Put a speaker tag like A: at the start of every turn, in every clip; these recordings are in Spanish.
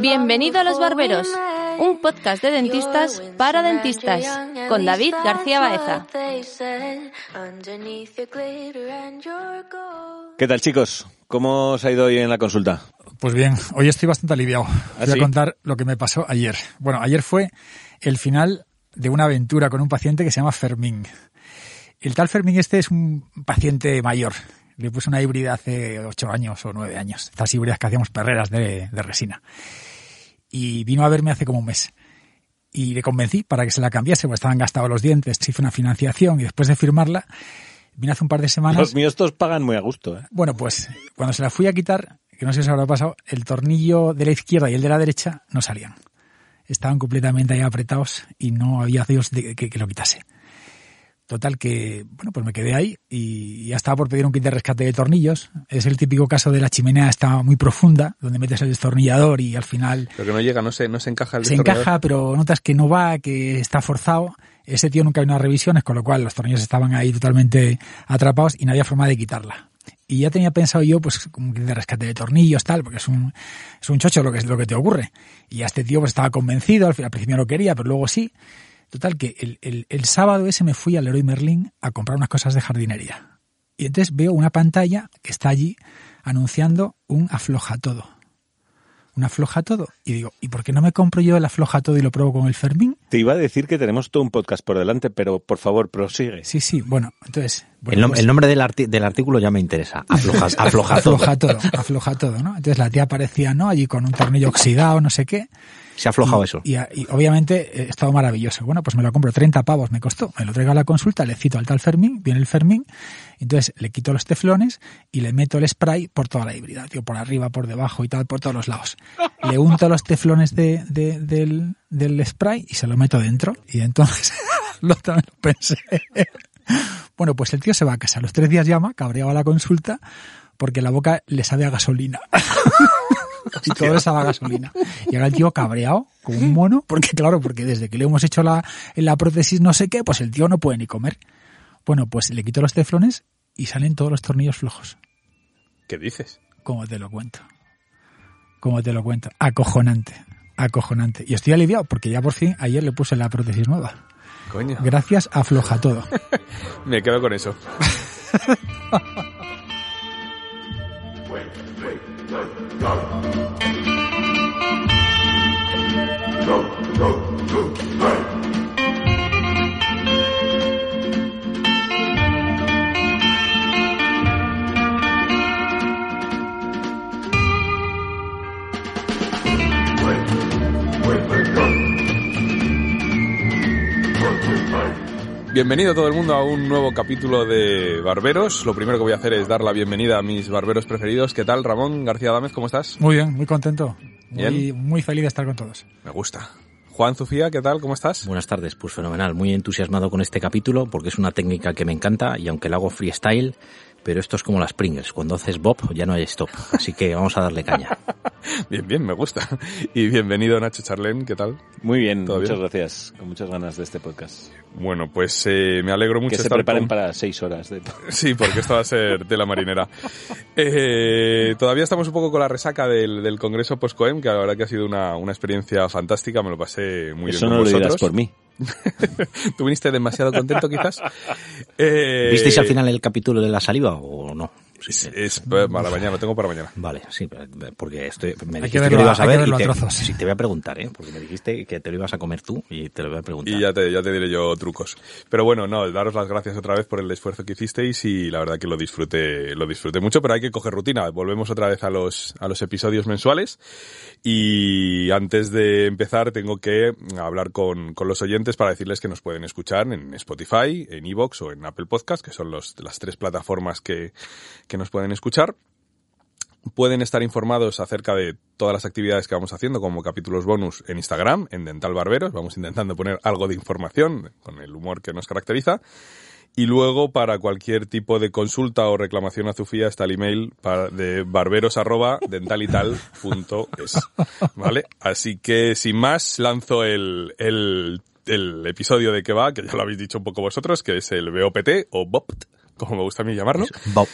A: Bienvenido a Los Barberos, un podcast de dentistas para dentistas, con David García Baeza.
B: ¿Qué tal chicos? ¿Cómo os ha ido hoy en la consulta?
C: Pues bien, hoy estoy bastante aliviado.
B: ¿Ah,
C: Voy
B: sí?
C: a contar lo que me pasó ayer. Bueno, ayer fue el final de una aventura con un paciente que se llama Fermín. El tal Fermín este es un paciente mayor. Le puse una híbrida hace ocho años o nueve años. Estas híbridas que hacíamos perreras de, de resina. Y vino a verme hace como un mes. Y le convencí para que se la cambiase, porque estaban gastados los dientes. Se hizo una financiación y después de firmarla, vine hace un par de semanas.
B: Los míos todos pagan muy a gusto. ¿eh?
C: Bueno, pues cuando se la fui a quitar, que no sé si os habrá pasado, el tornillo de la izquierda y el de la derecha no salían. Estaban completamente ahí apretados y no había Dios de que, que lo quitase. Total que, bueno, pues me quedé ahí y ya estaba por pedir un kit de rescate de tornillos. Es el típico caso de la chimenea está muy profunda, donde metes el destornillador y al final
D: Pero que no llega, no se, no se encaja el
C: se encaja, pero notas que no va, que está forzado. Ese tío nunca vino a revisiones, con lo cual los tornillos estaban ahí totalmente atrapados y no había forma de quitarla. Y ya tenía pensado yo, pues, como que de rescate de tornillos, tal, porque es un, es un chocho lo que es lo que te ocurre. Y a este tío pues estaba convencido, al, al principio no quería, pero luego sí. Total que el, el, sábado ese me fui al Leroy Merlin a comprar unas cosas de jardinería. Y entonces veo una pantalla que está allí anunciando un afloja todo. Un afloja todo. Y digo, ¿y por qué no me compro yo el afloja todo y lo pruebo con el Fermín?
B: Te iba a decir que tenemos todo un podcast por delante, pero por favor, prosigue.
C: Sí, sí, bueno, entonces...
E: El,
C: bueno,
E: nom-
C: pues-
E: el nombre del, arti- del artículo ya me interesa. Afloja, afloja todo.
C: afloja todo, afloja todo, ¿no? Entonces la tía aparecía, ¿no? Allí con un tornillo oxidado, no sé qué.
E: Se ha aflojado
C: y,
E: eso.
C: Y, y obviamente eh, estaba maravilloso. Bueno, pues me lo compro, 30 pavos me costó. Me lo traigo a la consulta, le cito al tal Fermín, viene el Fermín, entonces le quito los teflones y le meto el spray por toda la híbrida, tío, por arriba, por debajo y tal, por todos los lados. Le unto los teflones de, de- del, del spray y se lo meto dentro. Y entonces lo también lo pensé. Bueno, pues el tío se va a casa. Los tres días llama, cabreado a la consulta, porque la boca le sabe a gasolina. y todo le sabe a gasolina. Y ahora el tío cabreado, como un mono, porque claro, porque desde que le hemos hecho la, la prótesis no sé qué, pues el tío no puede ni comer. Bueno, pues le quito los teflones y salen todos los tornillos flojos.
D: ¿Qué dices?
C: Como te lo cuento. Como te lo cuento. Acojonante. Acojonante. Y estoy aliviado porque ya por fin ayer le puse la prótesis nueva.
D: Coño.
C: Gracias a Floja Todo.
D: Me quedo con eso. Bienvenido todo el mundo a un nuevo capítulo de Barberos. Lo primero que voy a hacer es dar la bienvenida a mis barberos preferidos. ¿Qué tal, Ramón García Dámez? ¿Cómo estás?
C: Muy bien, muy contento. Muy,
D: Bien.
C: muy feliz de estar con todos.
D: Me gusta. Juan Zufía, ¿qué tal? ¿Cómo estás?
E: Buenas tardes, pues fenomenal. Muy entusiasmado con este capítulo porque es una técnica que me encanta y aunque la hago freestyle, pero esto es como las Pringles. Cuando haces bob ya no hay stop. Así que vamos a darle caña.
D: Bien, bien, me gusta. Y bienvenido Nacho Charlén, ¿qué tal?
B: Muy bien,
D: ¿Todo
B: muchas
D: bien?
B: gracias. Con muchas ganas de este podcast.
D: Bueno, pues eh, me alegro mucho
B: Que se
D: estar
B: preparen
D: con-
B: para seis horas de
D: Sí, porque esto va a ser de la marinera. Eh, todavía estamos un poco con la resaca del, del Congreso Postcoem, que la verdad que ha sido una, una experiencia fantástica, me lo pasé muy
B: Eso
D: bien
B: no
D: con
B: lo dirás
D: vosotros.
B: por mí.
D: ¿Tú viniste demasiado contento quizás? Eh,
E: ¿Visteis al final el capítulo de la saliva o no?
D: Es, es para mañana, lo tengo para mañana.
E: Vale, sí, porque estoy, me
C: Hay
E: dijiste
C: que
E: que,
C: verlo
E: lo
C: a-
E: ibas a
C: hay que
E: ver
C: verlo
E: y
C: a
E: te,
C: trozos.
E: sí, te voy a preguntar, ¿eh? Porque me dijiste que te lo ibas a comer tú y te lo voy a preguntar.
D: Y ya te, ya te diré yo trucos. Pero bueno, no, daros las gracias otra vez por el esfuerzo que hicisteis y la verdad que lo disfruté, lo disfruté mucho, pero hay que coger rutina. Volvemos otra vez a los, a los episodios mensuales. Y antes de empezar tengo que hablar con, con los oyentes para decirles que nos pueden escuchar en Spotify, en Evox o en Apple Podcast, que son los, las tres plataformas que, que nos pueden escuchar pueden estar informados acerca de todas las actividades que vamos haciendo como capítulos bonus en Instagram, en Dental Barberos. Vamos intentando poner algo de información con el humor que nos caracteriza. Y luego, para cualquier tipo de consulta o reclamación a Zufía, está el email de barberos.dentalital.es. ¿Vale? Así que, sin más, lanzo el, el, el episodio de que va, que ya lo habéis dicho un poco vosotros, que es el BOPT o BOPT, como me gusta a mí llamarlo.
E: Bob.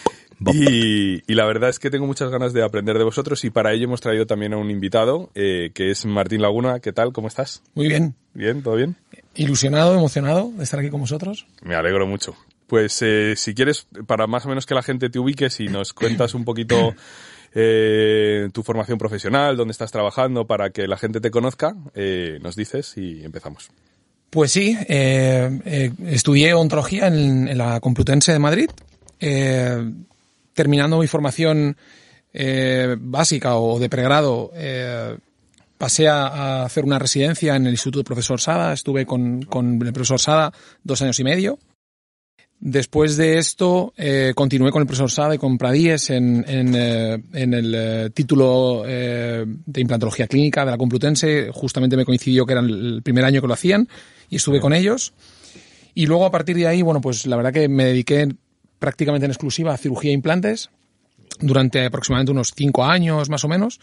D: Y, y, la verdad es que tengo muchas ganas de aprender de vosotros y para ello hemos traído también a un invitado, eh, que es Martín Laguna. ¿Qué tal? ¿Cómo estás?
F: Muy bien.
D: ¿Bien? ¿Todo bien?
F: Ilusionado, emocionado de estar aquí con vosotros.
D: Me alegro mucho. Pues eh, si quieres, para más o menos que la gente te ubique, si nos cuentas un poquito eh, tu formación profesional, dónde estás trabajando, para que la gente te conozca, eh, nos dices y empezamos.
F: Pues sí, eh, eh, estudié ontología en, en, la Complutense de Madrid, eh, terminando mi formación eh, básica o de pregrado. pasé a, a, hacer una residencia en el Instituto del Profesor Sada, estuve con, con el profesor Sada dos años y medio. Después de esto, eh, continué con el profesor Sada y con Pradíes en, en, eh, en el eh, título de implantología clínica de la Complutense. Justamente me coincidió que era el primer año que lo hacían y estuve con ellos. Y luego a partir de ahí, bueno, pues la verdad que me dediqué prácticamente en exclusiva a cirugía e implantes durante aproximadamente unos cinco años más o menos.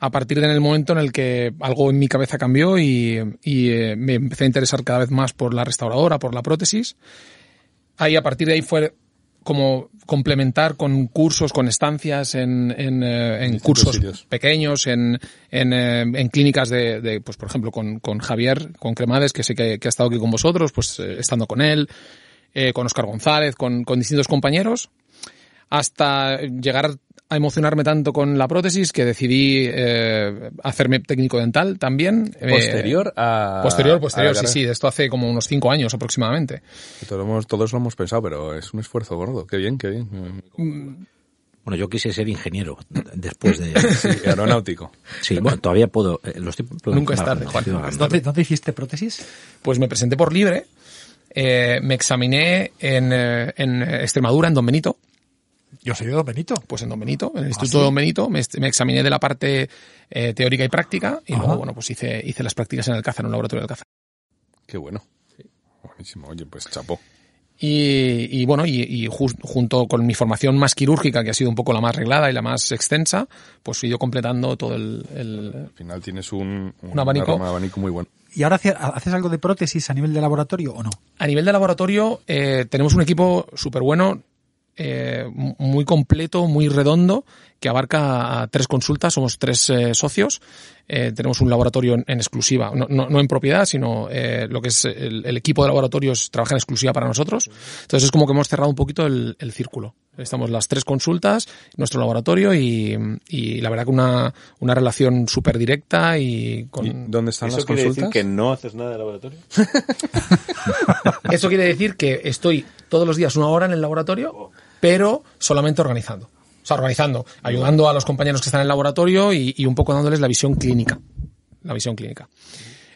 F: A partir del momento en el que algo en mi cabeza cambió y, y me empecé a interesar cada vez más por la restauradora, por la prótesis ahí a partir de ahí fue como complementar con cursos, con estancias en, en, eh, en cursos sitios. pequeños, en, en, eh, en clínicas de, de, pues por ejemplo, con, con Javier, con Cremades, que sé que, que, ha estado aquí con vosotros, pues eh, estando con él, eh, con Oscar González, con, con distintos compañeros, hasta llegar a emocionarme tanto con la prótesis que decidí eh, hacerme técnico dental también.
D: ¿Posterior a...?
F: Posterior, posterior, a sí, sí. De esto hace como unos cinco años aproximadamente.
D: Todos, todos lo hemos pensado, pero es un esfuerzo gordo. Qué bien, qué bien.
E: Mm. Bueno, yo quise ser ingeniero después de...
D: Sí, aeronáutico.
E: Sí, bueno, todavía puedo... Eh, Lo estoy,
F: Nunca es tarde, Juan.
C: ¿Dónde, ¿Dónde hiciste prótesis?
F: Pues me presenté por libre. Eh, me examiné en, eh, en Extremadura, en Don Benito.
C: Yo soy de Don Benito.
F: Pues en Don Benito, en el Instituto ¿Ah, sí? de Don Benito, me, me, examiné de la parte eh, teórica y práctica y Ajá. luego, bueno, pues hice, hice las prácticas en Alcázar, en un laboratorio de Alcázar.
D: Qué bueno. Sí. Buenísimo. Oye, pues chapó.
F: Y, y, bueno, y, y just, junto con mi formación más quirúrgica, que ha sido un poco la más reglada y la más extensa, pues he ido completando todo el... el
D: Al final tienes un, un,
F: un abanico.
D: un abanico muy bueno.
C: ¿Y ahora haces algo de prótesis a nivel de laboratorio o no?
F: A nivel de laboratorio eh, tenemos un equipo súper bueno eh, muy completo, muy redondo, que abarca a tres consultas, somos tres eh, socios, eh, tenemos un laboratorio en, en exclusiva, no, no, no, en propiedad, sino eh, lo que es el, el, equipo de laboratorios trabaja en exclusiva para nosotros. Entonces es como que hemos cerrado un poquito el, el círculo. Estamos las tres consultas, nuestro laboratorio y, y la verdad que una, una relación súper directa y con... ¿Y
D: ¿Dónde están
B: ¿Eso
D: las
B: quiere
D: consultas?
B: decir que no haces nada de laboratorio?
F: Eso quiere decir que estoy todos los días una hora en el laboratorio, pero solamente organizando. Sea, organizando, ayudando a los compañeros que están en el laboratorio y, y un poco dándoles la visión clínica. La visión clínica.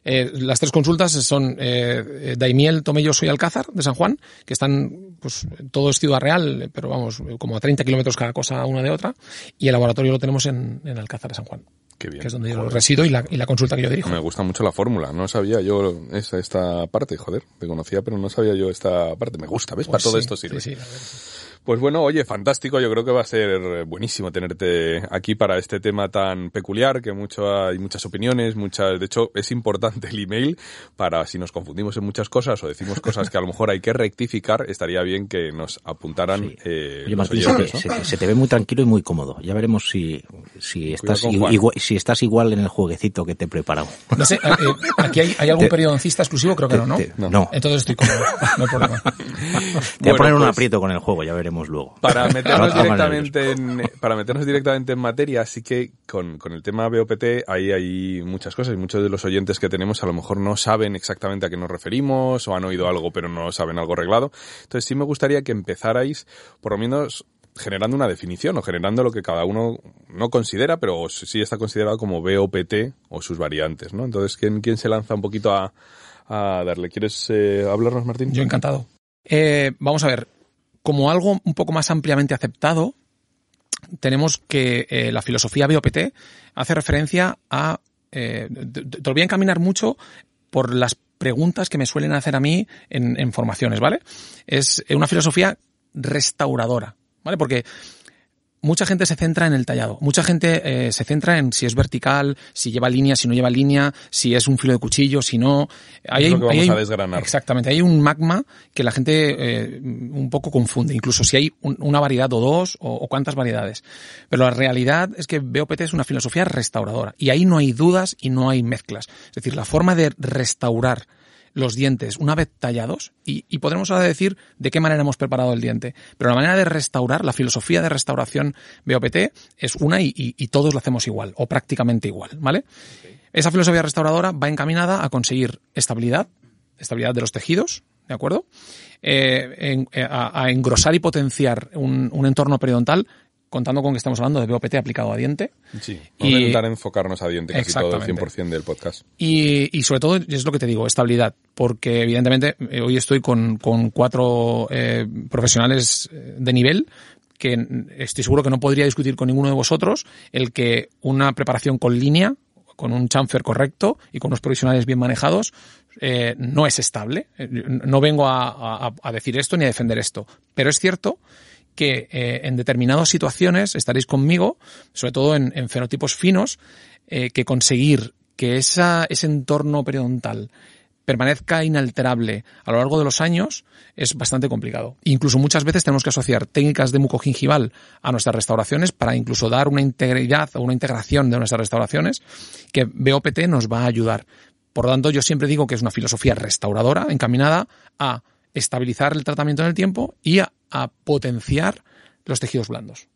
F: Eh, las tres consultas son eh, Daimiel, Tomelloso y Alcázar de San Juan, que están, pues, todo es Ciudad Real, pero vamos, como a 30 kilómetros cada cosa una de otra, y el laboratorio lo tenemos en, en Alcázar de San Juan.
D: Qué bien.
F: Que es donde yo resido y la, y la, consulta que yo dirijo.
D: Me gusta mucho la fórmula, no sabía yo esta, esta parte, joder, te conocía, pero no sabía yo esta parte. Me gusta, ¿ves?
F: Pues
D: Para todo
F: sí,
D: esto sirve.
F: Sí, sí, la verdad, sí.
D: Pues bueno, oye, fantástico. Yo creo que va a ser buenísimo tenerte aquí para este tema tan peculiar, que mucho hay muchas opiniones, muchas. De hecho, es importante el email para si nos confundimos en muchas cosas o decimos cosas que a lo mejor hay que rectificar, estaría bien que nos apuntaran. Sí. Eh,
E: oye, Martín, oyentes, se, ¿no? se, se, te ve muy tranquilo y muy cómodo. Ya veremos si si estás igual, si estás igual en el jueguecito que te he preparado.
F: No sé, eh, aquí hay, hay algún te, periodoncista exclusivo, creo que no, ¿no?
E: Te, no.
F: Entonces estoy cómodo, no hay problema.
E: Te bueno, voy a poner pues, un aprieto con el juego, ya veremos luego.
D: Para meternos directamente en, para meternos directamente en materia, así que con, con el tema BOPT ahí hay muchas cosas y muchos de los oyentes que tenemos a lo mejor no saben exactamente a qué nos referimos o han oído algo pero no saben algo arreglado. Entonces sí me gustaría que empezarais por lo menos generando una definición o generando lo que cada uno no considera, pero sí está considerado como BOPT o sus variantes, ¿no? Entonces, ¿quién, quién se lanza un poquito a, a darle? ¿Quieres eh, hablarnos, Martín?
F: Yo encantado. Eh, vamos a ver, como algo un poco más ampliamente aceptado, tenemos que eh, la filosofía BOPT hace referencia a... Eh, te, te, lo voy a encaminar mucho por las preguntas que me suelen hacer a mí en, en formaciones, ¿vale? Es una filosofía restauradora, ¿vale? Porque mucha gente se centra en el tallado. Mucha gente eh, se centra en si es vertical, si lleva línea, si no lleva línea, si es un filo de cuchillo, si no.
D: Ahí es lo que vamos a desgranar.
F: Exactamente. Hay un magma que la gente eh, un poco confunde, incluso si hay una variedad o dos o, o, cuántas variedades. Pero la realidad es que BOPT es una filosofía restauradora y ahí no hay dudas y no hay mezclas. Es decir, la forma de restaurar los dientes una vez tallados y, y, podremos ahora decir de qué manera hemos preparado el diente. Pero la manera de restaurar, la filosofía de restauración BOPT es una y, y, y todos lo hacemos igual o prácticamente igual, ¿vale? Okay. Esa filosofía restauradora va encaminada a conseguir estabilidad, estabilidad de los tejidos, ¿de acuerdo? Eh, en, a, a, engrosar y potenciar un, un entorno periodontal contando con que estamos hablando de BOPT aplicado a diente.
D: Sí, vamos y, a intentar enfocarnos a diente casi todo el 100% del podcast.
F: Y, y, sobre todo, es lo que te digo, estabilidad, porque evidentemente eh, hoy estoy con, con cuatro eh, profesionales de nivel que estoy seguro que no podría discutir con ninguno de vosotros el que una preparación con línea, con un chamfer correcto y con unos profesionales bien manejados, eh, no es estable. No vengo a, a, a decir esto ni a defender esto, pero es cierto que eh, en determinadas situaciones estaréis conmigo, sobre todo en, en fenotipos finos, eh, que conseguir que esa, ese entorno periodontal permanezca inalterable a lo largo de los años es bastante complicado. Incluso muchas veces tenemos que asociar técnicas de mucogingival a nuestras restauraciones para incluso dar una integridad o una integración de nuestras restauraciones que BOPT nos va a ayudar. Por lo tanto, yo siempre digo que es una filosofía restauradora encaminada a estabilizar el tratamiento en el tiempo y a, a potenciar los tejidos blandos.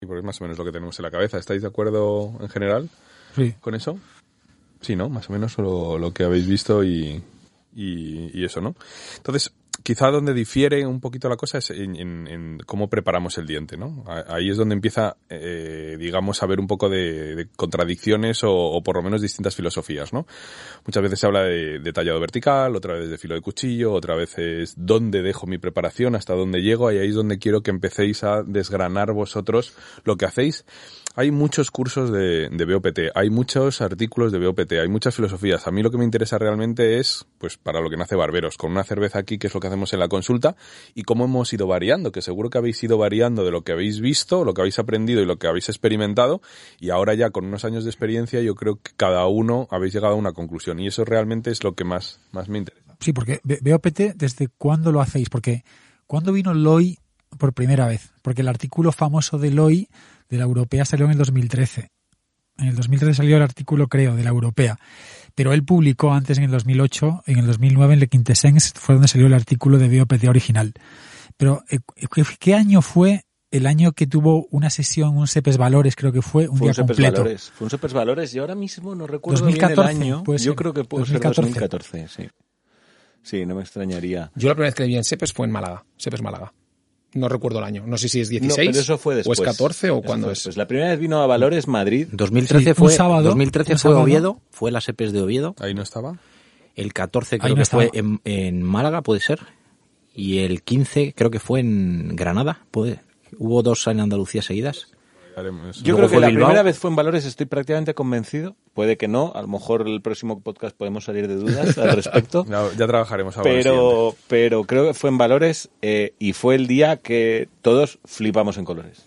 D: Y por es más o menos lo que tenemos en la cabeza. ¿Estáis de acuerdo en general
C: sí.
D: con eso? Sí, ¿no? Más o menos lo, lo que habéis visto y, y, y, eso, ¿no? Entonces, quizá donde difiere un poquito la cosa es en, en, en cómo preparamos el diente, ¿no? Ahí es donde empieza, eh, digamos, a haber un poco de, de contradicciones o, o, por lo menos distintas filosofías, ¿no? Muchas veces se habla de, de, tallado vertical, otra vez de filo de cuchillo, otra vez es dónde dejo mi preparación, hasta dónde llego, y ahí es donde quiero que empecéis a desgranar vosotros lo que hacéis hay muchos cursos de, de, BOPT, hay muchos artículos de BOPT, hay muchas filosofías. A mí lo que me interesa realmente es, pues, para lo que nace Barberos, con una cerveza aquí, que es lo que hacemos en la consulta, y cómo hemos ido variando, que seguro que habéis ido variando de lo que habéis visto, lo que habéis aprendido y lo que habéis experimentado, y ahora ya con unos años de experiencia yo creo que cada uno habéis llegado a una conclusión, y eso realmente es lo que más, más me interesa.
C: Sí, porque BOPT, ¿desde cuándo lo hacéis? Porque, ¿cuándo vino Loy por primera vez? Porque el artículo famoso de Loy de la europea salió en el 2013. En el 2013 salió el artículo, creo, de la europea. Pero él publicó antes, en el 2008, en el 2009, en Le Quintessence, fue donde salió el artículo de BOPT original. Pero, ¿qué año fue el año que tuvo una sesión, un CEPES Valores, creo que fue, un
B: fue
C: día
B: un CEPES
C: completo?
B: Valores. Fue un CEPES Valores y ahora mismo no recuerdo
C: 2014,
B: bien el año.
C: puede
B: Yo creo que puede
C: 2014.
B: ser 2014, sí. Sí, no me extrañaría.
F: Yo la primera vez que le vi en CEPES fue en Málaga, CEPES Málaga no recuerdo el año. No sé si es 16
B: no, pero eso fue después.
F: o es 14 o cuándo es.
B: después. La primera vez vino a Valores Madrid.
E: 2013
C: Sí,
E: fue,
C: un sábado,
E: 2013
C: un
E: fue
C: sábado.
E: Oviedo, fue las EPES de Oviedo.
D: Ahí no estaba.
E: El 14
C: Ahí
E: creo
C: no
E: que
C: estaba.
E: fue en, en Málaga, puede ser. Y el 15 creo que fue en Granada. Puede. Hubo dos en Andalucía seguidas.
D: Haremos.
B: Yo
E: Luego
B: creo que la
E: Bilbao.
B: primera vez fue en Valores, estoy prácticamente convencido. Puede que no, a lo mejor el próximo podcast podemos salir de dudas al respecto.
D: Ya, ya trabajaremos ahora.
B: pero, pero creo que fue en Valores eh, y fue el día que todos flipamos en colores.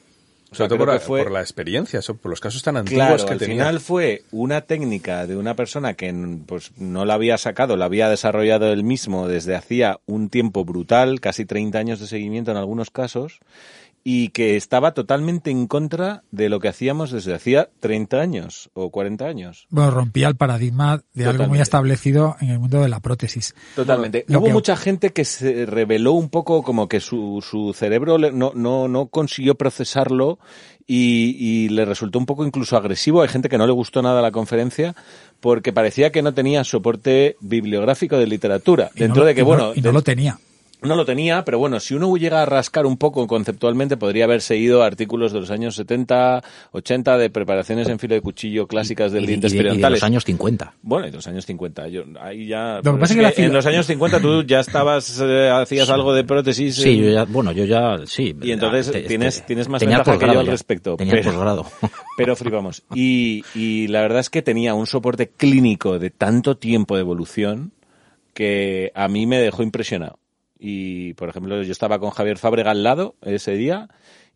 B: O sea,
D: Sobre todo por la,
B: fue,
D: por la experiencia, por los casos tan antiguos
B: Claro,
D: que
B: al
D: tenía.
B: final fue una técnica de una persona que pues, no la había sacado, la había desarrollado él mismo desde hacía un tiempo brutal, casi 30 años de seguimiento en algunos casos, y que estaba totalmente en contra de lo que hacíamos desde hacía 30 años o 40 años.
C: Bueno, rompía el paradigma de algo muy establecido en el mundo de la prótesis.
B: Totalmente.
C: Lo
B: Hubo
C: que-
B: mucha gente que se reveló un poco como que su, su cerebro no, no, no consiguió procesarlo y, y le resultó un poco incluso agresivo. Hay gente que no le gustó nada la conferencia porque parecía que no tenía soporte bibliográfico de literatura.
C: Y no
B: Dentro de que,
C: y
B: bueno,
C: y no lo tenía.
B: No lo tenía, pero bueno, si uno llega a rascar un poco conceptualmente, podría haber seguido artículos de los años 70, 80 de preparaciones en filo de cuchillo clásicas del
E: y,
B: dientes
E: y de, y los años 50.
B: Bueno, y de los años 50. Yo, ahí ya.
C: Lo que pasa es que la filo-
B: en los años 50 tú ya estabas, eh, hacías algo de prótesis.
E: Sí,
B: en-
E: yo ya, bueno, yo ya, sí.
B: Y entonces
E: Te-
B: tienes,
E: te-
B: tienes más ventaja que yo al
E: ya.
B: respecto.
E: Tenía
B: pero,
E: posgrado.
B: pero flipamos. Y, y la verdad es que tenía un soporte clínico de tanto tiempo de evolución que a mí me dejó impresionado. Y, por ejemplo, yo estaba con Javier Fábrega al lado ese día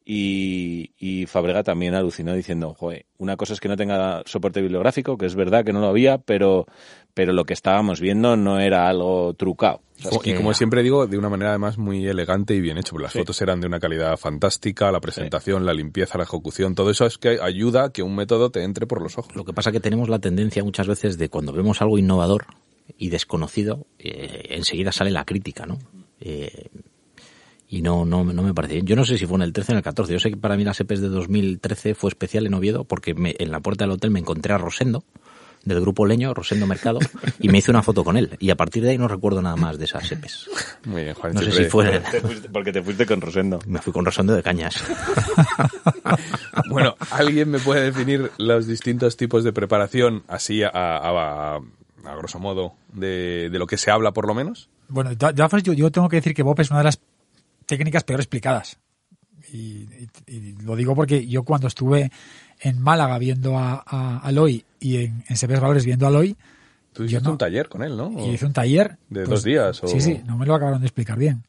B: Y, y Fabrega también alucinó diciendo, joder, una cosa es que no tenga soporte bibliográfico, que es verdad que no lo había, pero, pero lo que estábamos viendo no era algo trucado. O sea, es
D: Y como siempre digo, de una manera además muy elegante y bien hecho. porque Las fotos eran de una calidad fantástica, la presentación, la limpieza, la ejecución, todo eso es que ayuda a que un método te entre por los ojos.
E: Lo que pasa es que tenemos la tendencia muchas veces de cuando vemos algo innovador y desconocido, eh, enseguida sale la crítica, ¿no? Eh, y no, no, no me parece bien. Yo no sé si fue en el 13 o en el 14. Yo sé que para mí la SEPES de 2013 fue especial en Oviedo porque me- en la puerta del hotel me encontré a Rosendo, del grupo Leño, Rosendo Mercado, y me hice una foto con él. Y a partir de ahí no recuerdo nada más de esas SEPES.
D: Muy bien, Juan.
E: No sé si fue...
B: Te fuiste- porque te fuiste con Rosendo.
E: Me fui con Rosendo de Cañas.
D: Bueno, ¿alguien me puede definir los distintos tipos de preparación así a, a- a- a grosso modo de, de lo que se habla por lo menos?
C: Bueno, yo, yo tengo que decir que Bob es una de las técnicas peor explicadas. Y, y- y lo digo porque yo cuando estuve en Málaga viendo a, a Aloy y en, en Valores viendo a Aloy,
D: Tú
C: Yo
D: hiciste
C: no.
D: un taller con él, ¿no?
C: y hice un taller.
D: ¿De
C: pues,
D: dos días? O...
C: Sí, sí, no me lo acabaron de explicar bien,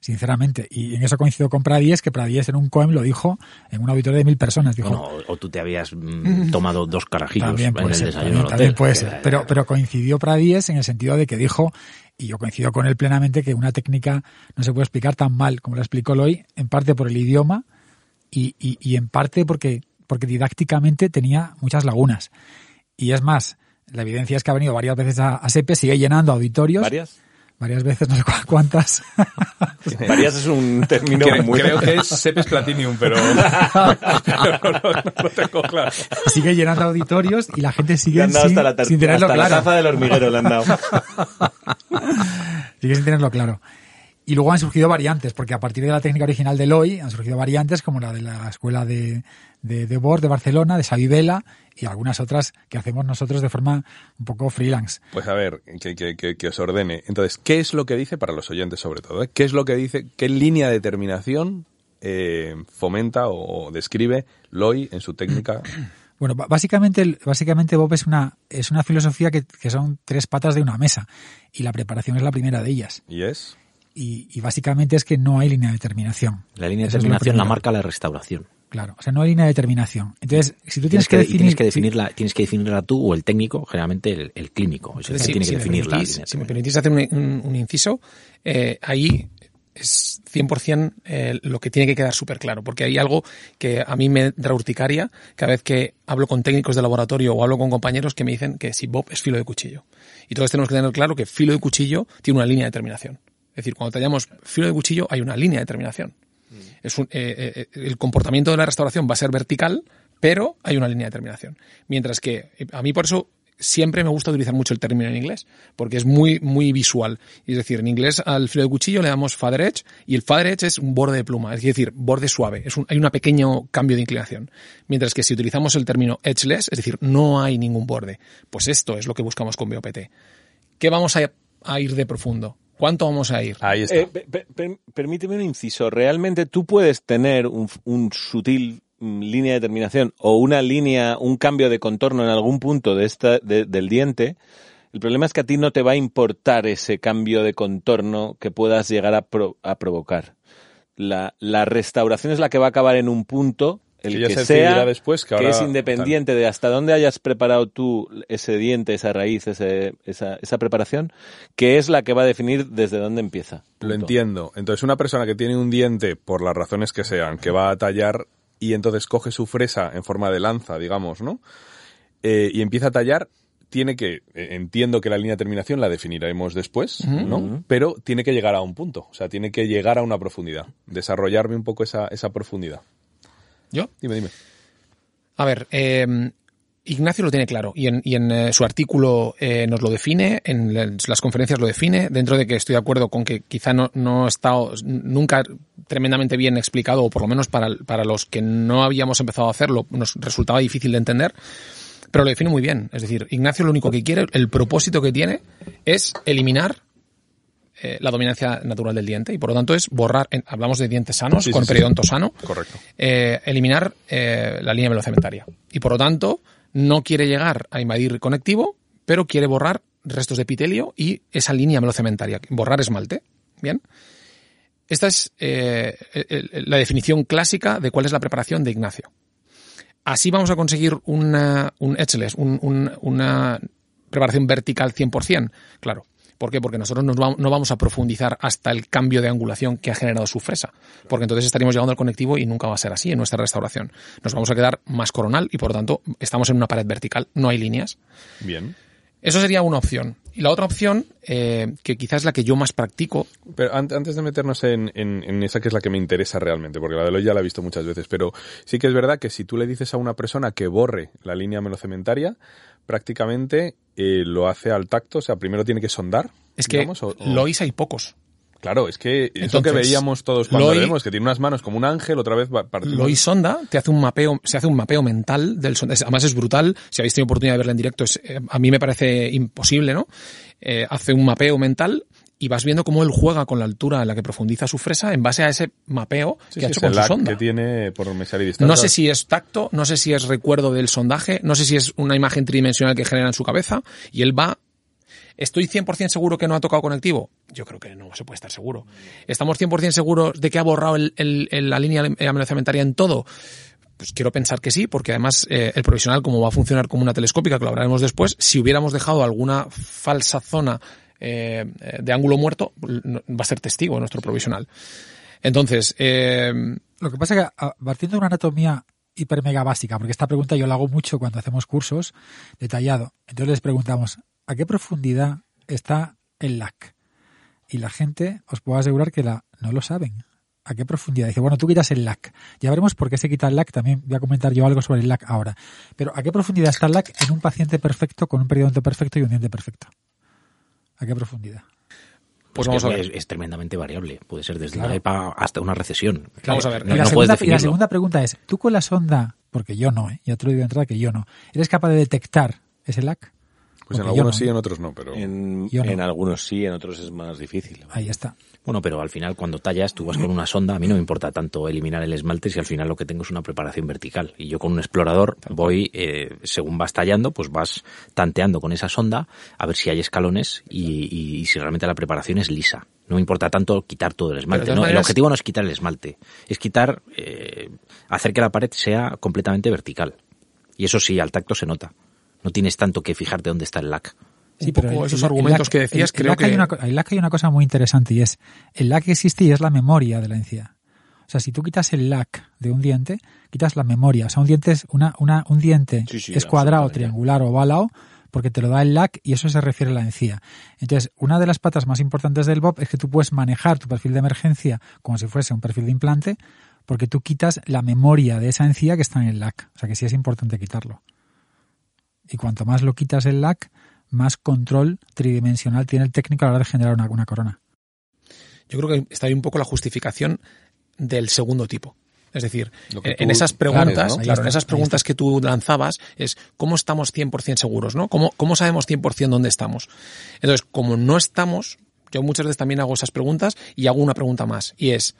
C: sinceramente. Y en eso coincido con Pradies, que Pradies en un COEM lo dijo en un auditorio de mil personas. Dijo,
E: Bueno, o, o tú te habías mm, tomado dos carajillos
C: también
E: en
C: puede
E: el
C: ser,
E: desayuno
C: también, puede ser. Pero, pero coincidió Pradies en el sentido de que dijo, y yo coincido con él plenamente, que una técnica no se puede explicar tan mal como la explicó Loy, en parte por el idioma y, y, y en parte porque, porque didácticamente tenía muchas lagunas. Y es más, la evidencia es que ha venido varias veces a, a SEPE, sigue llenando auditorios.
B: ¿Varias?
C: Varias veces, no sé cu- cuántas.
B: Varias es un término
D: Creo,
B: muy...
D: creo que es Sepes Platinum, pero, pero no, no- no tengo claro.
C: sigue llenando auditorios y la gente sigue
B: han dado
C: sin,
B: hasta la,
C: sin tenerlo
B: hasta la
C: claro.
B: taza del hormiguero le han dado.
C: Sigue sin tenerlo claro. Y luego han surgido variantes, porque a partir de la técnica original de Loy han surgido variantes como la de la escuela de, de, de Bord de Barcelona, de Xavi Vela y algunas otras que hacemos nosotros de forma un poco freelance.
D: Pues a ver, que, que- que- que os ordene. Entonces, ¿qué es lo que dice para los oyentes sobre todo? eh? ¿Qué es lo que dice? ¿Qué línea de terminación eh, fomenta o describe Loy en su técnica?
C: Bueno, básicamente, básicamente Bob es una, es una filosofía que, que son tres patas de una mesa y la preparación es la primera de ellas.
D: Y es...
C: Y, y básicamente es que no hay línea de terminación.
E: La línea de
C: Eso es lo
E: terminación la marca la restauración.
C: Claro, o sea, no hay línea de terminación. Entonces, si tú
E: Tienes
C: tienes,
E: que,
C: definir...
E: tienes que definirla, tienes que definirla tú o el técnico, generalmente el, el clínico. Es el que
F: Si-
E: tiene
F: si
E: que
F: me
E: definir la
F: permitís-
E: línea.
F: Si me permitís hacer un, un- un inciso, eh, ahí es 100% eh, lo que tiene que quedar súper claro, porque hay algo que a mí me da urticaria cada vez que hablo con técnicos de laboratorio o hablo con compañeros que me dicen que si Bob es filo de cuchillo. Y todos tenemos que tener claro que filo de cuchillo tiene una línea de terminación. Es decir, cuando tallamos filo de cuchillo hay una línea de terminación. Un- eh, eh, el comportamiento de la restauración va a ser vertical, pero hay una línea de terminación. Mientras que eh, a mí por eso siempre me gusta utilizar mucho el término en inglés, porque es muy, muy visual. Es decir, en inglés al filo de cuchillo le damos father edge y el father edge es un borde de pluma, es decir, borde suave. Hay un pequeño cambio de inclinación. Mientras que si utilizamos el término edgeless, es decir, no hay ningún borde, pues esto es lo que buscamos con BOPT. ¿Qué vamos a ir de profundo? ¿Cuánto vamos a ir?
D: Ahí está.
B: Eh, pe- pe- per- permíteme un inciso. ¿Realmente tú puedes tener un, un sutil mm, línea de terminación o una línea, un cambio de contorno en algún punto de esta, de- del diente? El problema es que a ti no te va a importar ese cambio de contorno que puedas llegar a, pro- a provocar. La, la restauración es la que va a acabar en un punto, el
D: Que
B: sea,
D: después, que ahora-
B: es independiente de hasta dónde hayas preparado tú ese diente, esa raíz, ese- esa, esa preparación, que es la que va a definir desde dónde empieza.
D: Lo entiendo. Entonces, una persona que tiene un diente, por las razones que sean, que va a tallar y entonces coge su fresa en forma de lanza, digamos, ¿no? Eh, y empieza a tallar, tiene que, eh, entiendo que la línea de terminación la definiremos después, ¿no? Pero tiene que llegar a un punto, o sea, tiene que llegar a una profundidad, desarrollarme un poco esa, esa profundidad.
F: ¿Yo?
D: Dime, dime.
F: A ver, eh, Ignacio lo tiene claro y en, y en, eh, su artículo eh, nos lo define, en las conferencias lo define, dentro de que estoy de acuerdo con que quizá no, no ha estado nunca tremendamente bien explicado, o por lo menos para, para los que no habíamos empezado a hacerlo, nos resultaba difícil de entender, pero lo define muy bien. Es decir, Ignacio lo único que quiere, el propósito que tiene es eliminar eh, la dominancia natural del diente y por lo tanto es borrar, en- hablamos de dientes sanos,
D: Sí,
F: con
D: sí, sí.
F: periodonto sano,
D: Correcto.
F: eh, eliminar eh, la línea velocementaria. Y por lo tanto, no quiere llegar a invadir conectivo, pero quiere borrar restos de epitelio y esa línea velocementaria, borrar esmalte. Bien. esta es la definición clásica de cuál es la preparación de Ignacio. Así vamos a conseguir una, un edgeless, una preparación vertical 100%. Claro, ¿Por qué? Porque nosotros no vamos a profundizar hasta el cambio de angulación que ha generado su fresa. Porque entonces estaríamos llegando al conectivo y nunca va a ser así en nuestra restauración. Nos vamos a quedar más coronal y por lo tanto estamos en una pared vertical, no hay líneas.
D: Bien.
F: Eso sería una opción. Y la otra opción, eh, que quizás es la que yo más practico.
D: Pero antes de meternos en, en, esa que es la que me interesa realmente, porque la de hoy ya la he visto muchas veces, pero sí que es verdad que si tú le dices a una persona que borre la línea melocementaria, prácticamente eh, lo hace al tacto, o sea, primero tiene que sondar.
F: Es que digamos, Lois hay pocos.
D: Claro, es que eso que veíamos todos cuando vemos, que tiene unas manos como un ángel, otra vez
F: Lois sonda, te hace un mapeo, se hace un mapeo mental del sonda. Además es brutal, si habéis tenido oportunidad de verla en directo, es, eh, a mí me parece imposible, ¿no? Eh, hace un mapeo mental y vas viendo cómo él juega con la altura en la que profundiza su fresa en base a ese mapeo que ha hecho con su sonda.
D: que tiene por
F: No sé si es tacto, no sé si es recuerdo del sondaje, no sé si es una imagen tridimensional que genera en su cabeza y él va ¿Estoy 100% seguro que no ha tocado conectivo? Yo creo que no se puede estar seguro. ¿Estamos 100% seguros de que ha borrado la línea amenazamentaria en todo? Pues quiero pensar que sí, porque además eh, el provisional, como va a funcionar como una telescópica, que lo hablaremos después, si hubiéramos dejado alguna falsa zona eh, de ángulo muerto, va a ser testigo nuestro provisional. Entonces, eh,
C: lo que pasa es que partiendo de una anatomía hiper mega básica, porque esta pregunta yo la hago mucho cuando hacemos cursos detallado. Entonces les preguntamos, ¿a qué profundidad está el LAC? Y la gente, os puedo asegurar que la, no lo saben. ¿A qué profundidad? Dice, bueno, tú quitas el LAC. Ya veremos por qué se quita el LAC. También voy a comentar yo algo sobre el LAC ahora. Pero ¿a qué profundidad está el LAC en un paciente perfecto con un periodonto perfecto y un diente perfecto? ¿A qué profundidad?
E: Pues vamos a ver. Es, tremendamente variable. Puede ser desde la EPA hasta una recesión.
F: Vamos a ver.
C: y, la segunda, pregunta es, ¿tú con la sonda, porque yo no, ¿eh? ya te lo digo de entrada que yo no, ¿eres capaz de detectar ese LAC?
D: Pues en algunos sí, en otros no, pero...
B: En, en, algunos sí, en otros es más difícil.
C: Ahí está.
E: Bueno, pero al final cuando tallas, tú vas con una sonda, a mí no me importa tanto eliminar el esmalte si al final lo que tengo es una preparación vertical. Y yo con un explorador voy, eh, según vas tallando, pues vas tanteando con esa sonda a ver si hay escalones y, si realmente la preparación es lisa. No me importa tanto quitar todo el esmalte. ¿no? El objetivo no es quitar el esmalte, es quitar, eh, hacer que la pared sea completamente vertical. Y eso sí, al tacto se nota. No tienes tanto que fijarte dónde está el lac.
F: Sí, pero esos argumentos que decías, creo que...
C: Hay una, el LAC hay una cosa muy interesante y es, el LAC existe y es la memoria de la encía. O sea, si tú quitas el LAC de un diente, quitas la memoria. O sea, un diente es, una, una, un diente es cuadrado, triangular o ovalado porque te lo da el LAC y eso se refiere a la encía. Entonces, una de las patas más importantes del BOP es que tú puedes manejar tu perfil de emergencia como si fuese un perfil de implante porque tú quitas la memoria de esa encía que está en el LAC. O sea, que sí es importante quitarlo. Y cuanto más lo quitas el LAC, más control tridimensional tiene el técnico a la hora de generar una, corona.
F: Yo creo que está ahí un poco la justificación del segundo tipo. Es decir, en esas preguntas, claro, en esas preguntas que tú lanzabas, es cómo estamos 100% seguros, ¿no? ¿Cómo, ¿Cómo sabemos 100% dónde estamos? Entonces, como no estamos, yo muchas veces también hago esas preguntas y hago una pregunta más, y es,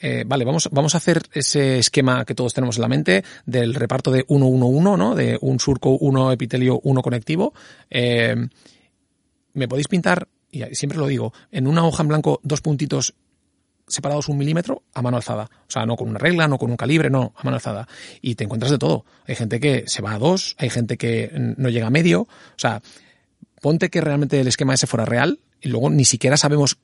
F: eh, vale, vamos, vamos a hacer ese esquema que todos tenemos en la mente del reparto de 1-1-1, ¿no? De un surco, uno epitelio, uno conectivo. Eh, ¿Me podéis pintar, y siempre lo digo, en una hoja en blanco dos puntitos separados un milímetro a mano alzada. O sea, no con una regla, no con un calibre, no, a mano alzada. Y te encuentras de todo. Hay gente que se va a dos, hay gente que no llega a medio. O sea, ponte que realmente el esquema ese fuera real y luego ni siquiera sabemos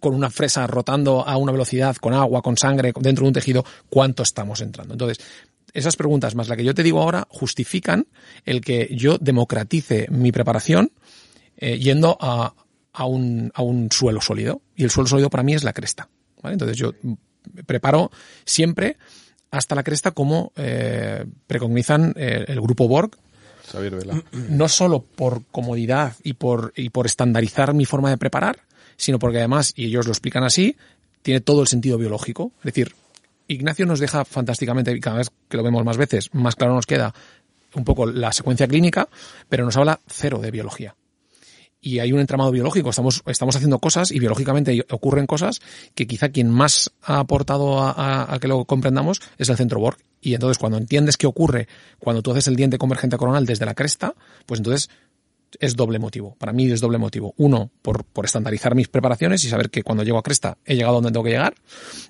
F: con una fresa rotando a una velocidad, con agua, con sangre, dentro de un tejido, cuánto estamos entrando. Entonces, esas preguntas más la que yo te digo ahora justifican el que yo democratice mi preparación eh, yendo a, a, un, a un suelo sólido. Y el suelo sólido para mí es la cresta. Entonces yo preparo siempre hasta la cresta como eh, precognizan el, el grupo Borg, no solo por comodidad y por, y por estandarizar mi forma de preparar, sino porque además, y ellos lo explican así, tiene todo el sentido biológico. Es decir, Ignacio nos deja fantásticamente, y cada vez que lo vemos más veces, más claro nos queda un poco la secuencia clínica, pero nos habla cero de biología. Y hay un entramado biológico, estamos, estamos haciendo cosas y biológicamente ocurren cosas que quizá quien más ha aportado a, que lo comprendamos es el centro Borg. Y entonces cuando entiendes qué ocurre cuando tú haces el diente convergente coronal desde la cresta, pues entonces es doble motivo. Para mí es doble motivo. Uno, por, por estandarizar mis preparaciones y saber que cuando llego a Cresta he llegado donde tengo que llegar.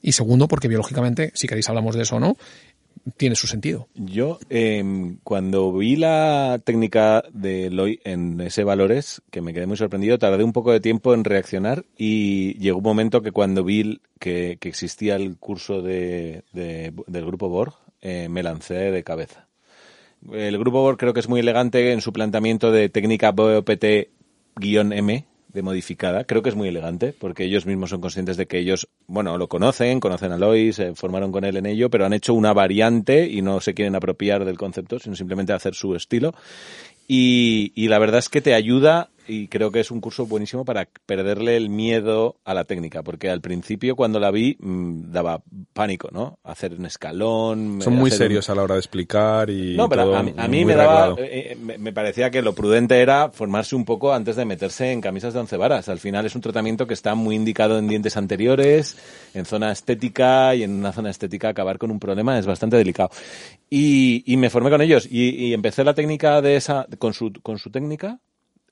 F: Y segundo, porque biológicamente, si queréis hablamos de eso o no, tiene su sentido.
B: Yo, eh, cuando vi la técnica de Loy en ese Valores, que me quedé muy sorprendido, tardé un poco de tiempo en reaccionar y llegó un momento que cuando vi que, que existía el curso de, de- del grupo Borg, eh, me lancé de cabeza. El grupo creo que es muy elegante en su planteamiento de técnica BOPT-M de modificada. Creo que es muy elegante porque ellos mismos son conscientes de que ellos, bueno, lo conocen, conocen a Lois, se formaron con él en ello, pero han hecho una variante y no se quieren apropiar del concepto, sino simplemente hacer su estilo. Y la verdad es que te ayuda y creo que es un curso buenísimo para perderle el miedo a la técnica, porque al principio cuando la vi mm, daba pánico, ¿no? Hacer un escalón.
D: Son muy
B: un-
D: serios a la hora de explicar y
B: no, pero
D: todo
B: a, mí- a mí me daba, eh, eh, me, me parecía que lo prudente era formarse un poco antes de meterse en camisas de once varas. Al final es un tratamiento que está muy indicado en dientes anteriores, en zona estética y en una zona estética acabar con un problema es bastante delicado. Y, y me formé con ellos y, y empecé la técnica de esa, con su, con su técnica,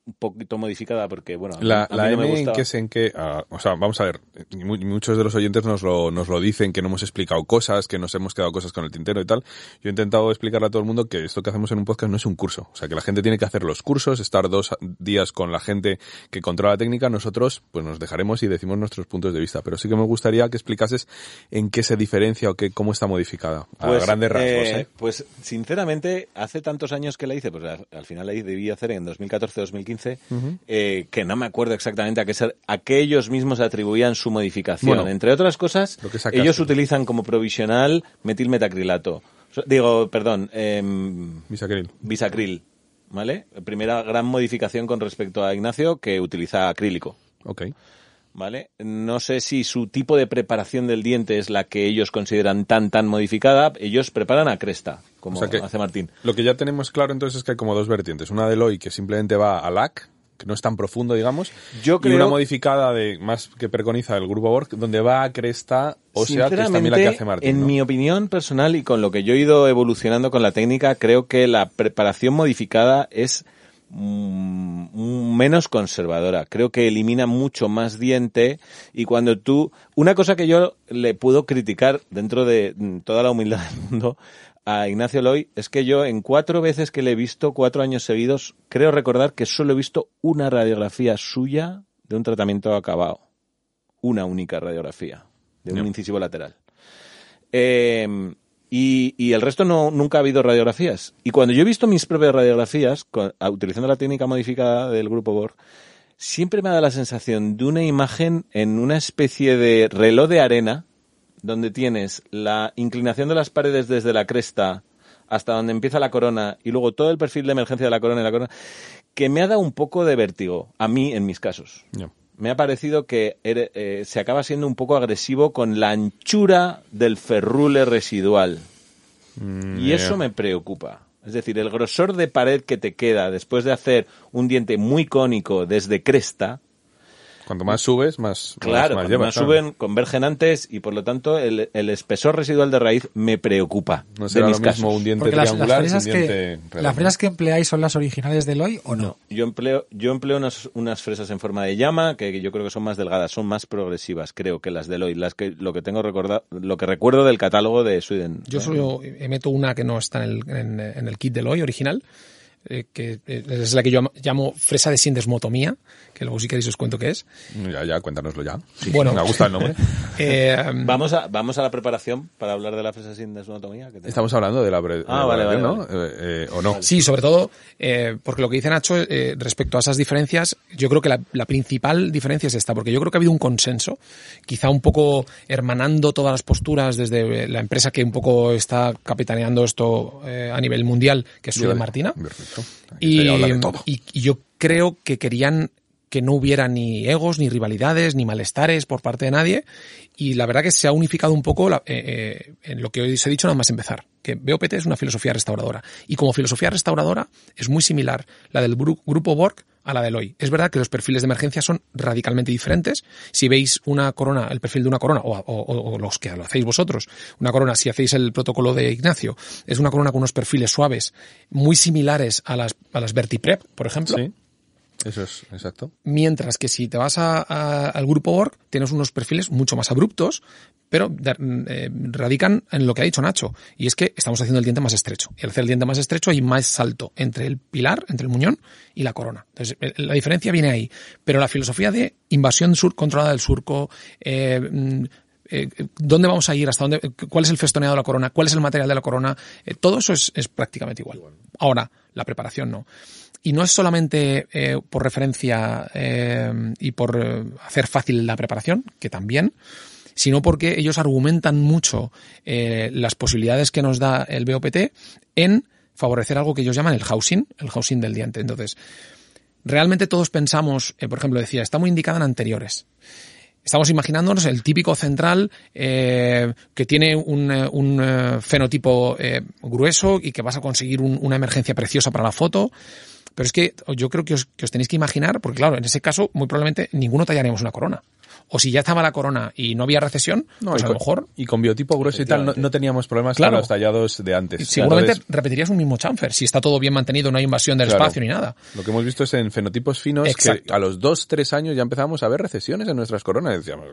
B: un poquito modificada porque, bueno,
D: La,
B: a mí
D: la
B: no me
D: M en
B: gustaba.
D: que es en que, ah, o sea, vamos a ver, muchos de los oyentes nos lo, nos lo dicen, que no hemos explicado cosas, que nos hemos quedado cosas con el tintero y tal. Yo he intentado explicarle a todo el mundo que esto que hacemos en un podcast no es un curso. O sea, que la gente tiene que hacer los cursos, estar dos días con la gente que controla la técnica. Nosotros, pues nos dejaremos y decimos nuestros puntos de vista. Pero sí que me gustaría que explicases en qué se diferencia o qué, cómo está modificada. A
B: Pues,
D: grandes rasgos,
B: eh,
D: ¿eh?
B: Pues sinceramente, hace tantos años que la hice, pues al, al final la debí hacer en 2014-2015, eh, que no me acuerdo exactamente a qué, ser, a qué ellos mismos atribuían su modificación.
D: Bueno,
B: Entre otras cosas, ellos utilizan como provisional metilmetacrilato. Digo, perdón, em,
D: Bisacril.
B: bisacril, ¿vale? Primera gran modificación con respecto a Ignacio que utiliza acrílico.
D: Ok.
B: ¿Vale? No sé si su tipo de preparación del diente es la que ellos consideran tan, tan modificada. Ellos preparan a cresta, como
D: O sea que-
B: hace Martín.
D: Lo que ya tenemos claro entonces es que hay como dos vertientes. Una de Loy que simplemente va a LAC, que no es tan profundo, digamos.
B: Yo
D: Y una modificada de más que preconiza el grupo Borg, donde va a cresta, o sea, que es también la que hace Martín.
B: en
D: ¿no?
B: mi opinión personal y con lo que yo he ido evolucionando con la técnica, creo que la preparación modificada es mm, menos conservadora. Creo que elimina mucho más diente y cuando tú... Una cosa que yo le puedo criticar dentro de mm, toda la humildad del mundo a Ignacio Loy es que yo en cuatro veces que le he visto, cuatro años seguidos, creo recordar que solo he visto una radiografía suya de un tratamiento acabado. Una única radiografía de un incisivo lateral. Eh, y, el resto no, nunca ha habido radiografías. Y cuando yo he visto mis propias radiografías, utilizando la técnica modificada del grupo Borg, siempre me ha dado la sensación de una imagen en una especie de reloj de arena, donde tienes la inclinación de las paredes desde la cresta hasta donde empieza la corona y luego todo el perfil de emergencia de la corona y la corona, que me ha dado un poco de vértigo, a mí en mis casos. Me ha parecido que eh, se acaba siendo un poco agresivo con la anchura del ferrule residual.
D: Mm,
B: Y eso me preocupa. Es decir, el grosor de pared que te queda después de hacer un diente muy cónico desde cresta,
D: Cuanto más subes, más,
B: claro,
D: más,
B: cuando
D: llevas.
B: más
D: claro.
B: suben, convergen antes y por lo tanto el, el espesor residual de raíz me preocupa.
D: No
B: de
D: será
B: mis
D: lo mismo un diente
C: Porque las, las
D: triangular que un
C: fresas
D: diente
C: que, las fresas que empleáis son las originales de Loy o no?
B: Yo empleo, yo empleo unas, unas fresas en forma de llama que yo creo que son más delgadas, son más progresivas, creo que las de Loy, las que lo que tengo recorda, lo que recuerdo del catálogo de Sweden.
F: Yo solo meto una que no está en el, en, en el kit de Loy original, eh, que eh, es la que yo llamo fresa de sindesmotomía, que luego si queréis os cuento qué es.
D: Ya, ya, cuéntanoslo ya.
F: Bueno.
D: Me gusta el nombre.
F: Eh,
B: Vamos a, vamos a la preparación para hablar de la fresa sin desmotomía. que
D: Estamos hablando de la de
B: Ah, vale, vale,
D: ¿no? Eh, eh, ¿O no?
F: Sí, sobre todo, eh, porque lo que dice Nacho eh, respecto a esas diferencias, yo creo que la, la principal diferencia es esta, porque yo creo que ha habido un consenso, quizá un poco hermanando todas las posturas desde la empresa que un poco está capitaneando esto eh, a nivel mundial, que es Sude
D: Vale.
F: Martina.
D: Perfecto.
F: Y,
D: se habla de todo.
F: y- y yo creo que querían que no hubiera ni egos, ni rivalidades, ni malestares por parte de nadie. Y la verdad que se ha unificado un poco la- eh, eh, en lo que hoy os he dicho nada más empezar. Que BOPT es una filosofía restauradora. Y como filosofía restauradora es muy similar la del gru- grupo Borg a la del hoy. Es verdad que los perfiles de emergencia son radicalmente diferentes. Si veis una corona, el perfil de una corona, o, o- o los que lo hacéis vosotros, una corona, si hacéis el protocolo de Ignacio, es una corona con unos perfiles suaves, muy similares a las, a las Vertiprep, por ejemplo.
D: Eso es, exacto.
F: Mientras que si te vas a- a- al grupo Borg, tienes unos perfiles mucho más abruptos, pero de- eh, radican en lo que ha dicho Nacho. Y es que estamos haciendo el diente más estrecho. Y al hacer el diente más estrecho hay más salto entre el pilar, entre el muñón y la corona. Entonces, eh, la diferencia viene ahí. Pero la filosofía de invasión sur controlada del surco, eh, mm, eh, dónde vamos a ir, hasta dónde, cuál es el festoneado de la corona, cuál es el material de la corona, eh, todo eso es, es prácticamente igual. Ahora, la preparación no. Y no es solamente eh, por referencia eh, y por eh, hacer fácil la preparación, que también, sino porque ellos argumentan mucho eh, las posibilidades que nos da el BOPT en favorecer algo que ellos llaman el housing, el housing del diente. Entonces, realmente todos pensamos, por ejemplo, decía, está muy indicada en anteriores. Estamos imaginándonos el típico central eh, que tiene un, fenotipo grueso y que vas a conseguir un- una emergencia preciosa para la foto. Pero es que yo creo que os, que os tenéis que imaginar, porque claro, en ese caso muy probablemente ninguno tallaríamos una corona. O si ya estaba la corona y no había recesión, pues
D: y
F: a
D: con,
F: lo mejor
D: y con biotipo grueso y tal no, no teníamos problemas
F: Claro.
D: con los tallados de antes.
F: seguramente
D: Entonces,
F: repetirías un mismo chamfer si está todo bien mantenido, no hay invasión del
D: Claro.
F: espacio ni nada.
D: Lo que hemos visto es en fenotipos finos
F: Exacto.
D: que a los dos, tres años ya empezamos a ver recesiones en nuestras coronas. Decíamos.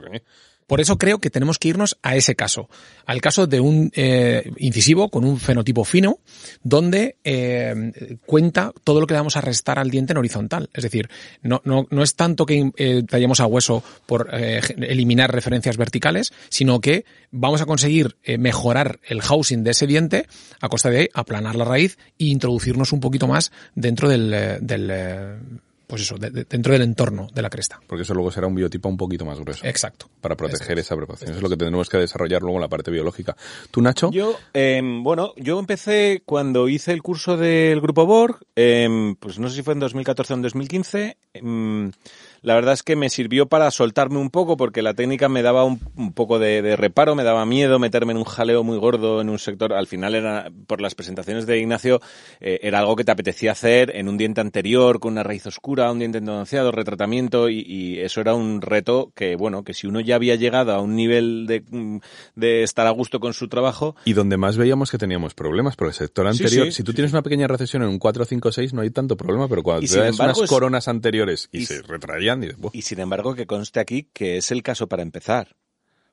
F: Por eso creo que tenemos que irnos a ese caso, al caso de un eh, incisivo con un fenotipo fino, donde eh, cuenta todo lo que le vamos a restar al diente en horizontal. Es decir, no, no, no es tanto que eh, tallemos a hueso por eliminar referencias verticales, sino que vamos a conseguir mejorar el housing de ese diente a costa de aplanar la raíz e introducirnos un poquito más dentro del, del pues eso, de- de- dentro del entorno de la cresta.
D: porque eso luego será un biotipo un poquito más grueso.
F: Exacto.
D: Para proteger esa preparación. Eso es lo que tendremos que desarrollar luego en la parte biológica. ¿Tú, Nacho?
B: Yo, em, bueno, yo empecé cuando hice el curso del Grupo Borg, em, pues no sé si fue en 2014 o en 2015. em, la verdad es que me sirvió para soltarme un poco porque la técnica me daba un, un poco de, de reparo, me daba miedo meterme en un jaleo muy gordo en un sector. Al final era, por las presentaciones de Ignacio, eh, era algo que te apetecía hacer en un diente anterior, con una raíz oscura, un diente endodonciado, retratamiento, y, y eso era un reto que, bueno, que si uno ya había llegado a un nivel de, mm, de estar a gusto con su trabajo,
D: Y donde más veíamos que teníamos problemas, porque el sector anterior,
B: sí,
D: si tú
B: sí,
D: tienes una pequeña recesión en un 4, 5, 6, no hay tanto problema, pero cuando
B: Y
D: te das
B: embargo
D: unas coronas anteriores y,
B: y
D: se
B: s- Y sin embargo, que conste aquí que es el caso para empezar.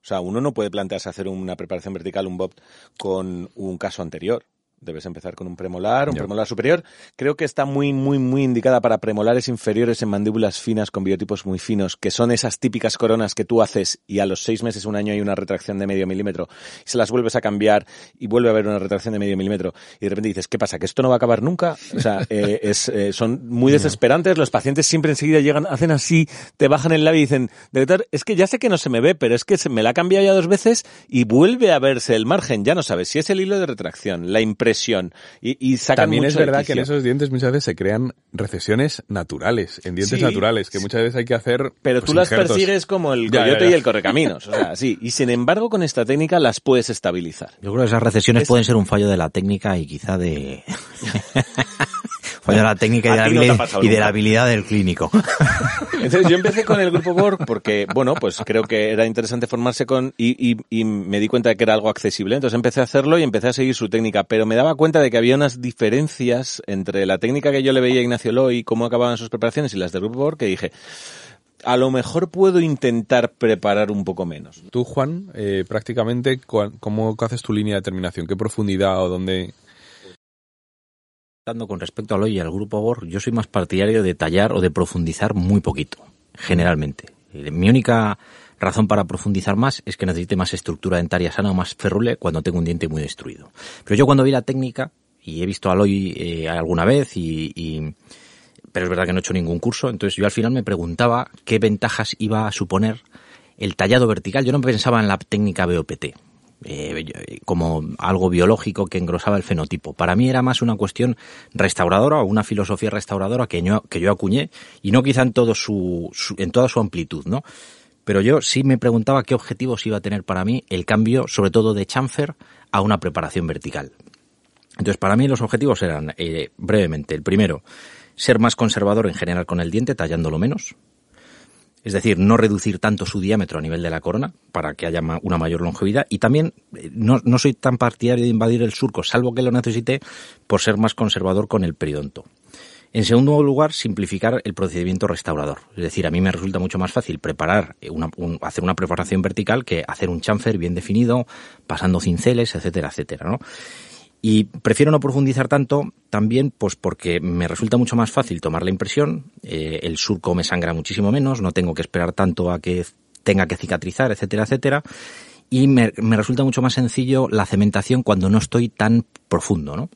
B: O sea, uno no puede plantearse hacer una preparación vertical, un BOP, con un caso anterior. Debes empezar con un premolar, un premolar superior. Creo que está muy, muy, muy indicada para premolares inferiores en mandíbulas finas con biotipos muy finos, que son esas típicas coronas que tú haces y a los seis meses, un año hay una retracción de medio milímetro y se las vuelves a cambiar y vuelve a haber una retracción de medio milímetro y de repente dices, ¿qué pasa? ¿Que esto no va a acabar nunca? O sea, eh, es, eh, son muy desesperantes. Los pacientes siempre enseguida llegan, hacen así, te bajan el labio y dicen, doctor, es que ya sé que no se me ve, pero es que se me la ha cambiado ya dos veces y vuelve a verse el margen. Ya no sabes si es el hilo de retracción, la impresión y, y sacan
D: También
B: mucho
D: es verdad que en esos dientes muchas veces se crean recesiones naturales, en dientes
B: Sí.
D: naturales, que muchas veces hay que hacer.
B: Pero
D: pues,
B: tú las
D: injertos.
B: persigues como el
D: Ya, ya,
B: coyote
D: ya.
B: y el correcaminos. O sea, sí. Y sin embargo, con esta técnica las puedes estabilizar.
E: Yo creo que esas recesiones
B: Es-
E: pueden ser un fallo de la técnica y quizá de... fallo de la técnica y de, la
B: no
E: y de habilidad del clínico.
B: Entonces yo empecé con el grupo Borg porque, bueno, pues creo que era interesante formarse con y, y, y me di cuenta de que era algo accesible. Entonces empecé a hacerlo y empecé a seguir su técnica, pero me daba cuenta de que había unas diferencias entre la técnica que yo le veía a Ignacio Loy y cómo acababan sus preparaciones y las del grupo Borg que dije, a lo mejor puedo intentar preparar un poco menos.
D: Tú, Juan, eh, prácticamente, ¿cómo haces tu línea de terminación? ¿Qué profundidad o dónde?
E: Con respecto al hoy y al grupo Borg, yo soy más partidario de tallar o de profundizar muy poquito, generalmente. Eh, Mi única razón para profundizar más es que necesite más estructura dentaria sana o más ferrule cuando tengo un diente muy destruido. Pero yo cuando vi la técnica, y he visto a Aloy eh, alguna vez, y, y- pero es verdad que no he hecho ningún curso, entonces yo al final me preguntaba qué ventajas iba a suponer el tallado vertical. Yo no pensaba en la técnica BOPT eh, eh, como algo biológico que engrosaba el fenotipo. Para mí era más una cuestión restauradora o una filosofía restauradora que yo, que yo acuñé y no quizá en todo su- en toda su amplitud, ¿no? Pero yo sí me preguntaba qué objetivos iba a tener para mí el cambio, sobre todo de chamfer a una preparación vertical. Entonces, para mí los objetivos eran, eh, brevemente, el primero, ser más conservador en general con el diente, tallándolo menos. Es decir, no reducir tanto su diámetro a nivel de la corona para que haya una mayor longevidad. Y también eh, no, soy tan partidario de invadir el surco, salvo que lo necesite, por ser más conservador con el periodonto. En segundo lugar, simplificar el procedimiento restaurador. Es decir, a mí me resulta mucho más fácil preparar una, hacer una preparación vertical que hacer un chamfer bien definido, pasando cinceles, etcétera, etcétera, ¿no? Y prefiero no profundizar tanto también pues porque me resulta mucho más fácil tomar la impresión, eh, el surco me sangra muchísimo menos, no tengo que esperar tanto a que tenga que cicatrizar, etcétera, etcétera. Y me, me resulta mucho más sencillo la cementación cuando no estoy tan profundo, ¿no?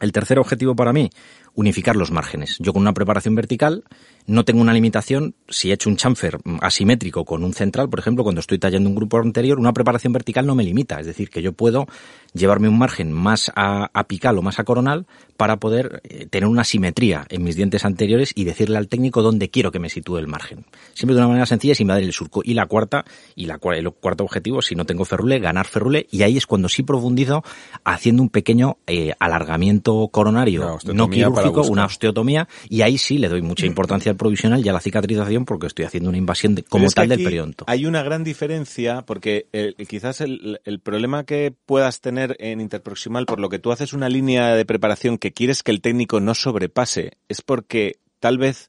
E: El tercer objetivo para mí, unificar los márgenes. Yo con una preparación vertical no tengo una limitación si he hecho un chamfer asimétrico con un central, por ejemplo, cuando estoy tallando un grupo anterior, una preparación vertical no me limita. Es decir, que yo puedo llevarme un margen más apical o más a coronal para poder eh, tener una simetría en mis dientes anteriores y decirle al técnico dónde quiero que me sitúe el margen. Siempre de una manera sencilla sin invadir el surco. Y la cuarta, y la, el cuarto objetivo, si no tengo ferrule, ganar ferrule. Y ahí es cuando sí profundizo haciendo un pequeño eh, alargamiento coronario no quirúrgico, una osteotomía, y ahí sí le doy mucha importancia provisional y a la cicatrización porque estoy haciendo una invasión como tal del periodonto.
B: Hay una gran diferencia porque quizás el, el, problema que puedas tener en interproximal por lo que tú haces una línea de preparación que quieres que el técnico no sobrepase es porque tal vez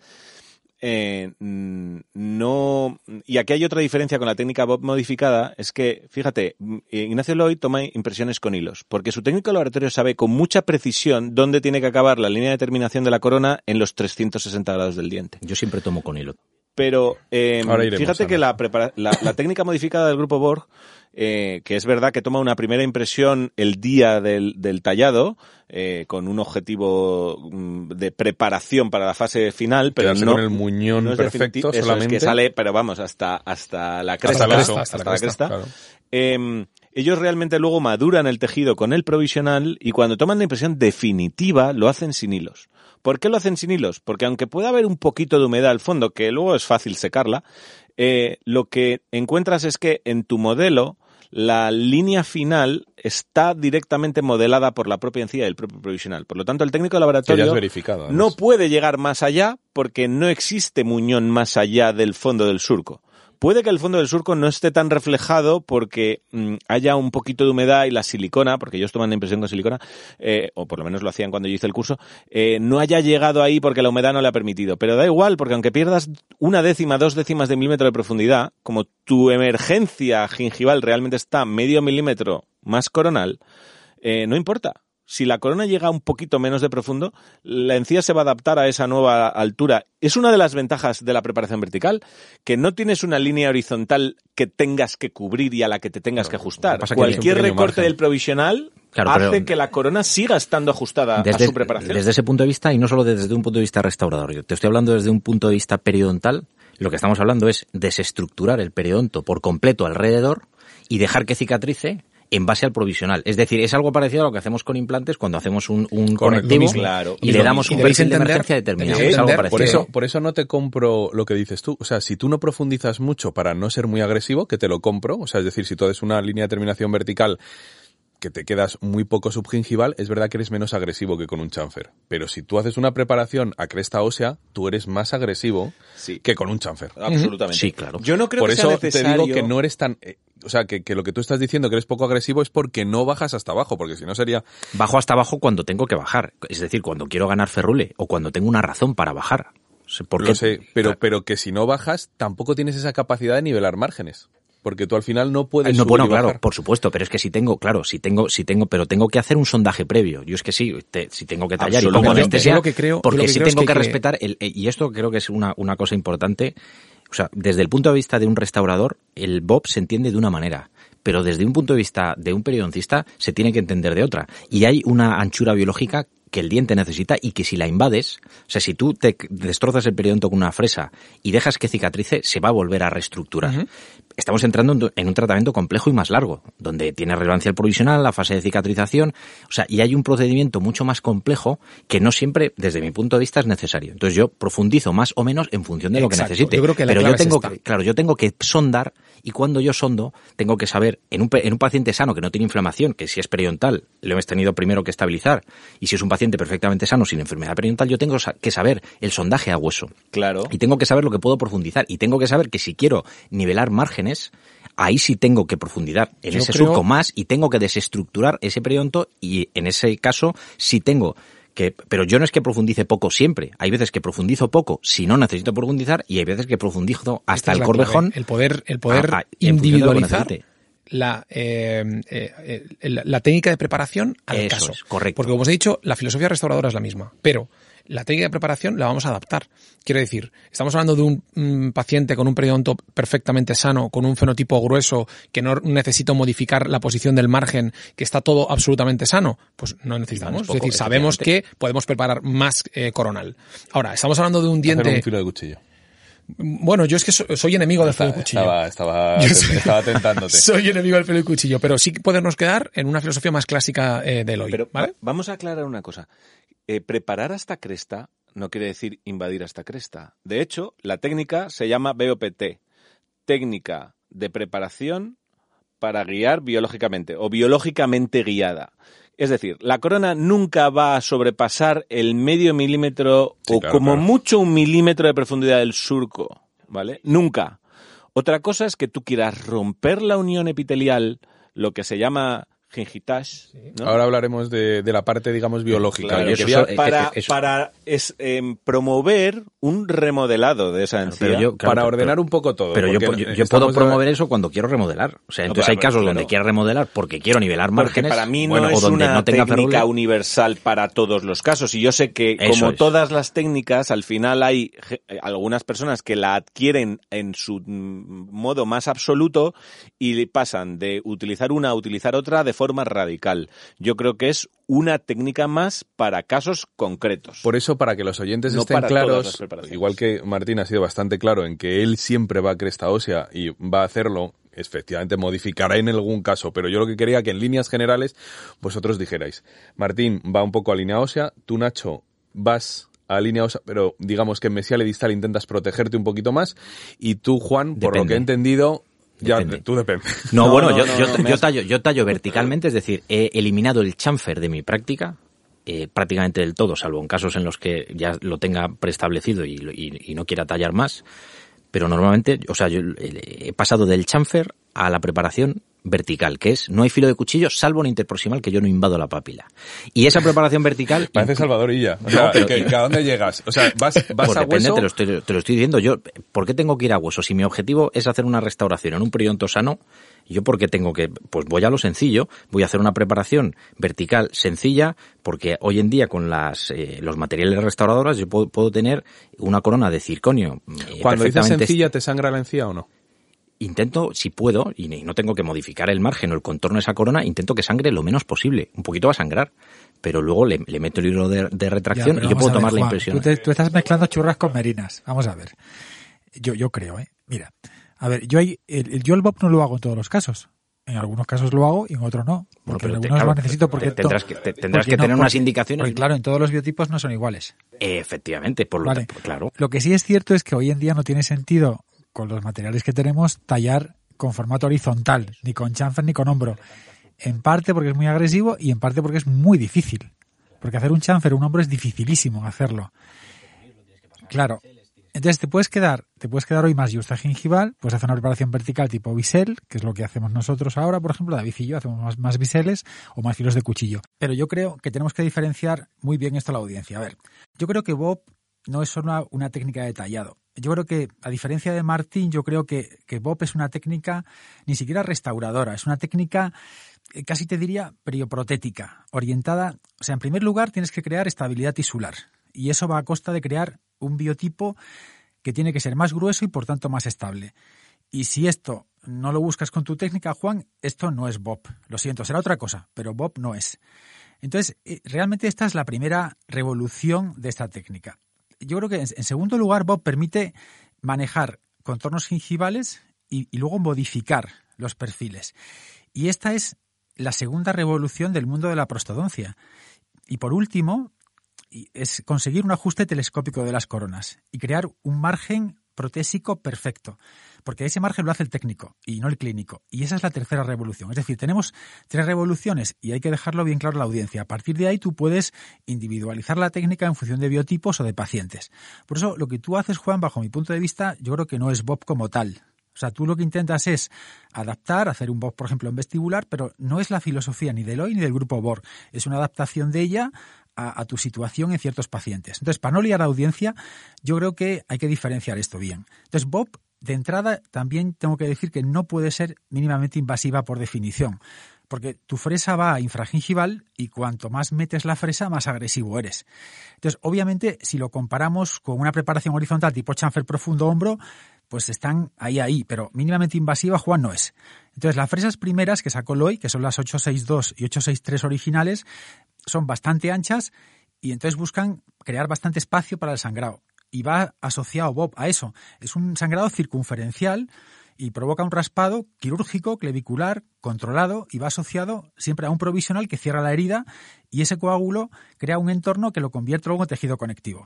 B: eh, no. Y aquí hay otra diferencia con la técnica Bob modificada, es que, fíjate, Ignacio Lloyd toma impresiones con hilos, porque su técnico laboratorio sabe con mucha precisión dónde tiene que acabar la línea de terminación de la corona en los 360 grados del diente.
E: Yo siempre tomo con hilo.
B: Pero eh, fíjate que la, la, técnica modificada del grupo Borg, eh, que es verdad que toma una primera impresión el día del, del tallado, eh, con un objetivo mm, de preparación para la fase final, pero no
D: con el muñón perfecto solamente.
B: Es que sale, pero vamos, hasta, hasta la cresta. Hasta, la cresta. Em, ellos realmente luego maduran el tejido con el provisional y cuando toman la impresión definitiva lo hacen sin hilos. ¿Por qué lo hacen sin hilos? Porque aunque pueda haber un poquito de humedad al fondo, que luego es fácil secarla, eh, lo que encuentras es que en tu modelo la línea final está directamente modelada por la propia encía del propio provisional. Por lo tanto, el técnico de laboratorio no puede llegar más allá porque no existe muñón más allá del fondo del surco. Puede que el fondo del surco no esté tan reflejado porque mm, haya un poquito de humedad y la silicona, porque ellos toman la impresión con silicona, eh, o por lo menos lo hacían cuando yo hice el curso, eh, no haya llegado ahí porque la humedad no le ha permitido. Pero da igual, porque aunque pierdas una décima, dos décimas de milímetro de profundidad, como tu emergencia gingival realmente está medio milímetro más coronal, eh, no importa si la corona llega un poquito menos de profundo, la encía se va a adaptar a esa nueva altura. Es una de las ventajas de la preparación vertical, que no tienes una línea horizontal que tengas que cubrir y a la que te tengas que ajustar. Cualquier recorte del provisional hace que la corona siga estando ajustada a su preparación.
E: Desde ese punto de vista, y no solo desde un punto de vista restaurador, yo te estoy hablando desde un punto de vista periodontal, lo que estamos hablando es desestructurar el periodonto por completo alrededor y dejar que cicatrice en base al provisional. Es decir, es algo parecido a lo que hacemos con implantes cuando hacemos un, un conectivo y, le damos un perfil de emergencia determinado. Es algo
D: por eso, por eso no te compro lo que dices tú. O sea, si tú no profundizas mucho para no ser muy agresivo, que te lo compro. O sea, es decir, si tú haces una línea de terminación vertical que te quedas muy poco subgingival, es verdad que eres menos agresivo que con un chanfer. Pero si tú haces una preparación a cresta ósea, tú eres más agresivo que con un chanfer.
B: Absolutamente.
E: Sí, claro.
B: Yo no creo
D: Por
B: que
D: eso
B: te
D: digo que no eres tan... O sea, que, que, lo que tú estás diciendo que eres poco agresivo es porque no bajas hasta abajo, porque si no sería...
E: Bajo hasta abajo cuando tengo que bajar. Es decir, cuando quiero ganar ferrule o cuando tengo una razón para bajar.
D: ¿Por sé, pero, pero que si no bajas, tampoco tienes esa capacidad de nivelar márgenes porque tú al final no puedes
E: no bueno claro por supuesto pero es que si tengo claro si tengo si tengo pero tengo que hacer un sondaje previo. Yo es que sí si tengo que tallar y pongo anestesia que creo, porque sí tengo que, respetar el, eh, y esto creo que es una, una cosa importante o sea desde el punto de vista de un restaurador el bob se entiende de una manera pero desde un punto de vista de un periodoncista se tiene que entender de otra y hay una anchura biológica que el diente necesita y que si la invades, o sea, si tú te destrozas el periodonto con una fresa y dejas que cicatrice, se va a volver a reestructurar. Estamos entrando en un tratamiento complejo y más largo, donde tiene relevancia el provisional, la fase de cicatrización, o sea, y hay un procedimiento mucho más complejo que no siempre, desde mi punto de vista, es necesario. Entonces yo profundizo más o menos en función de lo que necesite. Pero yo tengo que, claro, yo tengo que sondar y cuando yo sondo, tengo que saber, en un, en un paciente sano que no tiene inflamación, que si es periodontal, lo hemos tenido primero que estabilizar, y si es un paciente perfectamente sano sin enfermedad periodontal, yo tengo que saber el sondaje a hueso.
B: Claro.
E: Y tengo que saber lo que puedo profundizar. Y tengo que saber que si quiero nivelar ahí sí tengo que profundizar en ese surco más y tengo que desestructurar ese periodonto y en ese caso sí tengo Que, pero yo no es que profundice poco siempre. Hay veces que profundizo poco si no necesito profundizar y hay veces que profundizo hasta
F: es
E: el corvejón.
F: clave, El poder, el poder
E: a- a-
F: individualizar la, eh, eh, la, la técnica de preparación al
E: Eso
F: caso.
E: es, correcto.
F: Porque como os he dicho, la filosofía restauradora es la misma, pero la técnica de preparación la vamos a adaptar. Quiero decir, estamos hablando de un mm, paciente con un periodonto perfectamente sano, con un fenotipo grueso, que no necesito modificar la posición del margen, que está todo absolutamente sano. Pues no necesitamos.
E: es poco,
F: es decir, sabemos que podemos preparar más eh, coronal. Ahora, estamos hablando de un
D: Hacer
F: diente...
D: un filo de cuchillo.
F: Bueno, yo es que so- soy enemigo del filo de cuchillo.
D: Estaba, estaba,
F: soy-
D: estaba tentándote.
F: Soy enemigo del pelo y cuchillo, pero sí que podernos quedar en una filosofía más clásica eh, del hoy.
B: Pero
F: ¿vale?
B: va- vamos a aclarar una cosa. Eh, preparar hasta cresta no quiere decir invadir hasta cresta. De hecho, la técnica se llama BOPT, técnica de preparación para guiar biológicamente o biológicamente guiada. Es decir, la corona nunca va a sobrepasar el medio milímetro
D: Sí,
B: o
D: claro,
B: como
D: claro.
B: mucho un milímetro de profundidad del surco, ¿vale? Nunca. Otra cosa es que tú quieras romper la unión epitelial, lo que se llama gingitage, ¿no?
D: Ahora hablaremos de, de la parte, digamos, biológica.
B: Claro,
D: Yo
E: eso
D: quería-
E: so- eh,
B: para,
E: eh, eso.
B: para es, em, promover un remodelado de esa encía.
E: Pero yo, claro,
D: para
E: pero-
D: ordenar un poco todo.
E: Pero yo,
D: porque
E: yo- yo
D: estamos
E: puedo promover eso cuando quiero remodelar. O sea,
B: No,
E: entonces hay casos
B: claro.
E: donde quiero remodelar porque quiero nivelar
B: Porque
E: márgenes.
B: para mí no
E: bueno,
B: es una
E: no tenga
B: técnica
E: ferrule.
B: universal para todos los casos. Y yo sé que,
E: Eso
B: como
E: es.
B: todas las técnicas, al final hay eh, algunas personas que la adquieren en su mm, modo más absoluto y le pasan de utilizar una a utilizar otra de forma radical. Yo creo que es una técnica más para casos concretos.
D: Por eso, para que los oyentes
B: No
D: estén claros, igual que Martín ha sido bastante claro en que él siempre va a cresta ósea y va a hacerlo, efectivamente modificará en algún caso, pero yo lo que quería que en líneas generales vosotros dijerais, Martín va un poco a línea ósea, tú Nacho vas a línea ósea, pero digamos que en mesial y distal intentas protegerte un poquito más y tú Juan, por lo que he entendido, ya
E: Depende.
D: tú depende.
E: No,
B: No,
E: bueno,
B: no,
E: yo,
B: no,
E: yo,
B: no, me
E: yo
B: has-
E: tallo, yo tallo verticalmente, es decir, he eliminado el chamfer de mi práctica, eh, prácticamente del todo, salvo en casos en los que ya lo tenga preestablecido y, lo- y- y no quiera tallar más. Pero normalmente, o sea, yo eh, he pasado del chamfer a la preparación vertical, que es no hay filo de cuchillo salvo en interproximal que yo no invado la papila. Y esa preparación vertical
D: Parece Salvador Illa. O sea,
E: pero-
D: que- que ¿a dónde llegas? O sea, vas, vas
E: Pues
D: a
E: depende,
D: hueso...
E: te lo, estoy, te lo estoy diciendo. Yo, ¿por qué tengo que ir a hueso? Si mi objetivo es hacer una restauración en un periodonto sano, yo porque tengo que, pues voy a lo sencillo, voy a hacer una preparación vertical sencilla, porque hoy en día con las, eh, los materiales restauradoras yo puedo, puedo tener una corona de circonio. eh,
D: Cuando dices sencilla, ¿te sangra la encía o no?
E: Intento, si puedo, y no tengo que modificar el margen o el contorno de esa corona, intento que sangre lo menos posible. Un poquito va a sangrar, pero luego le, le meto el hilo de, retracción y yo puedo
C: ver,
E: tomar la impresión.
C: Tú, te- tú estás mezclando churras con merinas. Vamos a ver. Yo, yo creo, ¿eh? Mira. A ver, yo, hay, el, yo el Bob no lo hago en todos los casos. En algunos casos lo hago y en otros no.
E: Bueno,
C: Porque
E: pero
C: en
E: te-
C: algunos
E: claro,
C: lo necesito porque...
E: te- tendrás que- te- tendrás
C: porque
E: que tener unas indicaciones.
C: Porque claro, en todos los biotipos no son iguales.
E: Efectivamente, por lo
C: Vale.
E: tanto, claro.
C: Lo que sí es cierto es que hoy en día no tiene sentido, con los materiales que tenemos, tallar con formato horizontal, ni con chanfer ni con hombro. En parte porque es muy agresivo y en parte porque es muy difícil. Porque hacer un chanfer un hombro es dificilísimo hacerlo. Claro. Entonces te puedes quedar, te puedes quedar hoy más justa gingival, puedes hacer una preparación vertical tipo bisel, que es lo que hacemos nosotros ahora, por ejemplo, David y yo hacemos más, más biseles o más filos de cuchillo. Pero yo creo que tenemos que diferenciar muy bien esto a la audiencia. A ver, yo creo que Bob no es solo una, una técnica de tallado. Yo creo que, a diferencia de Martín, yo creo que, Bob es una técnica ni siquiera restauradora, es una técnica eh, casi te diría perioprotética, orientada, o sea, en primer lugar tienes que crear estabilidad tisular y eso va a costa de crear un biotipo que tiene que ser más grueso y por tanto más estable. Y si esto no lo buscas con tu técnica, Juan, esto no es Bob. Lo siento, será otra cosa, pero Bob no es. Entonces, eh, realmente esta es la primera revolución de esta técnica. Yo creo que, en segundo lugar, Bob permite manejar contornos gingivales y, y luego modificar los perfiles. Y esta es la segunda revolución del mundo de la prostodoncia. Y por último, es conseguir un ajuste telescópico de las coronas y crear un margen protésico perfecto, porque ese margen lo hace el técnico y no el clínico. Y esa es la tercera revolución. Es decir, tenemos tres revoluciones y hay que dejarlo bien claro a la audiencia. A partir de ahí tú puedes individualizar la técnica en función de biotipos o de pacientes. Por eso lo que tú haces, Juan, bajo mi punto de vista, yo creo que no es Bob como tal. O sea, tú lo que intentas es adaptar, hacer un Bob, por ejemplo, en vestibular, pero no es la filosofía ni del hoy ni del grupo Borg. Es una adaptación de ella a, a, tu situación en ciertos pacientes. Entonces, para no liar a audiencia, yo creo que hay que diferenciar esto bien. Entonces, Bob, de entrada, también tengo que decir que no puede ser mínimamente invasiva por definición porque tu fresa va infragingival y cuanto más metes la fresa, más agresivo eres. Entonces, obviamente, si lo comparamos con una preparación horizontal tipo chanfer profundo hombro, pues están ahí, ahí, pero mínimamente invasiva Juan no es. Entonces, las fresas primeras que sacó Loy, que son las 862 y 863 originales, son bastante anchas y entonces buscan crear bastante espacio para el sangrado. Y va asociado Bob a eso. Es un sangrado circunferencial y provoca un raspado quirúrgico, clavicular, controlado y va asociado siempre a un provisional que cierra la herida y ese coágulo crea un entorno que lo convierte luego en tejido conectivo.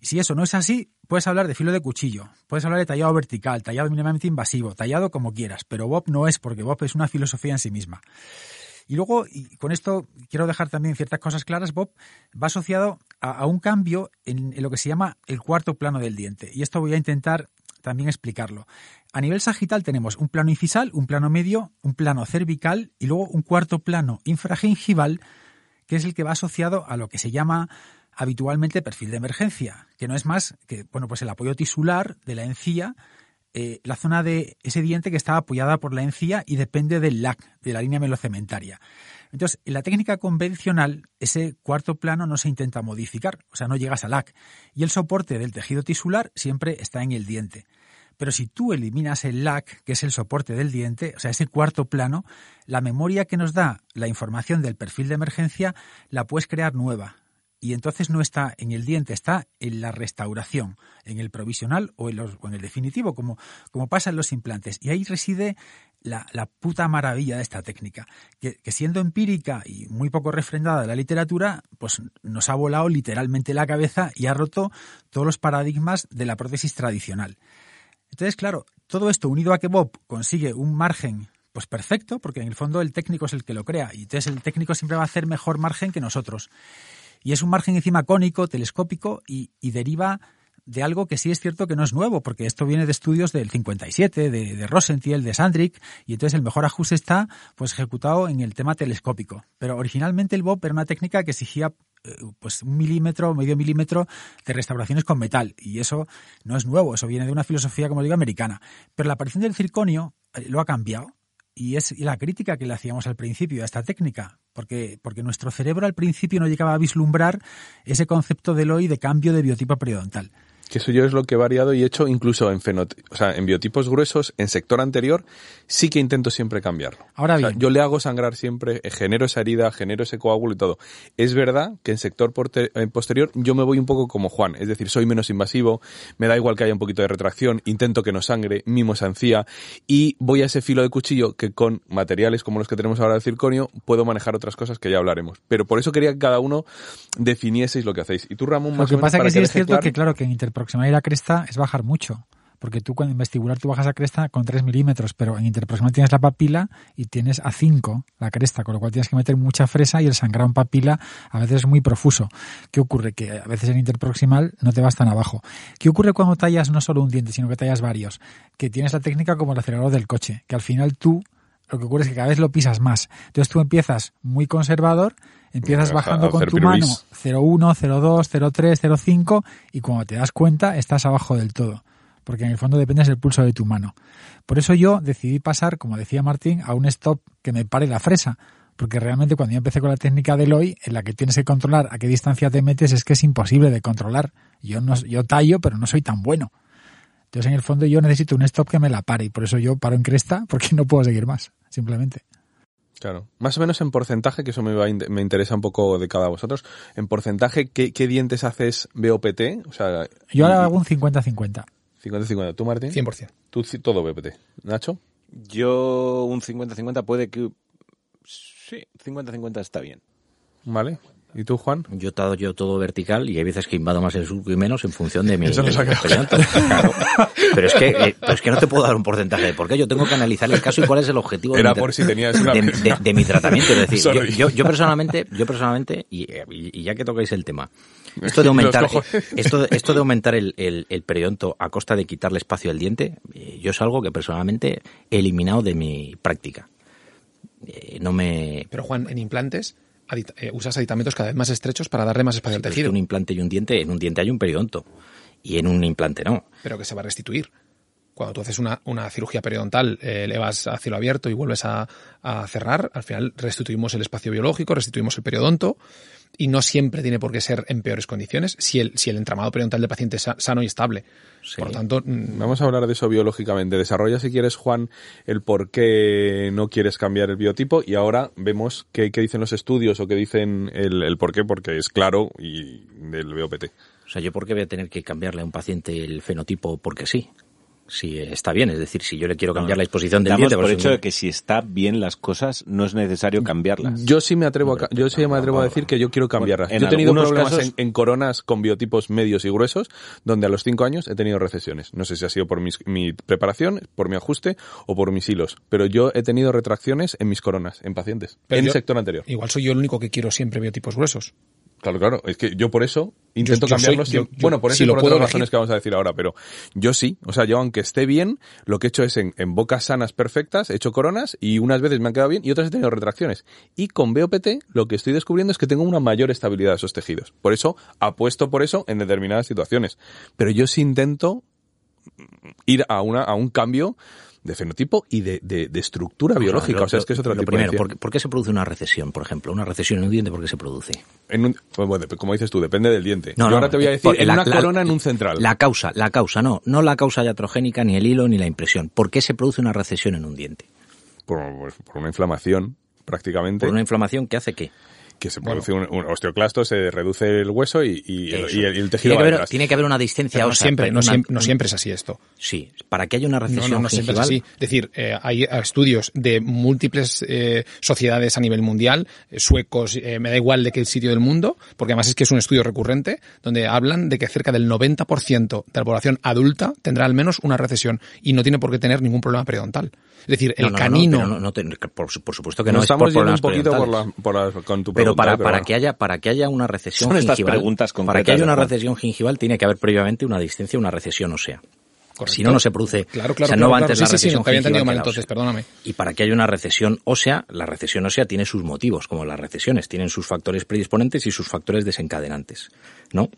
C: Y si eso no es así, puedes hablar de filo de cuchillo, puedes hablar de tallado vertical, tallado mínimamente invasivo, tallado como quieras, pero Bob no es porque Bob es una filosofía en sí misma. Y luego, y con esto quiero dejar también ciertas cosas claras, Bob va asociado a, un cambio en, en, lo que se llama el cuarto plano del diente. Y esto voy a intentar también explicarlo. A nivel sagital tenemos un plano incisal, un plano medio, un plano cervical y luego un cuarto plano infragingival, que es el que va asociado a lo que se llama habitualmente perfil de emergencia, que no es más que bueno, pues el apoyo tisular de la encía, eh, la zona de ese diente que está apoyada por la encía y depende del LAC, de la línea melocementaria. Entonces, en la técnica convencional, ese cuarto plano no se intenta modificar, o sea, no llegas al LAC, y el soporte del tejido tisular siempre está en el diente. Pero si tú eliminas el LAC, que es el soporte del diente, o sea, ese cuarto plano, la memoria que nos da la información del perfil de emergencia la puedes crear nueva. Y entonces no está en el diente, está en la restauración, en el provisional o en, los, o en el definitivo, como, como pasa en los implantes. Y ahí reside la, puta maravilla de esta técnica, que, que, siendo empírica y muy poco refrendada de la literatura, pues nos ha volado literalmente la cabeza y ha roto todos los paradigmas de la prótesis tradicional. Entonces, claro, todo esto unido a que Bob consigue un margen pues perfecto, porque en el fondo el técnico es el que lo crea, y entonces el técnico siempre va a hacer mejor margen que nosotros. Y es un margen encima cónico, telescópico, y, y deriva de algo que sí es cierto que no es nuevo, porque esto viene de estudios del 57, de, de Rosentiel, de Sandrick, y entonces el mejor ajuste está pues ejecutado en el tema telescópico. Pero originalmente el Bob era una técnica que exigía pues un milímetro, medio milímetro de restauraciones con metal. Y eso no es nuevo, eso viene de una filosofía, como digo, americana. Pero la aparición del circonio lo ha cambiado. Y es la crítica que le hacíamos al principio a esta técnica, porque, porque nuestro cerebro al principio no llegaba a vislumbrar ese concepto del hoy de cambio de biotipo periodontal.
D: Que eso yo es lo que he variado y he hecho incluso en o sea, en biotipos gruesos, en sector anterior, sí que intento siempre cambiarlo.
C: Ahora bien.
D: O sea, yo le hago sangrar siempre, eh, genero esa herida, genero ese coágulo y todo. Es verdad que en sector en posterior yo me voy un poco como Juan, es decir, soy menos invasivo, me da igual que haya un poquito de retracción, intento que no sangre, mimo esa encía y voy a ese filo de cuchillo que con materiales como los que tenemos ahora de circonio puedo manejar otras cosas que ya hablaremos. Pero por eso quería que cada uno definieseis lo que hacéis. Y tú, Ramón, más
C: Lo que
D: o menos
C: pasa
D: para
C: que sí es cierto que, claro, que en interproximal y la cresta es bajar mucho. Porque tú en vestibular tú bajas a cresta con 3 milímetros, pero en interproximal tienes la papila y tienes a 5 la cresta, con lo cual tienes que meter mucha fresa y el sangrado en papila a veces es muy profuso. ¿Qué ocurre? Que a veces en interproximal no te vas tan abajo. ¿Qué ocurre cuando tallas no solo un diente, sino que tallas varios? Que tienes la técnica como el acelerador del coche, que al final tú lo que ocurre es que cada vez lo pisas más. Entonces tú empiezas muy conservador, empiezas bajando con tu mano
D: pirulís.
C: 0,1, 0,2, 0,3, 0,5 y cuando te das cuenta estás abajo del todo. Porque en el fondo dependes del pulso de tu mano. Por eso yo decidí pasar, como decía Martín, a un stop que me pare la fresa. Porque realmente cuando yo empecé con la técnica de Loy, en la que tienes que controlar a qué distancia te metes, es que es imposible de controlar. Yo no, yo tallo, pero no soy tan bueno. Entonces, en el fondo, yo necesito un stop que me la pare y por eso yo paro en cresta porque no puedo seguir más, simplemente.
D: Claro. Más o menos en porcentaje, que eso me, va me interesa un poco de cada vosotros. En porcentaje, ¿qué, qué dientes haces BOPT? O sea,
C: Yo ahora hago un 50-50.
D: 50-50. ¿Tú, Martín?
F: 100%.
D: Tú sí, todo BOPT. ¿Nacho?
B: Yo un 50-50 puede que... Sí, 50-50 está bien.
D: ¿Vale? ¿Y tú, Juan?
E: Yo todo, yo todo vertical y hay veces que invado más el surco y menos en función de mi
D: Eso nos ha quedado
E: periodonto. Claro. Pero es que eh, pero es que no te puedo dar un porcentaje de por qué. Yo tengo que analizar el caso y cuál es el objetivo de
D: Era
E: mi tra-
D: por si tenías una-
E: de, de- de mi tratamiento. Es decir, yo, yo, yo personalmente, yo personalmente y, y- y ya que tocáis el tema, esto de aumentar,
D: cojones.
E: esto, de- esto de aumentar el, el, el periodonto a costa de quitarle espacio al diente, eh, yo es algo que personalmente he eliminado de mi práctica. Eh, no me,
F: Pero Juan, en implantes, adit- eh, usas aditamentos cada vez más estrechos para darle más espacio al
E: Pero es que
F: tejido,
E: un implante y un diente, en un diente hay un periodonto. Y en un implante no.
F: pero que se va a restituir. Cuando tú haces una, una cirugía periodontal, eh, le vas a cielo abierto y vuelves a, a cerrar, al final restituimos el espacio biológico, restituimos el periodonto y no siempre tiene por qué ser en peores condiciones si el, si el entramado periodontal del paciente es sa- sano y estable.
E: Sí.
F: Por lo tanto, mm,
D: Vamos a hablar de eso biológicamente. Desarrolla, si quieres, Juan, el por qué no quieres cambiar el biotipo y ahora vemos qué, qué dicen los estudios o qué dicen el, el por qué, porque es claro y del BOPT.
E: O sea, ¿yo por qué voy a tener que cambiarle a un paciente el fenotipo porque sí? Si está bien, es decir, si yo le quiero cambiar la disposición del
B: Damos
E: diente...
B: por
E: pues,
B: hecho de que si está bien las cosas, no es necesario cambiarlas.
D: Yo sí me atrevo a, ca- yo sí me atrevo a decir que yo quiero cambiarlas. Yo he tenido problemas
B: casos-
D: en, en coronas con biotipos medios y gruesos, donde a los cinco años he tenido recesiones. No sé si ha sido por mis- mi preparación, por mi ajuste o por mis hilos, pero yo he tenido retracciones en mis coronas, en pacientes,
F: Pero
D: en
F: yo-
D: el sector anterior.
F: igual soy yo el único que quiero siempre biotipos gruesos.
D: Claro, claro. Es que yo por eso intento
F: Yo- yo soy-
D: bueno, por eso
F: si
D: y por otras
F: elegir.
D: razones que vamos a decir ahora, pero yo sí. O sea, yo aunque esté bien, lo que he hecho es en, en bocas sanas perfectas, he hecho coronas y unas veces me han quedado bien y otras he tenido retracciones. Y con BOPT lo que estoy descubriendo es que tengo una mayor estabilidad de esos tejidos. Por eso apuesto por eso en determinadas situaciones. Pero yo sí intento ir a, una, a un cambio de fenotipo y de, de- de estructura biológica.
E: lo-
D: o sea, es que es
E: lo
D: tipo
E: primero,
D: de
E: ¿por, qué- por qué se produce una recesión, por ejemplo? Una recesión en un diente, ¿por qué se produce?
D: en un- pues bueno, como dices tú, depende del diente.
E: No,
D: Yo
E: no,
D: ahora te voy a
E: eh,
D: decir en
E: la-
D: una
E: la-
D: corona en un central.
E: La causa, la causa, no, no la causa iatrogénica, ni el hilo, ni la impresión. ¿Por qué se produce una recesión en un diente?
D: por, pues, por una inflamación prácticamente
E: Por una inflamación que hace qué?
D: Que se produce un, un osteoclasto se reduce el hueso y, y el,
E: Eso.
D: y el- y el tejido
E: tiene, que
D: va
E: haber, tiene que haber una distancia
F: Pero no
E: ósea,
F: siempre, no,
E: una-
F: siempre, no siempre es así esto.
E: Sí, para que haya una recesión
F: no, no siempre es así. Es decir, eh, hay estudios de múltiples eh, sociedades a nivel mundial, eh, suecos, eh, me da igual de qué sitio del mundo, porque además es que es un estudio recurrente, donde hablan de que cerca del 90% de la población adulta tendrá al menos una recesión y no tiene por qué tener ningún problema periodontal. Es decir, el
E: No, no, no,
F: canino...
E: pero no- no te- por, por supuesto que
D: Nos
E: no es
D: estamos
E: por
D: yendo un poquito por
E: periodontal.
D: la, por la- con tu
E: Pero para, para
D: bueno.
E: que haya para que haya una recesión
B: Son estas
E: gingival,
B: preguntas
E: para que haya una recesión gingival tiene que haber previamente una distancia, una recesión ósea.
F: Correcto.
E: Si no, no se produce.
F: Claro, claro,
E: o sea,
F: claro,
E: no va antes la
F: sí,
E: recesión gingival
F: mal entonces, perdóname.
E: Y para que haya una recesión ósea, la recesión ósea tiene sus motivos, como las recesiones, tienen sus factores predisponentes y sus factores desencadenantes, ¿no?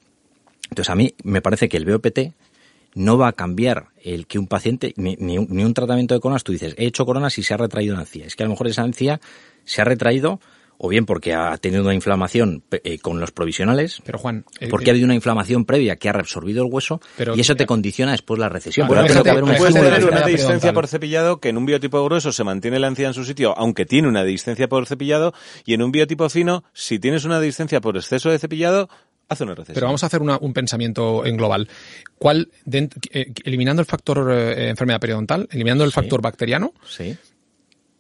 E: Entonces a mí me parece que el BOPT no va a cambiar el que un paciente, ni, ni, un, ni un tratamiento de coronas, tú dices, he hecho coronas y se ha retraído una encía. Es que a lo mejor esa encía se ha retraído o bien porque ha tenido una inflamación eh, con los provisionales,
F: Pero Juan... eh,
E: porque
F: eh,
E: ha habido una inflamación previa que ha reabsorbido el hueso
F: Pero-
E: y eso te condiciona después la recesión.
F: Pero
E: tiene que haber un
F: te-
B: Puedes tener una
F: periodontal.
B: por cepillado que en un biotipo grueso se mantiene la encía en su sitio, aunque tiene una distancia por cepillado, y en un biotipo fino, si tienes una distancia por exceso de cepillado, hace una recesión.
F: Pero vamos a hacer una- un pensamiento en global. ¿Cuál, eh, eliminando el factor eh, enfermedad periodontal, eliminando el
E: Sí.
F: factor bacteriano,
E: Sí.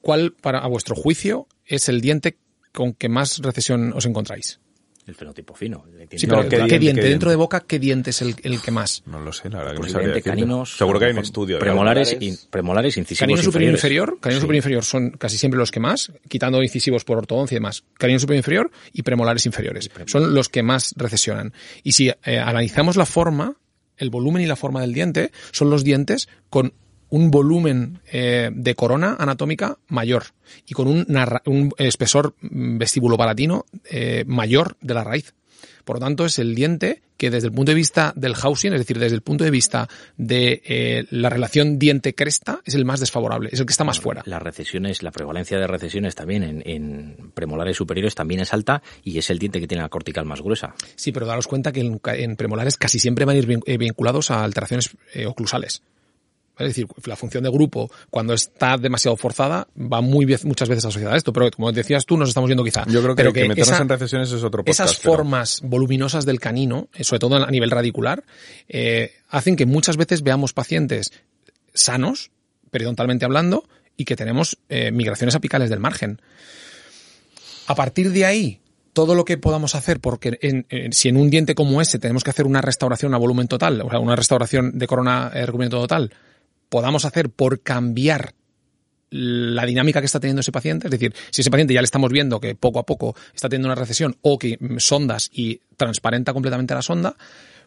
F: ¿cuál, para, a vuestro juicio, es el diente con que más recesión os encontráis?
E: El fenotipo fino. el que
F: Sí,
E: tiene-
F: pero
D: ¿qué
F: ¿qué,
D: diente,
F: diente?
D: qué
F: Dentro de boca, ¿qué diente es el, el que más?
D: No lo sé, la verdad que no
E: posiblemente
D: decirte.
E: caninos.
D: Seguro que hay un estudio.
E: Premolares, in- premolares incisivos
F: Canino superior
E: inferiores.
F: inferior, canino
E: Sí.
F: superior inferior son casi siempre los que más, quitando incisivos por ortodoncia y demás. Canino superior inferior y premolares inferiores. Son los que más recesionan. Y si eh, analizamos la forma, el volumen y la forma del diente, son los dientes con un volumen eh, de corona anatómica mayor y con un, un espesor mm, vestíbulo-palatino eh, mayor de la raíz. Por lo tanto, es el diente que desde el punto de vista del housing, es decir, desde el punto de vista de eh, la relación diente-cresta, es el más desfavorable, es el que está más fuera.
E: Las recesiones, la prevalencia de recesiones también en, en premolares superiores también es alta y es el diente que tiene la cortical más gruesa.
F: Sí, pero daros cuenta que en, en premolares casi siempre van a ir vin- vinculados a alteraciones eh, oclusales. Es decir, la función de grupo, cuando está demasiado forzada, va muy muchas veces asociada a esto. Pero como decías tú, nos estamos viendo quizá.
D: Yo creo que,
F: pero
D: que meternos
F: esa-
D: en recesiones es otro podcast.
F: esas
D: pero-
F: formas voluminosas del canino, eh, sobre todo a nivel radicular, eh, hacen que muchas veces veamos pacientes sanos, periodontalmente hablando, y que tenemos eh, migraciones apicales del margen. A partir de ahí, todo lo que podamos hacer, porque en- en- si en un diente como ese tenemos que hacer una restauración a volumen total, o sea, una restauración de corona recubrimiento total, podamos hacer por cambiar la dinámica que está teniendo ese paciente, es decir, si ese paciente ya le estamos viendo que poco a poco está teniendo una recesión o que sondas y transparenta completamente la sonda,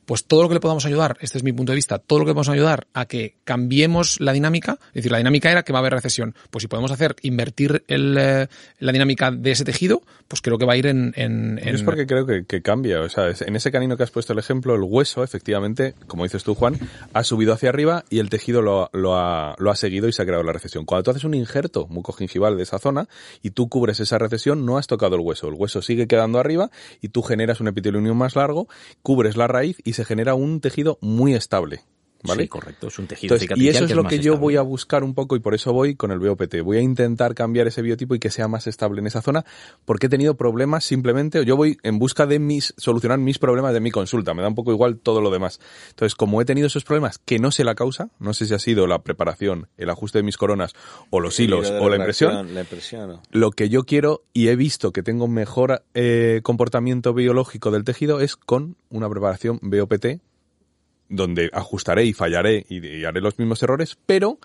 F: pues todo lo que le podamos ayudar, este es mi punto de vista, todo lo que podemos ayudar a que cambiemos la dinámica, es decir, la dinámica era que va a haber recesión, pues si podemos hacer invertir el, eh, la dinámica de ese tejido, pues creo que va a ir en... en, en...
D: Es porque creo que, que cambia, o sea, en ese canino que has puesto el ejemplo, el hueso, efectivamente, como dices tú, Juan, ha subido hacia arriba y el tejido lo, lo, ha, lo ha seguido y se ha creado la recesión. Cuando tú haces un injerto mucogingival de esa zona y tú cubres esa recesión, no has tocado el hueso, el hueso sigue quedando arriba y tú generas un epitelio más largo, cubres la raíz y se genera un tejido muy estable. ¿Vale?
E: Sí, correcto, es un tejido
D: Entonces, Y eso es,
E: que
D: lo que yo
E: estable.
D: voy a buscar un poco y por eso voy con el BOPT. Voy a intentar cambiar ese biotipo y que sea más estable en esa zona porque he tenido problemas simplemente, o yo voy en busca de mis, solucionar mis problemas de mi consulta. Me da un poco igual todo lo demás. Entonces, como he tenido esos problemas que no sé la causa, no sé si ha sido la preparación, el ajuste de mis coronas o los hilos o la impresión,
B: La impresión. ¿no?
D: lo que yo quiero y he visto que tengo mejor eh, comportamiento biológico del tejido es con una preparación BOPT donde ajustaré y fallaré y, haré los mismos errores, pero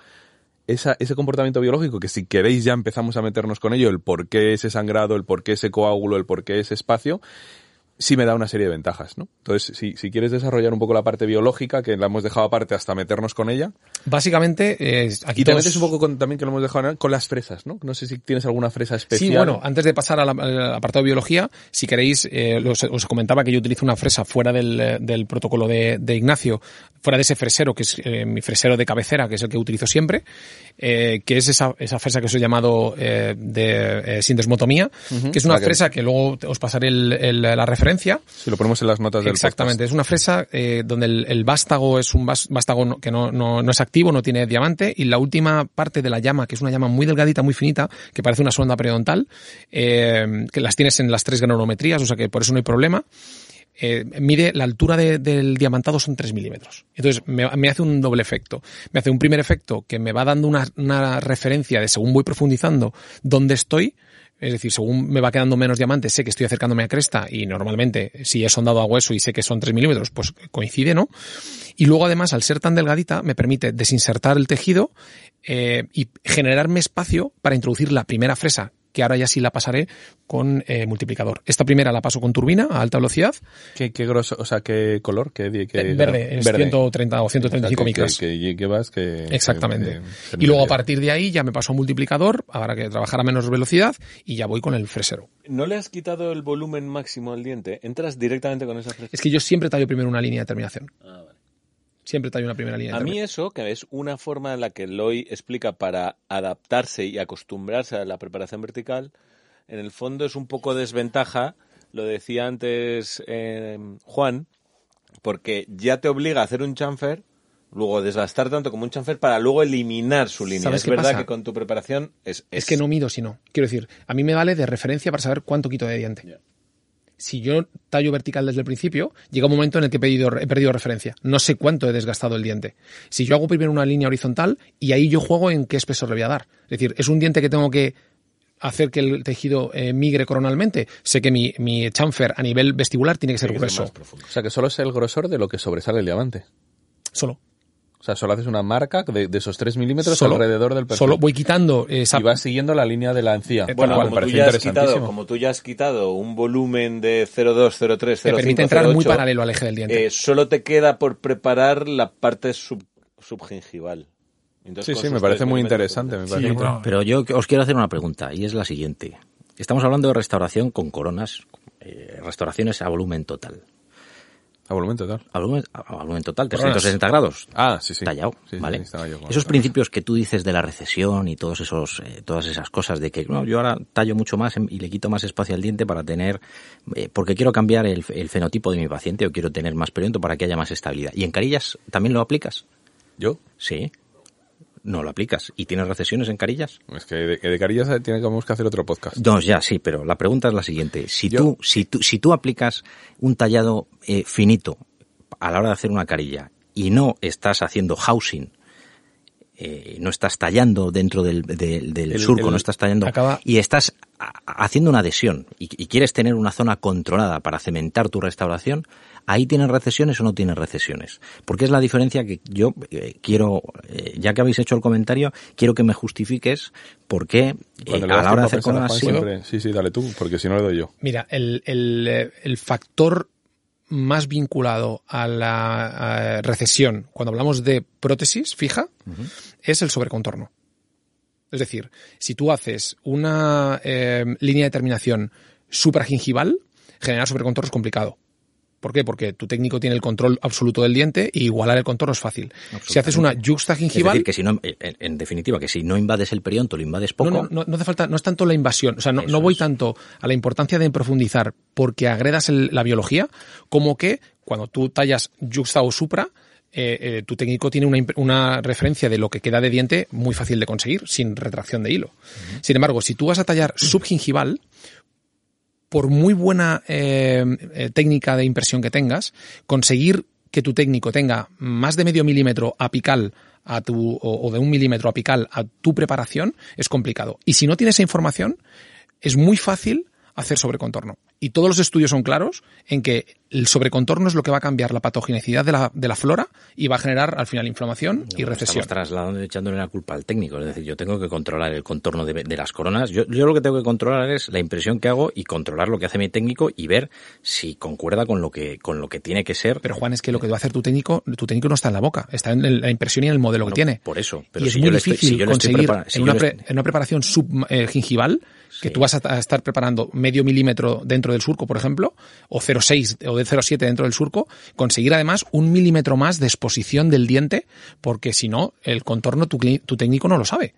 D: ese comportamiento biológico que si queréis ya empezamos a meternos con ello, el por qué ese sangrado, el por qué ese coágulo, el por qué ese espacio, sí me da una serie de ventajas, ¿no? Entonces, si, si quieres desarrollar un poco la parte biológica, que la hemos dejado aparte hasta meternos con ella,
F: Básicamente, eh, aquí
D: y te
F: todos-
D: metes un poco con, también que lo hemos dejado con las fresas, ¿no? No sé si tienes alguna fresa especial.
F: Sí, bueno, antes de pasar al, al apartado de biología, si queréis, eh, los- os comentaba que yo utilizo una fresa fuera del, eh, del protocolo de, de Ignacio, fuera de ese fresero, que es eh, mi fresero de cabecera, que es el que utilizo siempre, eh, que es esa, esa fresa que os he llamado eh, de eh, sindesmotomía, que es una
D: que-
F: fresa que luego os pasaré el- el- la referencia,
D: Si lo ponemos en las notas del
F: Exactamente, es una fresa eh, donde el, el vástago es un vástago no- que no, no, no es activo, no tiene diamante, y la última parte de la llama, que es una llama muy delgadita, muy finita, que parece una sonda periodontal, que las tienes en las tres granometrías, o sea que por eso no hay problema. Eh, mide la altura de- del diamantado son 3 milímetros. Entonces me, hace un doble efecto. Me hace un primer efecto que me va dando una, referencia de según voy profundizando dónde estoy, es decir, según me va quedando menos diamante, sé que estoy acercándome a cresta y normalmente si he sondado a hueso y sé que son 3 milímetros, pues coincide, ¿no? Y luego además, al ser tan delgadita, me permite desinsertar el tejido eh, y generarme espacio para introducir la primera fresa, que ahora ya sí la pasaré con eh, multiplicador. Esta primera la paso con turbina a alta velocidad,
D: ¿Qué, qué grosso, o sea, qué color? ¿Qué, qué
F: eh, verde, es 130 o 135
D: O sea,
F: micras.
D: Que, que llevas que...
F: Exactamente.
D: que- que-
F: y luego a partir de ahí ya me paso a multiplicador, habrá que trabajar a menos velocidad y ya voy con el fresero.
B: ¿No le has quitado el volumen máximo al diente? Entras directamente con esa fresa.
F: Es que yo siempre tallo primero una línea de terminación. Siempre tallo una primera línea
B: A mí eso, que es una forma en la que Loy explica para adaptarse y acostumbrarse a la preparación vertical, en el fondo es un poco desventaja, lo decía antes eh, Juan, porque ya te obliga a hacer un chamfer, luego desgastar tanto como un chamfer para luego eliminar su línea.
F: ¿Sabes
B: Es
F: qué
B: verdad
F: pasa?
B: que con tu preparación es...
F: Es que no mido si no. Quiero decir, a mí me vale de referencia para saber cuánto quito de diente. Si yo tallo vertical desde el principio, llega un momento en el que he, pedido- he perdido referencia. No sé cuánto he desgastado el diente. Si yo hago primero una línea horizontal y ahí yo juego en qué espesor le voy a dar. Es decir, es un diente que tengo que hacer que el tejido eh, migre coronalmente. Sé que mi, mi chamfer a nivel vestibular tiene que ser grueso.
D: O sea, que solo es el grosor de lo que sobresale el diamante.
F: Solo.
D: O sea, solo haces una marca de, de esos 3 milímetros
F: Solo.
D: alrededor del perfil.
F: Solo voy quitando esa
D: Y vas siguiendo la línea de la encía.
F: Eh,
B: Bueno,
F: cual,
B: como
D: me
B: tú, ya has quitado, como tú ya has quitado un volumen de 0,2, 0,3, 0,5,
F: me permite entrar muy
B: 0,8,
F: paralelo al eje del diente.
B: eh, solo te queda por preparar la parte sub, subgingival. Entonces,
D: Sí, sí, me parece muy interesante. Me
B: de-
D: parece
C: Sí,
D: muy-
C: bueno,
E: Pero yo os quiero hacer una pregunta y es la siguiente. Estamos hablando de restauración con coronas, eh, restauraciones a volumen total.
D: A volumen total.
E: A volumen, a volumen total,
F: Coronas.
E: 360 grados.
D: Ah, sí, sí.
E: Tallado,
D: Sí,
E: ¿vale? esos principios que tú dices de la recesión y todos esos, eh, todas esas cosas de que no, yo ahora tallo mucho más en- y le quito más espacio al diente para tener, eh, porque quiero cambiar el, el fenotipo de mi paciente o quiero tener más periodonto para que haya más estabilidad. ¿Y en carillas también lo aplicas?
D: ¿Yo?
E: Sí. No lo aplicas. ¿Y tienes recesiones en carillas?
D: Es que de, de carillas tenemos que hacer otro podcast.
E: No, ya, sí, pero la pregunta es la siguiente. Si
D: Yo-
E: tú, si tú, si tú aplicas un tallado eh, finito a la hora de hacer una carilla y no estás haciendo housing, eh, no estás tallando dentro del, del- del
D: El-
E: surco,
D: el-
E: no estás tallando,
F: acaba-
E: y estás a- haciendo una adhesión y, y quieres tener una zona controlada para cementar tu restauración, ahí tienes recesiones o no tienes recesiones. Porque es la diferencia que yo eh, quiero, eh, ya que habéis hecho el comentario, quiero que me justifiques por qué eh, a la hora de hacer
D: a pensar a
E: coronas
D: Juan,
E: sí,
D: Sí, dale tú, porque si no le doy yo.
F: Mira, el, el, el factor más vinculado a la a recesión, cuando hablamos de prótesis fija, es el sobrecontorno. Es decir, si tú haces una eh, línea de terminación supragingival, generar sobrecontorno es complicado. ¿Por qué? Porque tu técnico tiene el control absoluto del diente y igualar el contorno es fácil. Si haces una juxta gingival...
E: Es decir, que si no, en, en definitiva, que si no invades el perionto, lo invades poco...
F: No, no, no, no hace falta, no es tanto la invasión, o sea, no, no voy
E: es.
F: tanto a la importancia de profundizar porque agredas el- la biología, como que cuando tú tallas juxta o supra, eh, eh, tu técnico tiene una referencia de lo que queda de diente muy fácil de conseguir, sin retracción de hilo. Sin embargo, si tú vas a tallar subgingival, por muy buena eh, eh, técnica de impresión que tengas, conseguir que tu técnico tenga más de medio milímetro apical a tu, o, o de un milímetro apical a tu preparación es complicado. Y si no tienes esa información, es muy fácil hacer sobrecontorno. Y todos los estudios son claros en que el sobrecontorno es lo que va a cambiar la patogenicidad de la, de la flora y va a generar al final inflamación y recesión.
E: Estamos trasladando, echándole la culpa al técnico. Es decir, yo tengo que controlar el contorno de, de las coronas. Yo, yo lo que tengo que controlar es la impresión que hago y controlar lo que hace mi técnico y ver si concuerda con lo que, con lo que tiene que ser.
F: Pero Juan, es que lo que va a hacer tu técnico, tu técnico no está en la boca, está en la impresión y en el modelo que tiene.
E: por eso. Pero
F: y es muy
E: yo le estoy-
F: difícil
E: si yo le estoy
F: conseguir
E: si
F: en,
E: yo
F: una pre- en una preparación subgingival, que
E: Sí.
F: tú vas a, estar preparando medio milímetro dentro del surco, por ejemplo, o 0,6 o de 0,7 dentro del surco, conseguir además un milímetro más de exposición del diente, porque si no, el contorno tu, tu técnico no lo sabe.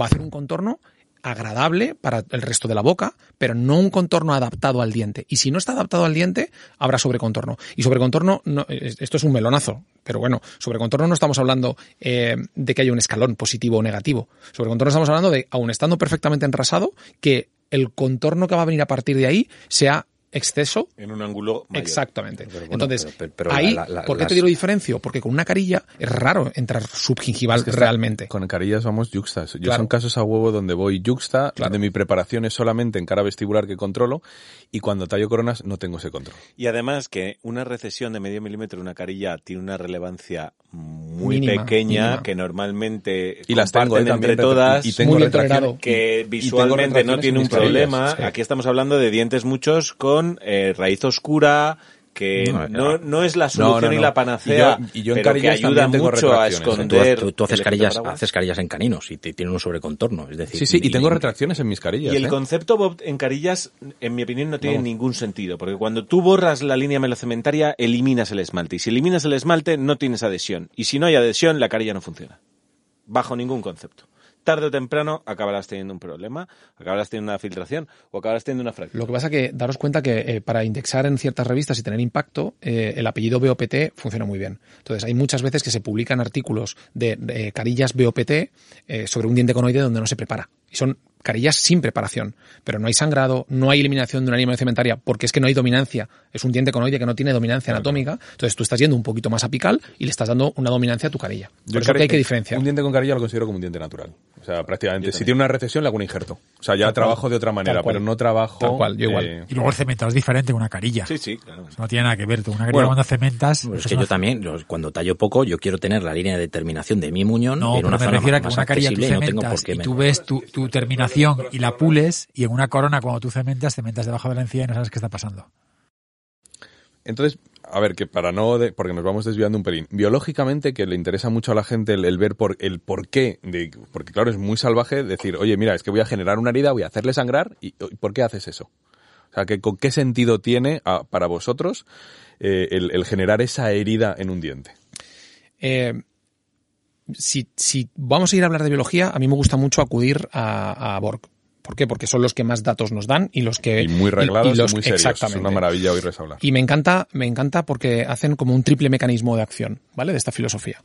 F: Va a hacer un contorno agradable para el resto de la boca, pero no un contorno adaptado al diente. Y si no está adaptado al diente, habrá sobrecontorno. Y sobrecontorno, no, es- esto es un melonazo, pero bueno, sobrecontorno no estamos hablando eh, de que haya un escalón positivo o negativo. Sobrecontorno estamos hablando de, aun estando perfectamente enrasado, que el contorno que va a venir a partir de ahí sea exceso
B: En un ángulo mayor.
F: Exactamente.
E: Pero bueno,
F: Entonces,
E: pero- pero- pero
F: ahí,
E: la- la-
F: ¿por qué
E: las-
F: te digo diferencio? Porque con una carilla es raro entrar subgingival
D: Es que
F: realmente.
D: Con carillas vamos yuxtas. Yo
F: Claro.
D: son casos a huevo donde voy yuxta,
F: Claro.
D: donde mi preparación es solamente en cara vestibular que controlo y cuando tallo coronas no tengo ese control.
B: Y además que una recesión de medio milímetro en una carilla tiene una relevancia muy
F: Mínima,
B: pequeña
F: mínima.
B: que normalmente
D: Y las tengo, eh,
B: entre
D: también,
B: todas.
D: y tengo
F: Muy
B: que
D: y- y tengo
B: visualmente no tiene
D: en
B: un problema.
F: sí.
B: Aquí estamos hablando de dientes muchos con eh, raíz oscura, que
E: No,
B: no, es la
D: No,
B: solución
D: no,
B: y la panacea,
D: Y yo- y yo en
B: pero que ayuda mucho a.
E: Tú,
B: esconder.
E: tú- tú haces carillas, haces carillas en caninos y te tienen un sobrecontorno. Es decir,
D: Sí, sí, y tengo retracciones en mis carillas.
B: Y el
D: ¿eh?
B: concepto Bob en carillas, en mi opinión, no tiene ningún sentido, porque cuando tú borras la línea melocementaria, eliminas el esmalte. Y si eliminas el esmalte, no tienes adhesión. Y si no hay adhesión, la carilla no funciona. Bajo ningún concepto. Tarde o temprano acabarás teniendo un problema, acabarás teniendo una filtración o acabarás teniendo una fractura.
F: Lo que pasa que daros cuenta que eh, para indexar en ciertas revistas y tener impacto, eh, el apellido BOPT funciona muy bien. Entonces, hay muchas veces que se publican artículos de, de carillas BOPT eh, sobre un diente conoide donde no se prepara. Y son carillas sin preparación, pero no hay sangrado, no hay eliminación de una línea cementaria, porque es que no hay dominancia. Es un diente conoide que no tiene dominancia anatómica. Entonces, tú estás yendo un poquito más apical y le estás dando una dominancia a tu carilla.
D: Yo
F: Por eso que hay que diferenciar.
D: Un diente con carilla lo considero como un diente natural. O sea, prácticamente. Si tiene una recesión, le hago un injerto. O sea, ya trabajo de otra manera, pero no trabajo.
F: Tal cual, yo igual.
D: eh,
C: Y luego el cementado es diferente que una carilla.
B: Sí, sí, claro.
C: No tiene nada que ver. Tú una carilla
D: Bueno,
C: cuando cementas...
E: Pues es que yo
C: una-
E: también, yo cuando tallo poco, yo quiero tener la línea de terminación de mi muñón
C: No,
E: en una
C: me
E: zona
C: refiero a que una carilla tú
E: no tengo
C: cementas
E: por qué
C: y tú ves tu, tu terminación y la pules y en una corona cuando tú cementas, cementas debajo de la encía y no sabes qué está pasando.
D: Entonces, a ver, que para no, de- porque nos vamos desviando un pelín. Biológicamente, que le interesa mucho a la gente el, el ver por, el por qué, de, porque claro, es muy salvaje decir, oye, mira, es que voy a generar una herida, voy a hacerle sangrar, y y ¿por qué haces eso? O sea, que, ¿con qué sentido tiene para vosotros eh, el, el generar esa herida en un diente?
F: Eh, si, si vamos a ir a hablar de biología, a mí me gusta mucho acudir a, a Borg. ¿Por qué? Porque son los que más datos nos dan y los que...
D: Y muy reglados y,
F: los-
D: muy serios. Es una maravilla oírles hablar.
F: Y me encanta, me encanta porque hacen como un triple mecanismo de acción, ¿vale? De esta filosofía.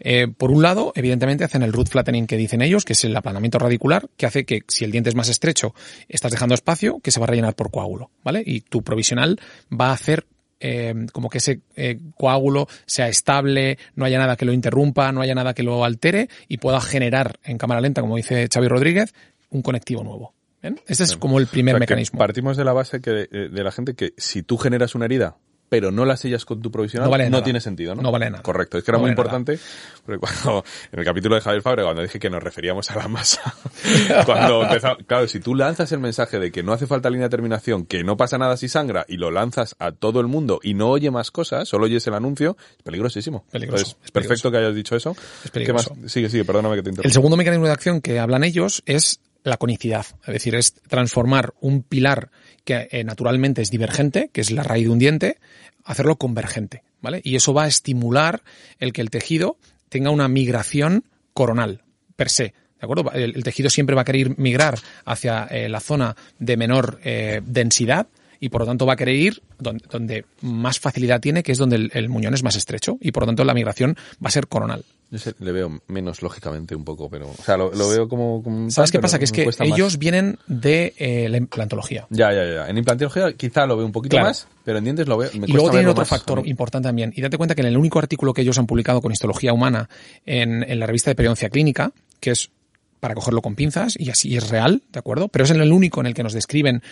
F: Eh, por un lado, evidentemente, hacen el root flattening que dicen ellos, que es el aplanamiento radicular, que hace que si el diente es más estrecho, estás dejando espacio que se va a rellenar por coágulo, ¿vale? Y tu provisional va a hacer eh, como que ese eh, coágulo sea estable, no haya nada que lo interrumpa, no haya nada que lo altere y pueda generar en cámara lenta, como dice Xavi Rodríguez, un conectivo nuevo. ¿bien? Este es como el primer
D: O sea, que
F: mecanismo.
D: Partimos de la base que, eh, de la gente que si tú generas una herida pero no la sellas con tu provisional,
F: No vale
D: tiene sentido, ¿no?
F: No vale nada.
D: Correcto. Es que era
F: No
D: muy
F: vale nada.
D: importante, porque cuando, en el capítulo de Javier Fabre, cuando dije que nos referíamos a la masa, cuando empezamos, claro, si tú lanzas el mensaje de que no hace falta línea de terminación, que no pasa nada si sangra, y lo lanzas a todo el mundo y no oye más cosas, solo oyes el anuncio, es peligrosísimo.
F: Peligroso,
D: Entonces,
F: es
D: perfecto
F: peligroso.
D: que hayas dicho eso.
F: Es
D: ¿Qué
F: peligroso.
D: más? Sigue, sigue, perdóname que te
F: El
D: interrumpa.
F: segundo mecanismo de acción que hablan ellos es la conicidad, es decir, es transformar un pilar que eh, naturalmente es divergente, que es la raíz de un diente, hacerlo convergente, ¿vale? Y eso va a estimular el que el tejido tenga una migración coronal, per se. ¿De acuerdo? El, tejido siempre va a querer migrar hacia eh, la zona de menor eh, densidad y por lo tanto va a querer ir donde, donde más facilidad tiene, que es donde el, el muñón es más estrecho y por lo tanto la migración va a ser coronal.
D: Yo sé, le veo menos lógicamente un poco, pero, o sea, lo, lo veo como, como
F: ¿Sabes qué pasa? Que es que
D: más.
F: ellos vienen de eh, la implantología.
D: Ya, ya, ya. En implantología quizá lo veo un poquito
F: Claro.
D: más, pero en dientes lo veo. Me
F: Y luego tienen otro
D: más
F: factor importante también. Y date cuenta que en el único artículo que ellos han publicado con histología humana en, en la revista de periodoncia clínica, que es para cogerlo con pinzas, y así es real, ¿de acuerdo? Pero es el único en el que nos describen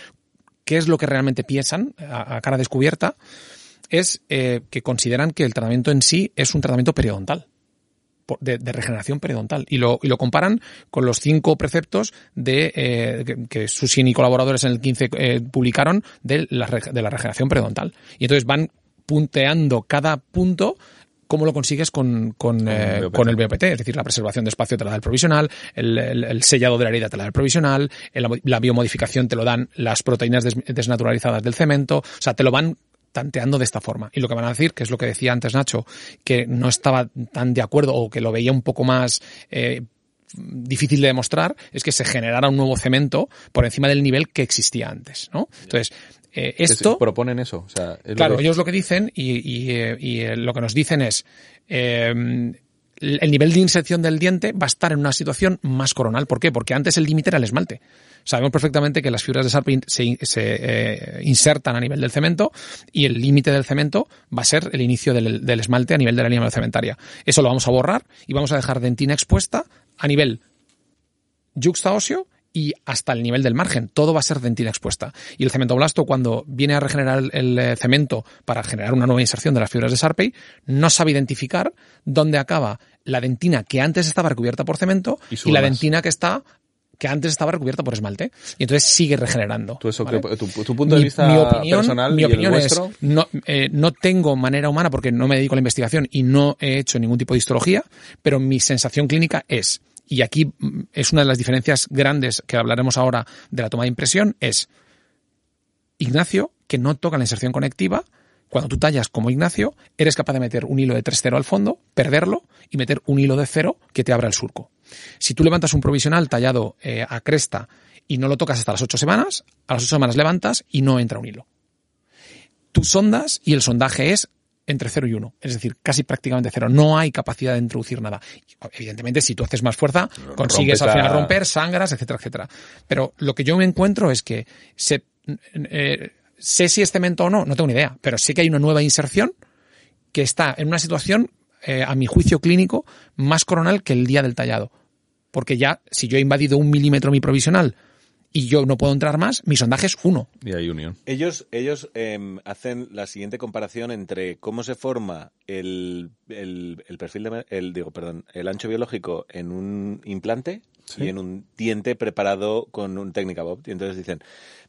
F: qué es lo que realmente piensan a, a cara descubierta, es eh, que consideran que el tratamiento en sí es un tratamiento periodontal. De, de regeneración periodontal y lo, y lo comparan con los cinco preceptos de eh, que, que Susini y colaboradores en el 15 eh, publicaron de la, de la regeneración periodontal y entonces van punteando cada punto cómo lo consigues con, con, eh,
D: BOPT.
F: con el BOPT, es decir, la preservación de espacio te la da el provisional, el, el- el sellado de la herida te la da el provisional, el- la biomodificación te lo dan las proteínas des- desnaturalizadas del cemento, o sea, te lo van tanteando de esta forma. Y lo que van a decir, que es lo que decía antes Nacho, que no estaba tan de acuerdo o que lo veía un poco más eh, difícil de demostrar, es que se generara un nuevo cemento por encima del nivel que existía antes, ¿no? Entonces, eh, esto...
D: proponen eso. O sea, es lo
F: Claro,
D: que-
F: ellos lo que dicen y, y, eh, y, eh, lo que nos dicen es eh, el nivel de inserción del diente va a estar en una situación más coronal. ¿Por qué? Porque antes el límite era el esmalte. Sabemos perfectamente que las fibras de Sarpe se, se, eh, insertan a nivel del cemento y el límite del cemento va a ser el inicio del, del esmalte a nivel de la línea cementaria. Eso lo vamos a borrar y vamos a dejar dentina expuesta a nivel yuxta óseo y hasta el nivel del margen. Todo va a ser dentina expuesta. Y el cementoblasto, cuando viene a regenerar el, eh, cemento para generar una nueva inserción de las fibras de Sarpey, no sabe identificar dónde acaba la dentina que antes estaba recubierta por cemento
D: Y
F: la dentina que está que antes estaba recubierta por esmalte. Y entonces sigue regenerando.
D: Tú eso
F: ¿vale?
D: que- tu, tu punto de vista personal
F: mi
D: y el
F: opinión es, no, eh, no tengo manera humana porque no me dedico a la investigación y no he hecho ningún tipo de histología, pero mi sensación clínica es, y aquí mm, es una de las diferencias grandes que hablaremos ahora de la toma de impresión, es Ignacio, que no toca la inserción conectiva, cuando tú tallas como Ignacio, eres capaz de meter un hilo de 3-0 al fondo, perderlo y meter un hilo de 0 que te abra el surco. Si tú levantas un provisional tallado eh, a cresta y no lo tocas hasta las 8 semanas, a las 8 semanas levantas y no entra un hilo. Tú sondas y el sondaje es entre 0 y 1, es decir, casi prácticamente cero. No hay capacidad de introducir nada. Evidentemente, si tú haces más fuerza, consigues al final romper, sangras, etcétera, etcétera. Pero lo que yo me encuentro es que se, eh, sé si es cemento o no, no tengo ni idea, pero sé que hay una nueva inserción que está en una situación, eh, a mi juicio clínico, más coronal que el día del tallado. Porque ya, si yo he invadido un milímetro mi provisional y yo no puedo entrar más, mi sondaje es uno.
D: Y hay unión.
B: Ellos, ellos em, hacen la siguiente comparación entre cómo se forma el, el, el perfil de, el, digo, perdón, el ancho biológico en un implante y en un diente preparado con un técnica Bob. Y entonces dicen,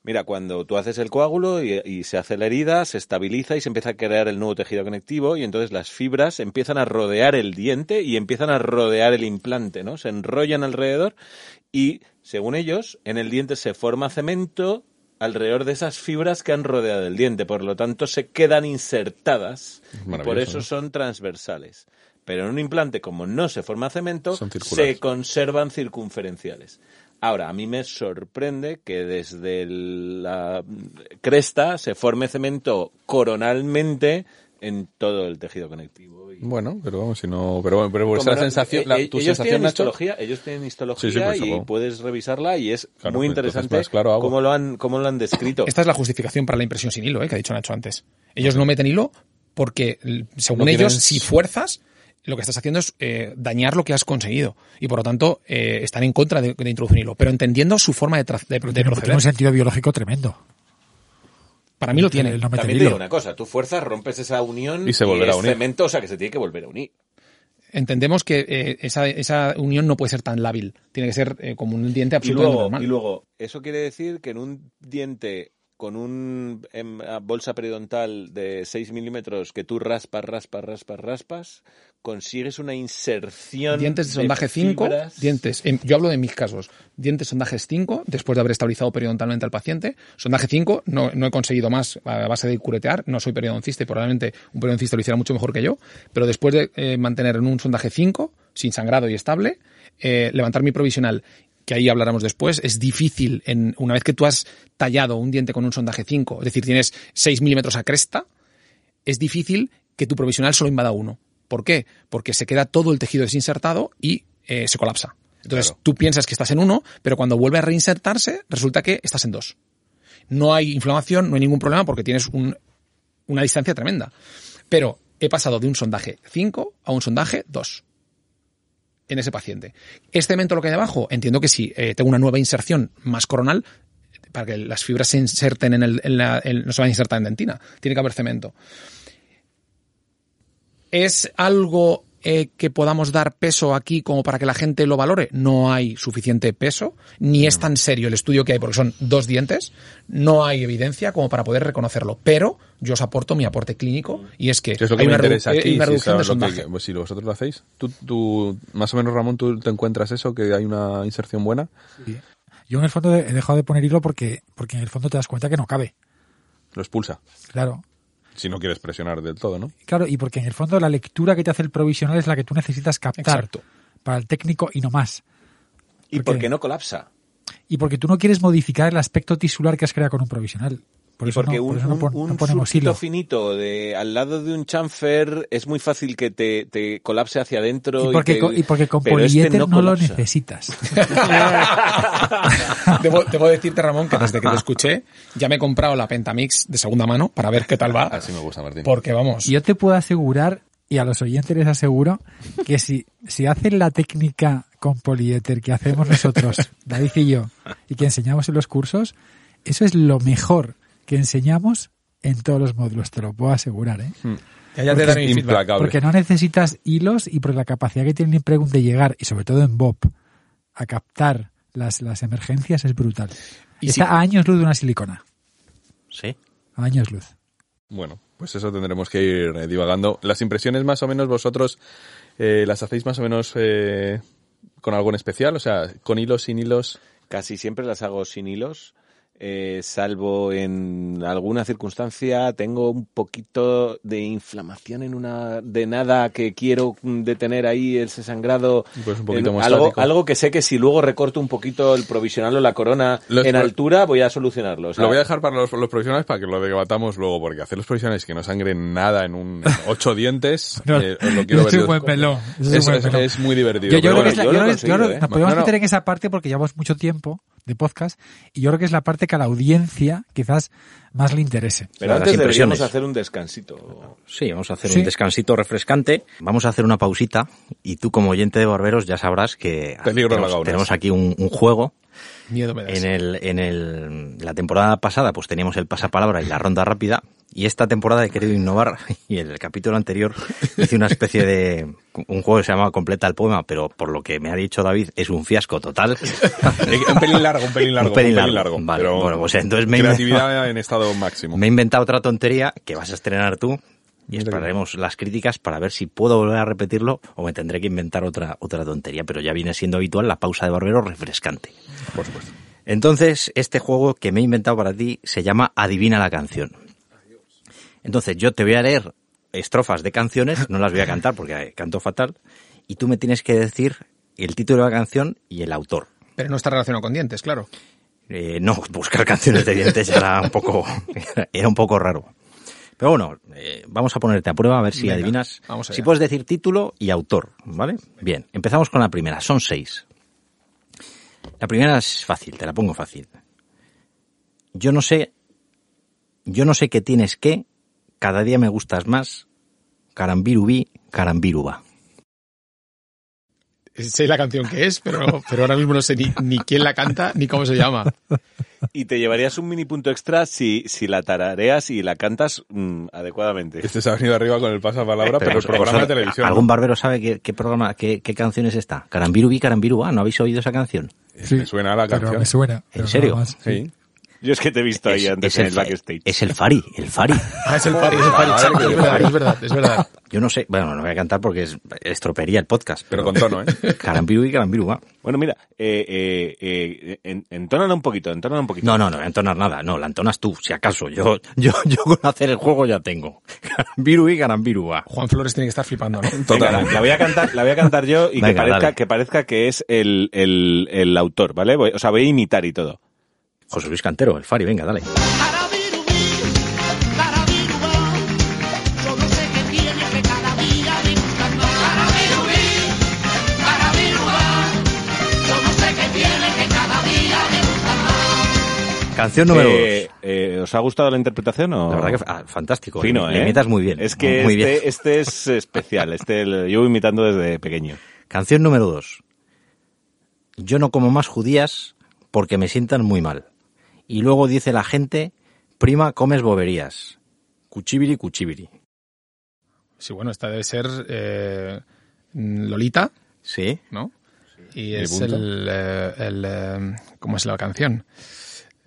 B: mira, cuando tú haces el coágulo y, y se hace la herida, se estabiliza y se empieza a crear el nuevo tejido conectivo y entonces las fibras empiezan a rodear el diente y empiezan a rodear el implante, ¿no? Se enrollan alrededor y, según ellos, en el diente se forma cemento alrededor de esas fibras que han rodeado el diente, por lo tanto se quedan insertadas y por eso son transversales. Pero en un implante, como no se forma cemento, se conservan circunferenciales. Ahora, a mí me sorprende que desde la cresta se forme cemento coronalmente en todo el tejido conectivo. Y-
D: Bueno, pero vamos, si no, pero, bueno, pero vuestra
B: no-
D: sensación,
B: eh,
D: la- tu
B: ellos
D: sensación,
B: tienen
D: Nacho,
B: histología, ellos tienen histología
D: Sí, sí, pues,
B: y
D: supongo.
B: puedes revisarla y es
D: Claro,
B: muy interesante
D: más claro
B: cómo lo han cómo lo han descrito.
F: Esta es la justificación para la impresión sin hilo, ¿eh? que ha dicho Nacho antes. Ellos no meten hilo porque, según
D: No
F: ellos,
D: quieren-
F: si fuerzas, lo que estás haciendo es eh, dañar lo que has conseguido. Y por lo tanto, eh, están en contra de, de introducir un hilo, pero entendiendo su forma de, de- de
C: Tiene, tiene
F: proceder.
C: un sentido biológico tremendo.
F: Para mí lo tiene.
C: El no
B: También te digo una cosa, tú fuerzas, rompes esa unión
D: Y se volverá
B: es
D: a unir.
B: cemento, o sea que se tiene que volver a unir.
F: Entendemos que eh, esa, esa unión no puede ser tan lábil. Tiene que ser eh, como un diente
B: Y
F: absolutamente
B: luego,
F: normal.
B: y luego, eso quiere decir que en un diente con una bolsa periodontal de 6 milímetros que tú raspas, raspas, raspas, raspas, consigues una inserción
F: Dientes de sondaje 5,
B: fibras.
F: dientes, em, yo hablo de mis casos, dientes sondajes 5, después de haber estabilizado periodontalmente al paciente. Sondaje 5, no, no he conseguido más a base de curetear, no soy periodoncista y probablemente un periodoncista lo hiciera mucho mejor que yo, pero después de eh, mantener en un sondaje 5, sin sangrado y estable, eh, levantar mi provisional, que ahí hablaremos después, es difícil en, una vez que tú has tallado un diente con un sondaje 5, es decir, tienes 6 milímetros a cresta, es difícil que tu provisional solo invada uno. ¿Por qué? Porque se queda todo el tejido desinsertado y eh, se colapsa. Entonces
D: Claro.
F: tú piensas que estás en uno, pero cuando vuelve a reinsertarse, resulta que estás en dos. No hay inflamación, no hay ningún problema porque tienes un- una distancia tremenda. Pero he pasado de un sondaje 5 a un sondaje 2 en ese paciente. Este cemento lo que hay abajo, entiendo que si eh, tengo una nueva inserción más coronal, para que las fibras se inserten en el, en la, no se van a insertar en dentina, tiene que haber cemento. ¿Es algo eh, que podamos dar peso aquí como para que la gente lo valore? No hay suficiente peso, ni es tan serio el estudio que hay, porque son dos dientes, no hay evidencia como para poder reconocerlo. Pero yo os aporto mi aporte clínico y es que,
D: ¿Qué es lo que
F: hay
D: me
F: una, hay
D: aquí?
F: una
D: Si,
F: reducción de
D: sabes lo que- pues si vosotros lo hacéis, ¿tú, tú, más o menos, Ramón, tú te encuentras eso, que hay una inserción buena?
C: Yo en el fondo he dejado de poner hilo porque, porque en el fondo te das cuenta que no cabe.
D: Lo expulsa.
C: Claro.
D: Si no quieres presionar del todo, ¿no?
C: Claro, y porque en el fondo la lectura que te hace el provisional es la que tú necesitas captar
F: Exacto.
C: para el técnico y no más.
B: Y
C: ¿Por qué?
B: porque no colapsa.
C: Y porque tú no quieres modificar el aspecto tisular que has creado con un provisional. Por
B: y
C: eso,
B: porque
C: no, por
B: un,
C: eso no,
B: un-
C: pon-
B: un
C: no
B: surquito
C: hilo.
B: finito de al lado de un chamfer es muy fácil que te, te colapse hacia adentro.
C: Y porque,
B: te-
C: co- y porque con
B: pero este
C: poliéter no, lo necesitas.
F: debo, debo decirte, Ramón, que desde que te escuché ya me he comprado la Pentamix de segunda mano para ver qué tal va.
D: Así me gusta, Martín.
F: Porque vamos,
C: Y yo te puedo asegurar, y a los oyentes les aseguro, que si, si hacen la técnica con poliéter que hacemos nosotros, David y yo, y que enseñamos en los cursos, eso es lo mejor que enseñamos en todos los módulos, te lo puedo asegurar, ¿eh?
F: ya, ya te feedback.
D: Implacable.
C: Porque no necesitas hilos y por la capacidad que tiene Impregun de llegar, y sobre todo en Bob, a captar las, las emergencias es brutal.
F: Y
C: Está
F: si-
C: a años luz de una silicona.
E: Sí.
C: A años luz.
D: Bueno, pues eso tendremos que ir eh, divagando. Las impresiones más o menos vosotros eh, las hacéis más o menos eh, con algo en especial, o sea, con hilos, sin hilos.
B: Casi siempre las hago sin hilos, eh, salvo en alguna circunstancia tengo un poquito de inflamación en una de nada que quiero detener ahí ese sangrado.
D: Pues un poquito
B: En-
D: más
B: algo, algo que sé que si luego recorto un poquito el provisional o la corona
D: Los
B: en altura voy a solucionarlo. o sea,
D: lo voy a dejar para los, los profesionales para que lo debatamos luego, porque hacer los profesionales que no sangren nada en un ocho dientes,
C: No,
D: eh, os lo quiero
C: es
D: ver. muy divertido.
C: Yo, que la-
B: ¿eh?
C: podemos
D: No, no.
C: meter en esa parte porque llevamos mucho tiempo de podcast y yo creo que es la parte que a la audiencia quizás más le interese.
B: Pero
E: Las
B: antes deberíamos hacer un descansito.
E: Sí, vamos a hacer
C: Sí.
E: un descansito refrescante. Vamos a hacer una pausita y tú como oyente de Barberos ya sabrás que tenemos, aquí un, un juego.
F: Miedo me das.
E: En el, en el, la temporada pasada pues teníamos el pasapalabra y la ronda rápida y esta temporada he querido innovar y en el capítulo anterior hice una especie de un juego que se llamaba Completa el poema, pero por lo que me ha dicho David es un fiasco total.
D: Eh, un pelín largo, un pelín largo.
E: Un pelín largo. Vale,
D: pero
E: bueno, pues entonces me
D: creatividad en estado máximo.
E: Me he inventado otra tontería que vas a estrenar tú y esperaremos las críticas para ver si puedo volver a repetirlo o me tendré que inventar otra, otra tontería, pero ya viene siendo habitual la pausa de barbero refrescante.
D: Por supuesto.
E: Entonces, este juego que me he inventado para ti se llama Adivina la canción. Entonces, yo te voy a leer estrofas de canciones, no las voy a cantar porque canto fatal, y tú me tienes que decir el título de la canción y el autor.
F: Pero no está relacionado con dientes, claro.
E: Eh, no, buscar canciones de dientes era un poco, era un poco raro. Pero bueno, eh, vamos a ponerte a prueba a ver si
F: Venga,
E: adivinas.
F: vamos.
E: Si puedes decir título y autor, ¿vale? Bien, empezamos con la primera. Son seis. La primera es fácil, te la pongo fácil. Yo no sé, yo no sé qué tienes que, cada día me gustas más, carambirubí, carambiruba.
F: Sé la canción que es, pero, pero ahora mismo no sé ni, ni quién la canta ni cómo se llama.
B: Y te llevarías un mini punto extra si, si la tarareas y la cantas mm, adecuadamente.
D: Este se ha venido arriba con el pasapalabra, pero, el
E: vosotros-
D: programa de televisión.
E: ¿Algún
D: ¿no?
E: barbero sabe qué, qué programa, qué, qué canción es esta? Carambiru vi, Carambiru ah, ¿no habéis oído esa canción?
D: Me suena la
C: Pero
D: canción.
C: me suena. pero
E: serio?
C: más.
D: Sí.
B: Yo es que te he visto ahí
E: Es-
B: antes
E: es
B: en el backstage.
E: Es el Fari, el Fari.
F: Ah, es el Fari, es el Fari.
D: Madre
F: Es verdad, es verdad, es verdad.
E: Yo no sé, bueno, no voy a cantar porque es, estropearía el podcast.
D: Pero con tono, ¿eh?
E: Carambiru y Carambiru ah.
B: Bueno, mira, eh, eh, eh, en- entónala un poquito, entónala un poquito.
E: No, no, no voy a entonar nada. No, la entonas tú, si acaso. Yo, yo, yo con hacer el juego ya tengo. Carambiru y Carambiru ah.
F: Juan Flores tiene que estar flipando, ¿no?
B: Venga, la, voy a cantar, la voy a cantar yo y que parezca
E: dale.
B: que parezca que es el, el, el autor, ¿vale? Voy- o sea, voy a imitar y todo.
E: José Luis Cantero, el Fari, venga, dale. Canción número
B: Eh,
E: dos.
B: eh, ¿Os ha gustado la interpretación o...?
E: La verdad que ah, fantástico.
B: Fino,
E: Le
B: ¿eh?
E: imitas muy bien.
B: Es que
E: muy
B: este,
E: bien.
B: este es especial. Este lo llevo imitando desde pequeño.
E: Canción número dos. Yo no como más judías porque me sientan muy mal. Y luego dice la gente, prima, comes boberías. Cuchibiri, cuchibiri.
F: Sí, bueno, esta debe ser eh, Lolita,
E: ¿Sí?
F: ¿no? Y
D: ¿Mi
F: es el, eh, el, eh, ¿Cómo es la canción?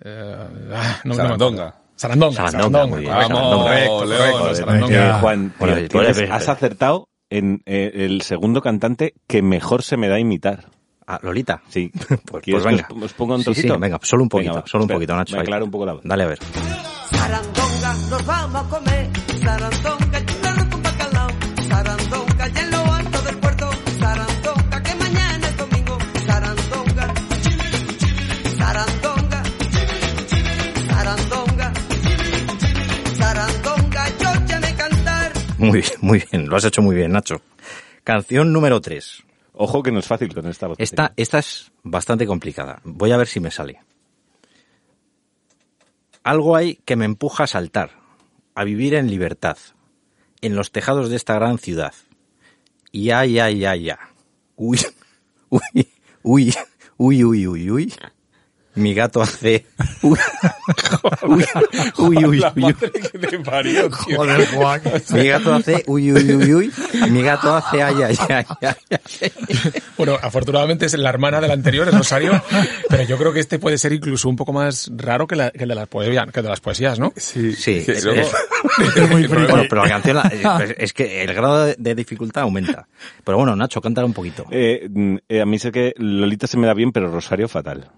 F: Eh, ah, no,
D: Sarandonga.
F: Sarandonga.
E: Sarandonga, muy bien,
F: Vamos,
B: Juan, has acertado en eh, el segundo cantante que mejor se me da imitar.
E: Ah, Lolita.
B: Sí.
E: Pues,
B: ¿Quieres
E: pues venga.
B: os- un
E: Sí, sí,
B: trocito?
E: venga, solo un poquito,
B: Venga,
E: solo un poquito, Nacho.
B: me aclaro un poco la voz.
E: Dale a ver.
G: Sarandonga, nos vamos a comer. Sarandonga, churrasco con bacalao. Sarandonga, y en lo alto del puerto. Sarandonga, que mañana es domingo. Sarandonga, Sarandonga, Sarandonga, Sarandonga, yo ya me cantar.
E: Muy bien, muy bien. Lo has hecho muy bien, Nacho. Canción número 3.
B: Ojo que no es fácil con esta voz.
E: Esta, esta es bastante complicada. Voy a ver si me sale. Algo hay que me empuja a saltar, a vivir en libertad, en los tejados de esta gran ciudad. Ya, ya, ya, ya. Uy, uy, uy, uy, uy, uy, uy. Mi gato hace... Uy, uy, uy, uy,
D: La
E: uy, uy.
D: madre que te parió, tío.
C: Joder, Juan.
E: Mi gato hace... Uy, uy, uy, uy. Mi gato hace... Ay, ay, ay, ay, ay.
F: Bueno, afortunadamente es la hermana del anterior, es Rosario, pero yo creo que este puede ser incluso un poco más raro que, la- que el de las poesías, que el de las poesías, ¿no?
D: Sí,
E: Sí, es-
D: luego-
E: es-
C: muy
E: Bueno, pero la canción la- es, es que el grado de, dificultad aumenta. Pero bueno, Nacho, cántala un poquito.
B: Eh, eh, a mí sé que Lolita se me da bien, pero Rosario fatal.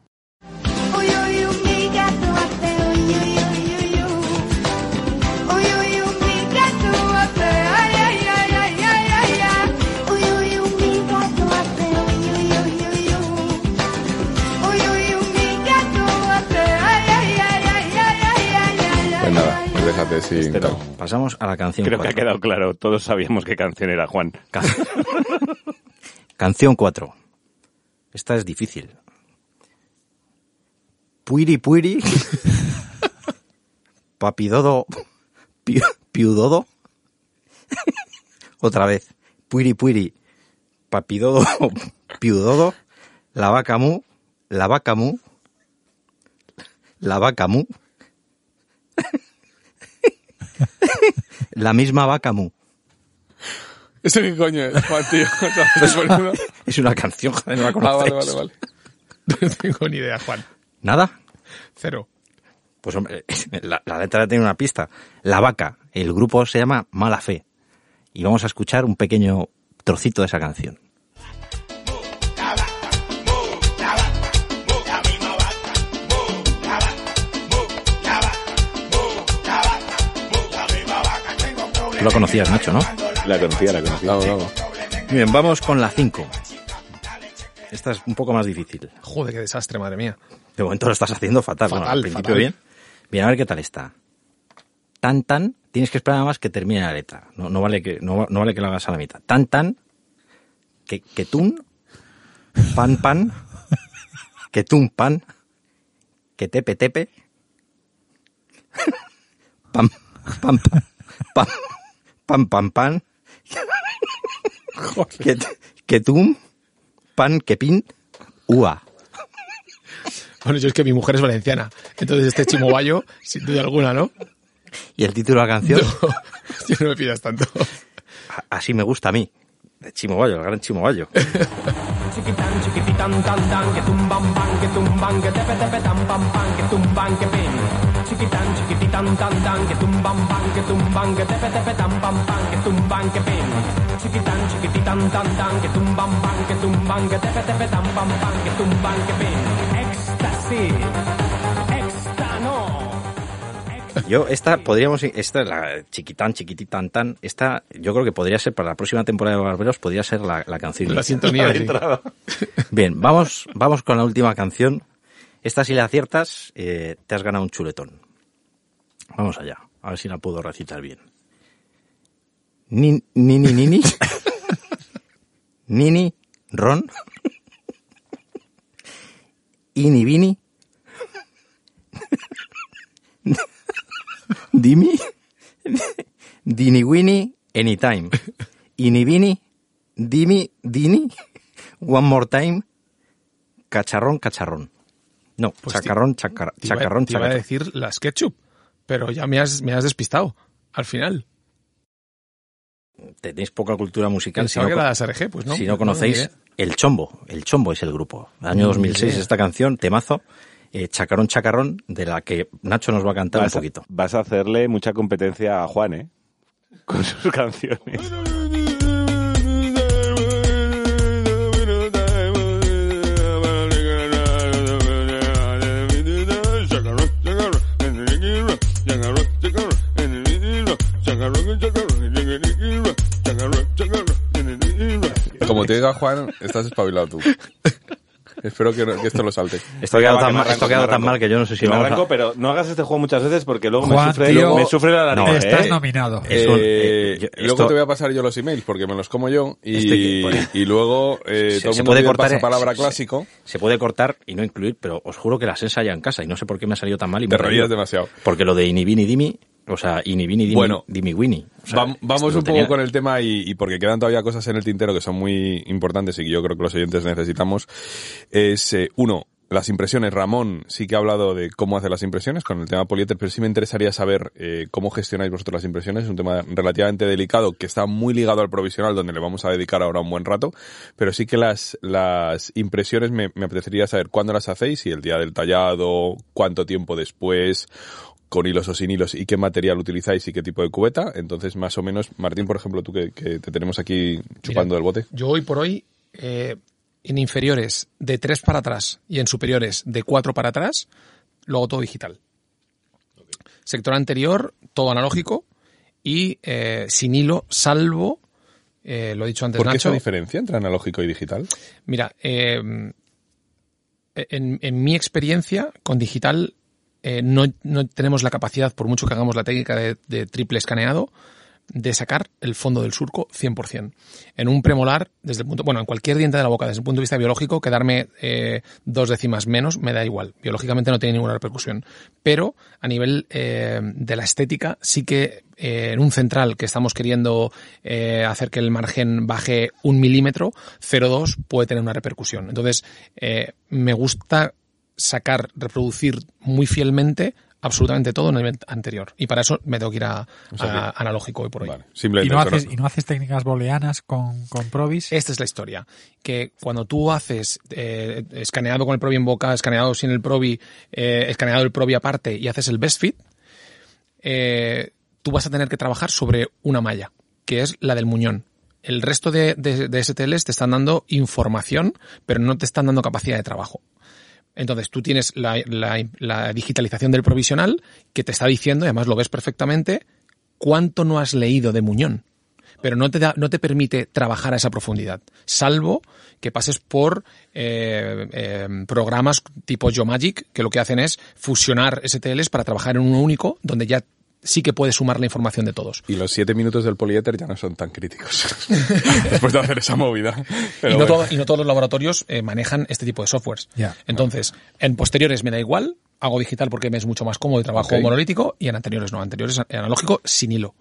B: Este no.
E: Pasamos a la canción
B: Creo que ha
E: 4.
B: quedado claro. Todos sabíamos qué canción era, Juan.
E: Can- canción 4. Esta es difícil. Puiri puiri. Papidodo. pi- Piudodo. Otra vez. Puiri puiri. Papidodo. Piudodo. La vaca mu. La vaca mu. La vaca mu. La misma vaca mu.
D: ¿Eso qué coño es, Juan, tío? ¿Estás poniendo?
E: Es una canción, joder, no la
D: Ah, vale, vale, vale.
F: No tengo ni idea, Juan.
E: ¿Nada?
F: Cero.
E: Pues hombre, la, la letra tiene una pista. La vaca. El grupo se llama Mala Fe. Y vamos a escuchar un pequeño trocito de esa canción. Tú lo conocías, Nacho, ¿no?
B: La conocía, la conocía.
D: Vamos, vamos.
E: Bien, vamos con la 5. Esta es un poco más difícil.
F: Joder, qué desastre, madre mía.
E: De momento lo estás haciendo fatal. Bueno,
F: Fatal,
E: al principio
F: fatal.
E: bien. Bien, a ver qué tal está. Tan tan, tienes que esperar nada más que termine la letra. No, no vale que no, no vale que lo hagas a la mitad. Tan tan, que que tun, pan pan, que tun pan, que tepe tepe, pam pam pam pam pam pam pan, que que tum, pan que pin, ua.
F: Bueno, yo es que mi mujer es valenciana. Entonces este chimobayo, sin duda alguna, ¿no?
E: Y el título de la canción,
F: Yo no me pidas tanto.
E: así me gusta a mí. De Chimo Bayo, el gran Chimo Bayo.
H: Chiquitán, chiquititán, tan, tan, que tumban, pan, que tumban, que tepe, tepe, tan, pam, pan, que tumban, que pin. Chiquitán, chiquititán, tan, tan, que tumban, pan, que tumban, que tepe, tepe, tan, pam, pan, que tumban, que pin. Chiquitán, chiquititán, tan, tan, que tumban, pan, que tumban, que tepe, tepe, tan, pam, pan, que tumban, que pin. Éxtasis. Éxtano.
E: Yo, esta podríamos, esta, la chiquitán, chiquititán, tan, esta, yo creo que podría ser para la próxima temporada de Barberos, podría ser la, la canción.
F: La sintonía. sí.
E: Bien, vamos, vamos con la última canción. Esta si la aciertas, eh, te has ganado un chuletón. Vamos allá, a ver si la puedo recitar bien. Ni, nini, nini. nini, ron. Ini, vini. Dimi. Dini, wini, anytime. Ini, vini. Dimi, dini. One more time. Cacharrón, cacharrón. No,
F: Pues
E: chacarrón, chacar-
F: Te iba-
E: chacarrón,
F: te iba a
E: chacarrón.
F: decir las ketchup, pero ya me has, me has despistado al final.
E: Tenéis poca cultura musical. Si no,
F: que pues no.
E: si no
F: no,
E: conocéis. El Chombo. El Chombo es el grupo. Año 2006, esta canción, temazo. eh, chacarón, chacarrón, de la que Nacho nos va a cantar un
B: Vas a,
E: poquito.
B: vas a hacerle mucha competencia a Juan, ¿eh? Con sus canciones.
D: Como te diga Juan, estás espabilado tú. Espero que, no- que esto lo salte.
E: Esto ha quedado tan, mal, esto tan mal que yo no sé si
B: me
E: vamos a-
B: arranco, pero no hagas este juego muchas veces porque luego
C: Juan,
B: me, sufre,
C: tío,
B: me sufre la
E: no,
B: nariz.
C: Estás
B: ¿eh?
C: nominado.
E: Es un-
D: Eh,
E: eh, yo-
D: luego
E: esto-
D: te voy a pasar yo los emails porque me los como yo y,
E: Este bueno.
D: y luego eh,
E: Se-
D: todo
E: se
D: mundo
E: puede cortar, eh,
D: pasapalabra
E: se-
D: clásico.
E: Se puede cortar y no incluir, pero os juro que las ensaya en casa y no sé por qué me ha salido tan mal. Y me
D: Te
E: he
D: reías demasiado.
E: Porque lo de Inibini Dimi, o sea, Inibini Dimi,
D: Bueno.
E: Dimi Winnie. o sea,
D: Vam- vamos un poco con el tema y, y porque quedan todavía cosas en el tintero que son muy importantes y que yo creo que los oyentes necesitamos. Es, eh, uno, las impresiones. Ramón sí que ha hablado de cómo hacer las impresiones con el tema Polieter, pero sí me interesaría saber eh, cómo gestionáis vosotros las impresiones. Es un tema relativamente delicado que está muy ligado al provisional, donde le vamos a dedicar ahora un buen rato. Pero sí que las, las impresiones me, me apetecería saber cuándo las hacéis, si el día del tallado, cuánto tiempo después, con hilos o sin hilos y qué material utilizáis y qué tipo de cubeta. Entonces, más o menos, Martín, por ejemplo, tú que, que te tenemos aquí chupando
F: Mira,
D: del bote.
F: Yo hoy por hoy, eh, en inferiores de 3 para atrás y en superiores de 4 para atrás, lo hago todo digital. Sector anterior, todo analógico y eh, sin hilo, salvo, eh, lo he dicho antes
D: ¿Por qué
F: Nacho,
D: esa diferencia entre analógico y digital?
F: Mira, en, en mi experiencia con digital eh, no, no tenemos la capacidad, por mucho que hagamos la técnica de, de triple escaneado, de sacar el fondo del surco 100%. En un premolar, desde el punto, bueno, en cualquier diente de la boca, desde el punto de vista biológico, quedarme eh, dos décimas menos me da igual. Biológicamente no tiene ninguna repercusión. Pero a nivel eh, de la estética, sí que eh, en un central que estamos queriendo eh, hacer que el margen baje un milímetro, 0,2 puede tener una repercusión. Entonces, eh, me gusta sacar, reproducir muy fielmente absolutamente todo en el anterior. Y para eso me tengo que ir a,
D: sea
F: a analógico hoy por hoy.
D: Vale,
C: ¿Y no, haces, ¿Y no haces técnicas booleanas con, con Provis?
F: Esta es la historia. Que cuando tú haces eh, escaneado con el Probi en boca, escaneado sin el Probi, eh, escaneado el Probi aparte y haces el best fit, eh, tú vas a tener que trabajar sobre una malla, que es la del muñón. El resto de, de, de STLs te están dando información, pero no te están dando capacidad de trabajo. Entonces tú tienes la, digitalización del provisional que te está diciendo, y además lo ves perfectamente, cuánto no has leído de Muñón. Pero no te, da, no te permite trabajar a esa profundidad, salvo que pases por eh, eh, programas tipo Geomagic, que lo que hacen es fusionar STLs para trabajar en uno único, donde ya sí que puedes sumar la información de todos.
D: Y los siete minutos del poliéter ya no son tan críticos. Después de hacer esa movida. Pero
F: y, no
D: bueno.
F: todo- y no todos los laboratorios eh, manejan este tipo de softwares.
C: Ya.
F: Entonces, en posteriores me da igual, hago digital porque me es mucho más cómodo y trabajo monolítico, y en anteriores no, anteriores analógico sin hilo.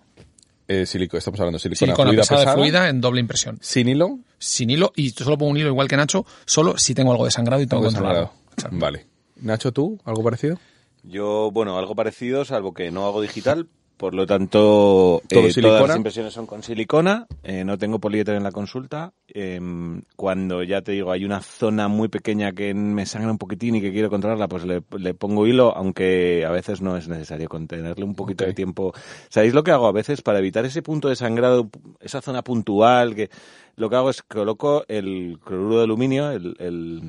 D: Eh, silico- estamos hablando de silicona,
F: Silicona
D: fluida,
F: pesada,
D: pesada,
F: fluida en doble impresión.
D: sin hilo,
F: Sin hilo y solo pongo un hilo igual que Nacho, solo si tengo algo de sangrado y tengo
D: algo
F: controlado.
D: Vale. Nacho, ¿tú? ¿Algo parecido?
B: Yo, bueno, algo parecido, salvo que no hago digital. Por lo tanto,
D: ¿Todo
B: eh, todas las impresiones son con silicona. eh, no tengo poliéter en la consulta. em, cuando ya te digo, hay una zona muy pequeña que me sangra un poquitín y que quiero controlarla, pues le, le pongo hilo, aunque a veces no es necesario contenerle un poquito de tiempo. ¿Sabéis lo que hago a veces para evitar ese punto de sangrado, esa zona puntual? que Lo que hago es coloco el cloruro de aluminio, el, el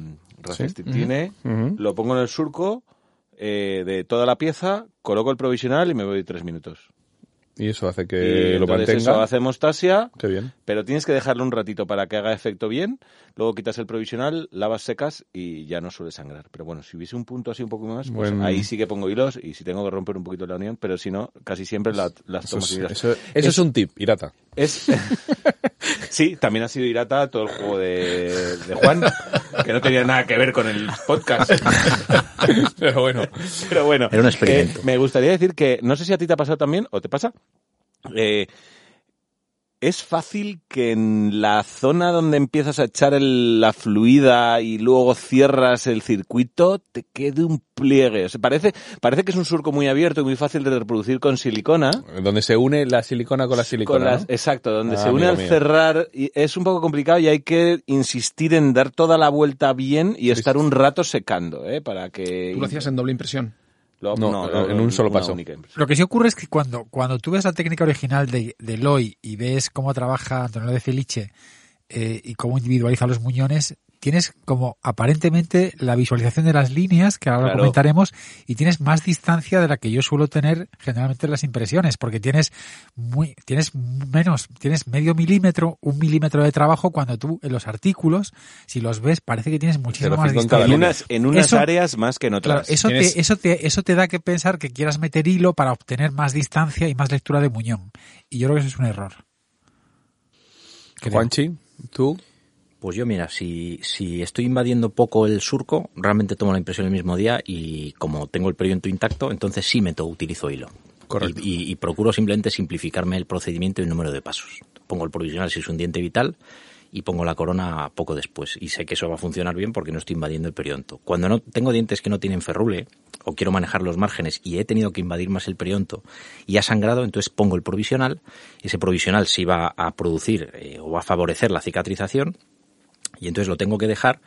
B: lo pongo en el surco eh, de toda la pieza, coloco el provisional y me voy tres minutos.
D: Y eso hace
B: y
D: que lo
B: entonces
D: mantenga.
B: eso hace hemostasia,
D: Qué bien.
B: pero tienes que dejarlo un ratito para que haga efecto bien. Luego quitas el provisional, lavas secas y ya no suele sangrar. Pero bueno, si hubiese un punto así un poco más, pues ahí sí que pongo hilos y si tengo que romper un poquito la unión, pero si no, casi siempre la- las
D: Eso es,
B: hilos.
D: eso- es un tip, Irata.
B: Es... sí, también ha sido Irata todo el juego de, de Juan, que no tenía nada que ver con el podcast.
D: Pero bueno.
B: Pero bueno,
E: Era un experimento.
B: eh, me gustaría decir que, no sé si a ti te ha pasado también, o te pasa, eh, es fácil que en la zona donde empiezas a echar el- la fluida y luego cierras el circuito, te quede un pliegue. O sea, parece, parece que es un surco muy abierto y muy fácil de reproducir con silicona.
D: Donde se une la silicona con la silicona.
B: Con las-
D: ¿no?
B: Exacto, donde
D: Ah,
B: se une al
D: mío.
B: cerrar y es un poco complicado y hay que insistir en dar toda la vuelta bien y estar un rato secando, ¿eh? Para que...
F: Tú lo hacías en doble impresión.
B: Lo-
D: No, en un solo paso.
C: Lo que sí ocurre es que cuando, cuando tú ves la técnica original de, de Loy y ves cómo trabaja Antonio de Felice eh, y cómo individualiza los muñones, tienes como aparentemente la visualización de las líneas, que ahora
B: Claro.
C: comentaremos, y tienes más distancia de la que yo suelo tener generalmente en las impresiones, porque tienes muy, tienes menos, tienes medio milímetro, un milímetro de trabajo, cuando tú en los artículos, si los ves, parece que tienes muchísimo más
D: 0,5 en cada
B: En
C: distancia.
D: línea.
B: unas, en unas
C: Eso-
B: áreas más que en
C: Claro,
B: otras.
C: eso
D: Tienes-
C: te, eso te, eso te da que pensar que quieras meter hilo para obtener más distancia y más lectura de muñón. Y yo creo que eso es un error. Creo.
D: Juanchi, tú.
E: Pues yo, mira, si, si estoy invadiendo poco el surco, realmente tomo la impresión el mismo día y como tengo el periódico intacto, entonces sí meto, utilizo hilo.
D: Correcto.
E: Y, y- y procuro simplemente simplificarme el procedimiento y el número de pasos. Pongo el provisional si es un diente vital y pongo la corona poco después. Y sé que eso va a funcionar bien porque no estoy invadiendo el periodonto. Cuando no tengo dientes que no tienen ferrule o quiero manejar los márgenes y he tenido que invadir más el periodonto y ha sangrado, entonces pongo el provisional. Ese provisional sí va a producir eh, o va a favorecer la cicatrización y entonces lo tengo que dejar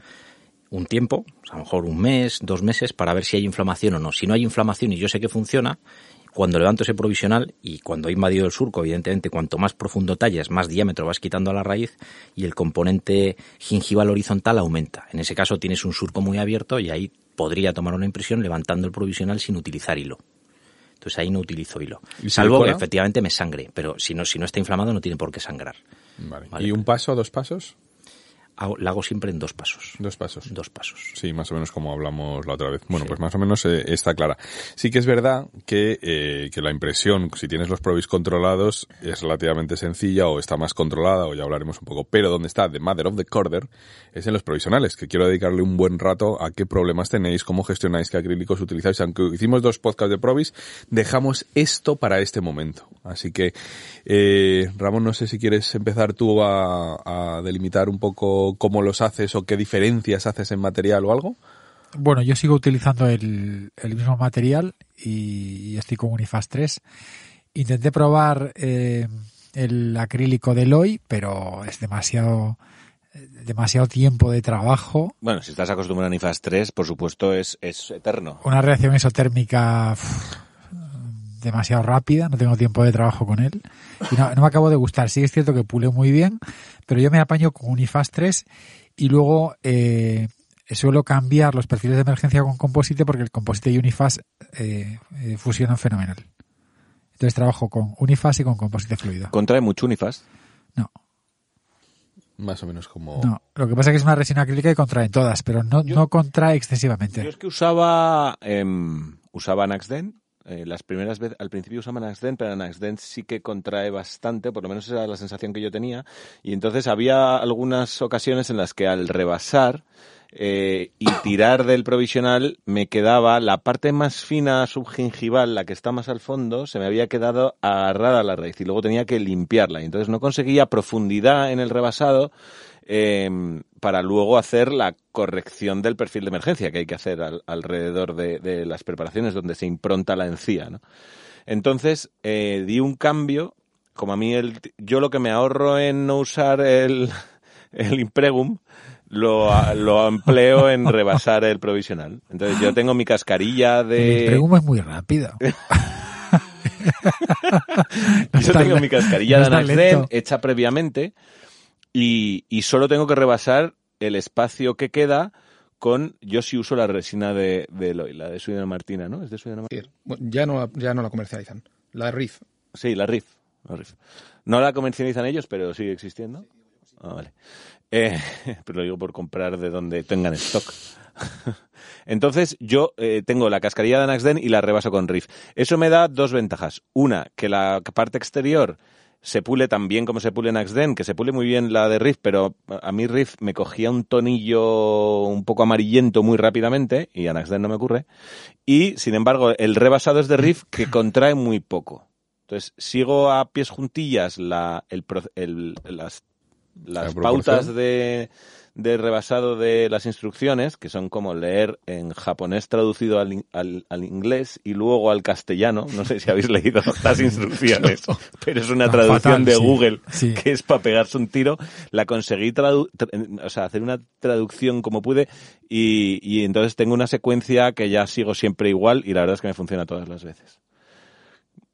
E: un tiempo, a lo mejor un mes, dos meses, para ver si hay inflamación o no. Si no hay inflamación y yo sé que funciona, cuando levanto ese provisional y cuando he invadido el surco, evidentemente, cuanto más profundo tallas, más diámetro vas quitando a la raíz y el componente gingival horizontal aumenta. En ese caso tienes un surco muy abierto y ahí podría tomar una impresión levantando el provisional sin utilizar hilo. Entonces ahí no utilizo hilo.
D: ¿Y
E: Salvo que efectivamente me sangre, pero si no, si no está inflamado no tiene por qué sangrar.
D: Vale.
E: Vale.
D: ¿Y un paso, dos pasos?
E: La hago siempre en dos pasos.
D: Dos pasos.
E: Dos pasos.
D: Sí, más o menos como hablamos la otra vez. Bueno, pues más o menos eh, está clara. Sí que es verdad que, eh, que la impresión, si tienes los provis controlados, es relativamente sencilla o está más controlada, o ya hablaremos un poco. Pero donde está the mother of the corder es en los provisionales, que quiero dedicarle un buen rato a qué problemas tenéis, cómo gestionáis, qué acrílicos utilizáis. Aunque hicimos dos podcasts de provis, dejamos esto para este momento. Así que, eh, Ramón, no sé si quieres empezar tú a, a delimitar un poco cómo los haces o qué diferencias haces en material o algo.
C: Bueno, yo sigo utilizando el, el mismo material y, y estoy con Unifast 3. Intenté probar eh, el acrílico de Loy, pero es demasiado demasiado tiempo de trabajo,
B: Bueno, si estás acostumbrado a Nifas 3, por supuesto, es, es eterno.
C: una reacción isotérmica demasiado rápida, no tengo tiempo de trabajo con él y no, no me acabo de gustar. Sí es cierto que pule muy bien, pero yo me apaño con Unifast 3 y luego eh, suelo cambiar los perfiles de emergencia con composite porque el composite y Unifast eh, eh, fusionan fenomenal. Entonces trabajo con Unifast y con composite fluido.
B: Contrae mucho Unifast.
C: No,
D: Más o menos como...
C: no. Lo que pasa es que es una resina acrílica y contrae todas, pero no, no contrae excesivamente.
B: Yo es que usaba, em, usaba Naxden. Eh, las primeras veces, al principio usaba Naxden, pero Naxden sí que contrae bastante, por lo menos era la sensación que yo tenía. Y entonces había algunas ocasiones en las que al rebasar, eh, y tirar del provisional, me quedaba la parte más fina subgingival, la que está más al fondo, se me había quedado agarrada a la raíz y luego tenía que limpiarla. Y entonces no conseguía profundidad en el rebasado eh, para luego hacer la corrección del perfil de emergencia que hay que hacer al- alrededor de, de las preparaciones donde se impronta la encía. ¿no? Entonces eh, di un cambio, como a mí el, yo lo que me ahorro en no usar el, el impregum, lo, lo empleo en rebasar el provisional. Entonces yo tengo mi cascarilla
C: El
B: de...
C: pregunto es muy rápido.
B: Yo tengo mi cascarilla
C: no
B: de Anaxden hecha previamente y, y solo tengo que rebasar el espacio que queda con... Yo sí uso la resina de, de Eloy, la de Suyana Martina, ¿no? ¿Es de Suyana Martina?
F: Ya no, la- ya no la comercializan. La Riff.
B: Sí, la RIF. la RIF. No la comercializan ellos, pero sigue existiendo. Ah, vale. Eh, pero lo digo por comprar de donde tengan stock. Entonces, yo eh, tengo la cascarilla de Anaxden y la rebaso con Riff. Eso me da dos ventajas. Una, que la parte exterior se pule tan bien como se pule en Axden, que se pule muy bien la de Riff, pero a mí Riff me cogía un tonillo un poco amarillento muy rápidamente, y en Axden no me ocurre. Y, sin embargo, el rebasado es de Riff que contrae muy poco. Entonces, sigo a pies juntillas la, el, el- las, las
D: La
B: pautas de, de rebasado de las instrucciones, que son como leer en japonés traducido al, al, al inglés y luego al castellano. No sé si habéis leído las instrucciones, pero es una traducción
C: fatal,
B: de
C: sí.
B: Google
C: Sí.
B: que es para pegarse un tiro. La conseguí tradu- tra- o sea, hacer una traducción como pude y, y entonces tengo una secuencia que ya sigo siempre igual y la verdad es que me funciona todas las veces.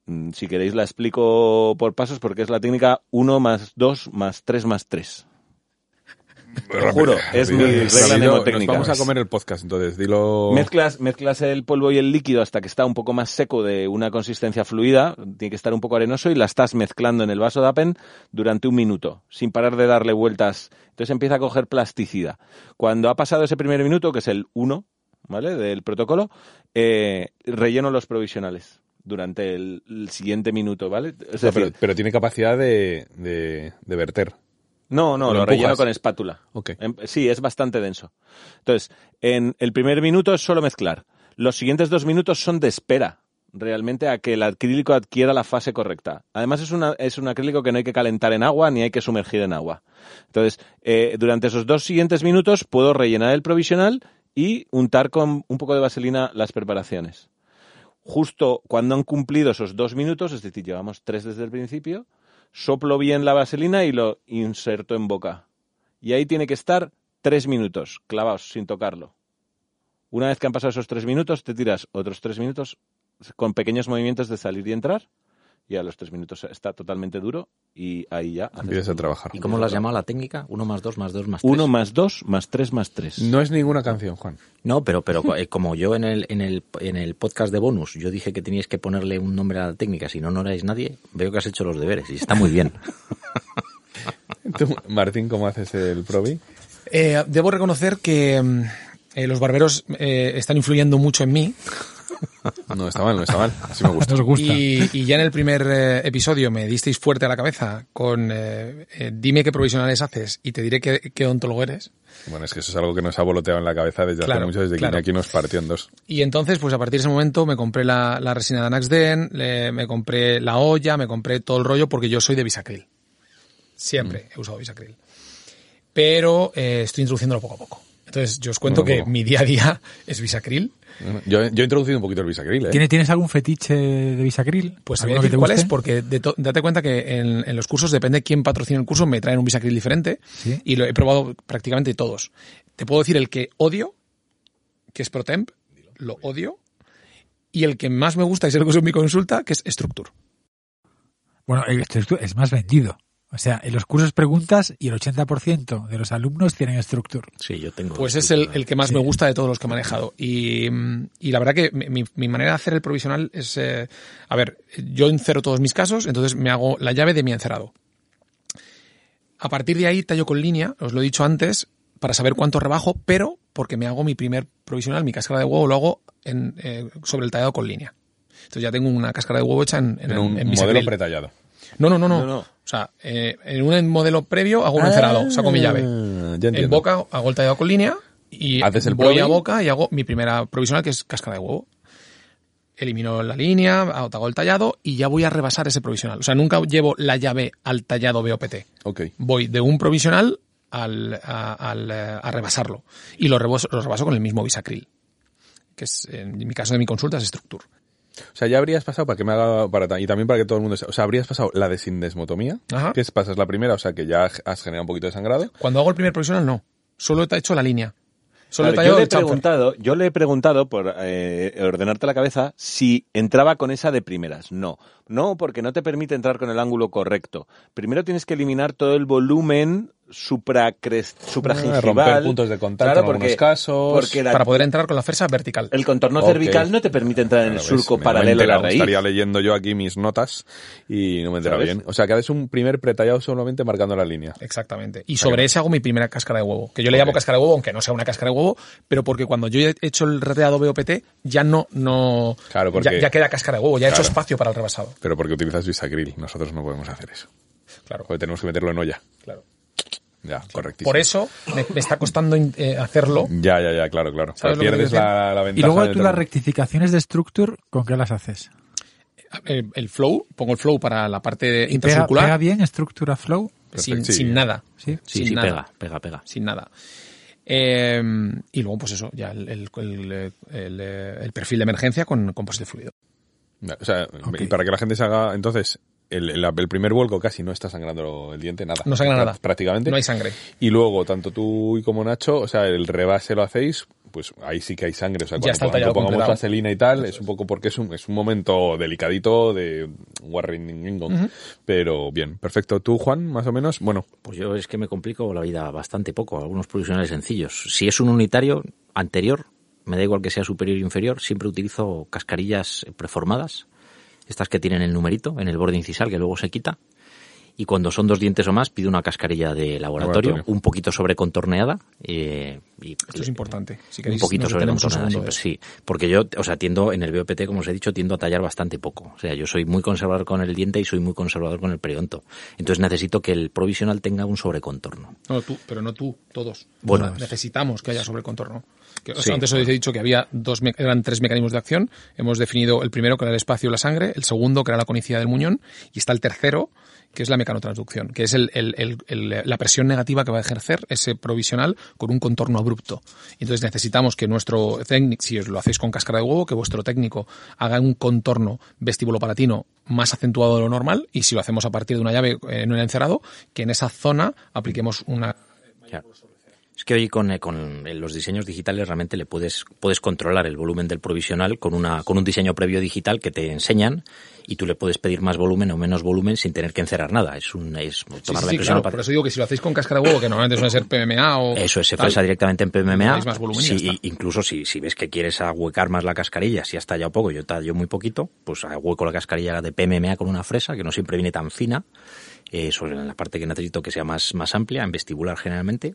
B: Mm, Si queréis la explico por pasos porque es la técnica 1 más 2 más 3 más 3. Lo juro, es mi regla
D: Nos
B: mnemotécnica.
D: vamos a comer el podcast, entonces dilo.
B: Mezclas, mezclas el polvo y el líquido hasta que está un poco más seco de una consistencia fluida, tiene que estar un poco arenoso y la estás mezclando en el vaso de Apen durante un minuto, sin parar de darle vueltas. Entonces empieza a coger plasticidad. Cuando ha pasado ese primer minuto, que es el 1, ¿vale? Del protocolo, eh, relleno los provisionales durante el, el siguiente minuto, ¿vale? Es
D: No, pero, tiene capacidad de, de, de verter.
B: No, no,
D: ¿Lo
B: lo, relleno con espátula.
D: Ok.
B: Em- Sí, es bastante denso. Entonces, en el primer minuto es solo mezclar. Los siguientes dos minutos son de espera, realmente, a que el acrílico adquiera la fase correcta. Además, es, una, es un acrílico que no hay que calentar en agua ni hay que sumergir en agua. Entonces, eh, durante esos dos siguientes minutos puedo rellenar el provisional y untar con un poco de vaselina las preparaciones. Justo cuando han cumplido esos dos minutos, es decir, llevamos tres desde el principio, soplo bien la vaselina y lo inserto en boca. Y ahí tiene que estar tres minutos, clavados, sin tocarlo. Una vez que han pasado esos tres minutos, te tiras otros tres minutos con pequeños movimientos de salir y entrar. Y a los tres minutos está totalmente duro y ahí ya.
D: Empiezas a trabajar.
E: ¿Y cómo lo has llamado la técnica? Uno más dos más dos más tres.
B: Uno más dos más tres más tres.
D: No es ninguna canción, Juan.
E: No, pero, pero eh, como yo en el, en, el, en el podcast de bonus, yo dije que teníais que ponerle un nombre a la técnica, si no, no erais nadie, veo que has hecho los deberes y está muy bien.
D: Tú, Martín, ¿cómo haces el probi?
F: Eh, debo reconocer que mm, eh, los barberos eh, están influyendo mucho en mí
D: No está mal, no está mal. Así me gusta.
C: Nos gusta.
F: y, y ya en el primer eh, episodio me disteis fuerte a la cabeza con eh, eh, dime qué provisionales haces y te diré qué, qué odontólogo eres.
D: Bueno, es que eso es algo que nos ha voloteado en la cabeza desde
F: Claro,
D: hace mucho, desde
F: claro.
D: que aquí nos partió en dos.
F: Y entonces, pues a partir de ese momento me compré la, la resina de Anaxden, le- me compré la olla, me compré todo el rollo porque yo soy de bisacril. Siempre he usado bisacril. Pero eh, estoy introduciéndolo poco a poco. Entonces, yo os cuento que mi día a día es bisacril.
D: Yo, yo he introducido un poquito el bisacril, ¿eh?
C: ¿Tienes, ¿Tienes algún fetiche de bisacril?
F: Pues te voy a
C: ¿Alguno que te
F: cuál
C: guste?
F: es, porque de to- date cuenta que en, en los cursos, depende quién patrocina el curso, me traen un bisacril diferente
C: Sí.
F: y lo he probado prácticamente todos. Te puedo decir el que odio, que es ProTemp, lo odio, y el que más me gusta y es el que uso en mi consulta, que es Structure.
C: Bueno, es- es más vendido. O sea, en los cursos preguntas y el 80% de los alumnos tienen Structure.
E: Sí, yo tengo.
F: Pues es el, el que más
C: Sí.
F: me gusta de todos los que he manejado. Y, y la verdad que mi- manera de hacer el provisional es... eh, a ver, yo encero todos mis casos, entonces me hago la llave de mi encerado. A partir de ahí tallo con línea, os lo he dicho antes, para saber cuánto rebajo, pero porque me hago mi primer provisional, mi cáscara de huevo, lo hago en, eh, sobre el tallado con línea. Entonces ya tengo una cáscara de huevo hecha en, en,
D: En un
F: en
D: modelo pretallado.
F: No, no, no, no,
B: No, no.
F: O sea, eh, en un modelo previo hago un encerado, saco mi llave.
D: Ah,
F: En boca hago el tallado con línea Y
D: ¿Haces el
F: voy
D: probing?
F: a boca y hago mi primera provisional, que es cáscara de huevo. Elimino la línea, hago el tallado y ya voy a rebasar ese provisional. O sea, nunca llevo la llave al tallado BOPT.
D: Ok.
F: Voy de un provisional al, a, al, eh, a rebasarlo. Y lo rebaso, lo rebaso con el mismo bisacril. Que es, en mi caso de mi consulta, es Structure.
D: O sea, ya habrías pasado, para que me haga, para, y también para que todo el mundo o sea, habrías pasado la desindesmotomía,
F: Ajá.
D: que es, pasas la primera, o sea, que ya has generado un poquito de sangrado.
F: Cuando hago el primer provisional, no. Solo he hecho la línea. Solo tallado
B: yo, le he preguntado, yo le he preguntado, por eh, ordenarte la cabeza, si entraba con esa de primeras. No. No, porque no te permite entrar con el ángulo correcto. Primero tienes que eliminar todo el volumen supragingival.
D: Ah, romper puntos de contacto en algunos casos.
B: Porque la-
F: Para poder entrar con la fuerza vertical.
B: el contorno cervical no te permite entrar en el
D: Claro,
B: surco
D: me- me
B: paralelo a la raíz.
D: Estaría leyendo yo aquí mis notas y no me
B: ¿Sabes?
D: bien. O sea, que haces un primer pretallado solamente marcando la línea.
F: Exactamente. Y sobre ese hago mi primera cáscara de huevo. Que yo le llamo
D: Ok.
F: cáscara de huevo, aunque no sea una cáscara de huevo, pero porque cuando yo he hecho el reteado BOPT, ya no, no,
D: Claro, porque-
F: ya, ya queda cáscara de huevo, ya he hecho
D: Claro.
F: espacio para el rebasado.
D: Pero porque utilizas bisacril, nosotros no podemos hacer eso.
F: Claro,
D: Joder, tenemos que meterlo en olla.
F: claro.
D: Ya, correctísimo.
F: Por eso me, me está costando eh, hacerlo.
D: Ya, ya, ya, claro, claro.
F: ¿Sabes lo que
D: pierdes la, la
C: Y
D: ventaja.
C: luego tú las rectificaciones de Structure, ¿con qué las haces?
F: El, el flow, pongo el flow para la parte
C: ¿Y pega,
F: intracircular
C: pega bien Structure a Flow?
F: sin,
D: Perfecto, sí.
F: sin nada.
C: Sí.
E: Sí,
F: sin
E: sí,
F: nada.
E: pega, pega, pega.
F: sin nada. Eh, y luego, pues eso, ya el, el, el- el, el perfil de emergencia con composite fluido.
D: O sea,
C: Ok.
D: y para que la gente se haga, entonces, el, el- el primer vuelco casi no está sangrando el diente, nada.
F: No sangra nada.
D: Prácticamente.
F: No hay sangre.
D: Y luego, tanto tú y como Nacho, o sea, el rebase lo hacéis, pues ahí sí que hay sangre. O sea,
F: Ya
D: cuando, cuando pongamos
F: completado.
D: vaselina y tal, es un poco porque es un, es un momento delicadito de Warring Pero bien, perfecto. ¿Tú, Juan, más o menos? Bueno,
E: Pues yo es que me complico la vida bastante poco, algunos provisionales sencillos. Si es un unitario anterior, me da igual que sea superior o inferior, siempre utilizo cascarillas preformadas, estas que tienen el numerito en el borde incisal que luego se quita. Y cuando son dos dientes o más, pido una cascarilla de laboratorio,
D: Laboratorio.
E: un poquito sobrecontorneada. eh, y
F: Esto es importante. Si
E: un
F: queréis,
E: poquito
F: un
E: contornada,
F: segundo
E: siempre, sí. Porque yo, o sea, tiendo en el BOPT, como os he dicho, tiendo a tallar bastante poco. O sea, yo soy muy conservador con el diente y soy muy conservador con el periodonto. Entonces necesito que el provisional tenga un sobrecontorno.
F: No, tú, pero no tú, todos.
E: Bueno.
F: O sea, necesitamos que haya sobre el contorno. Que,
E: Sí.
F: antes os he dicho que había dos, eran tres mecanismos de acción. Hemos definido el primero, que era el espacio y la sangre, el segundo, que era la conicidad del muñón, y está el tercero, que es la mecanotransducción, que es el- el- el- la presión negativa que va a ejercer ese provisional con un contorno abrupto. Entonces necesitamos que nuestro técnico, si os lo hacéis con cáscara de huevo, que vuestro técnico haga un contorno vestibulopalatino más acentuado de lo normal, y si lo hacemos a partir de una llave eh, en un encerado, que en esa zona apliquemos una.
E: Es que hoy con, eh, con los diseños digitales realmente le puedes, puedes controlar el volumen del provisional con, una, con un diseño previo digital que te enseñan y tú le puedes pedir más volumen o menos volumen sin tener que encerrar nada. Es un, es tomar
F: sí,
E: la
F: sí,
E: impresión
F: claro,
E: a par-
F: por eso digo que si lo hacéis con cáscara de huevo, que normalmente suele ser PMMA o...
E: Eso es, se fresa directamente en PMMA.
F: Más volumen y
E: incluso si, si ves que quieres ahuecar más la cascarilla, si has tallado poco, yo tallo muy poquito, pues ahueco la cascarilla de PMMA con una fresa, que no siempre viene tan fina, eh, sobre la parte que necesito que sea más, más amplia, en vestibular generalmente,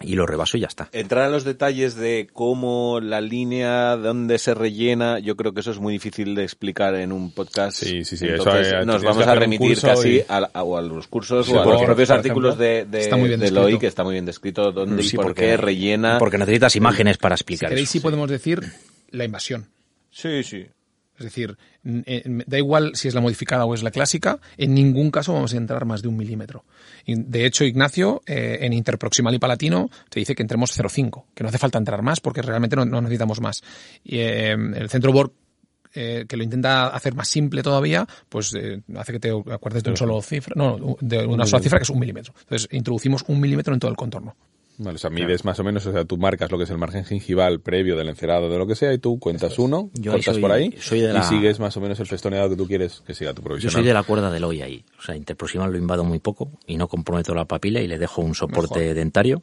E: y lo rebaso y ya está.
B: Entrar a los detalles de cómo la línea, dónde se rellena, yo creo que eso es muy difícil de explicar en un podcast.
D: Sí, sí, sí, eso,
B: Entonces,
D: eh,
B: nos vamos a remitir casi
D: y-
B: a, a- o a los cursos
D: Sí,
B: o a los propios artículos
F: ejemplo,
B: de, de, de que está muy bien descrito dónde y
E: Sí,
B: por
E: porque-
B: qué rellena.
E: Porque necesitas imágenes para
F: Si
E: explicar
F: queréis,
E: eso.
F: sí podemos decir la invasión.
B: Sí, sí.
F: Es decir, eh, da igual si es la modificada o es la clásica, en ningún caso vamos a entrar más de un milímetro. De hecho, Ignacio, eh, en interproximal y palatino, te dice que entremos 0,5, que no hace falta entrar más porque realmente no, no necesitamos más. Y eh, el centro Borg, eh, que lo intenta hacer más simple todavía, pues eh, hace que te acuerdes de un solo cifra, no, de una sola cifra que es un milímetro. Entonces, introducimos un milímetro en todo el contorno.
D: Vale, o sea, mides más o menos, o sea, tú marcas lo que es el margen gingival previo del encerado de lo que sea y tú cuentas uno,
E: Yo
D: cortas
E: soy-
D: por ahí
E: soy de
D: y sigues más o menos el festoneado que tú quieres que siga tu
E: Yo
D: provisional.
E: soy de la cuerda del hoy ahí. O sea, interproximal lo invado muy poco y no comprometo la papila y le dejo un soporte
F: Mejor.
E: dentario.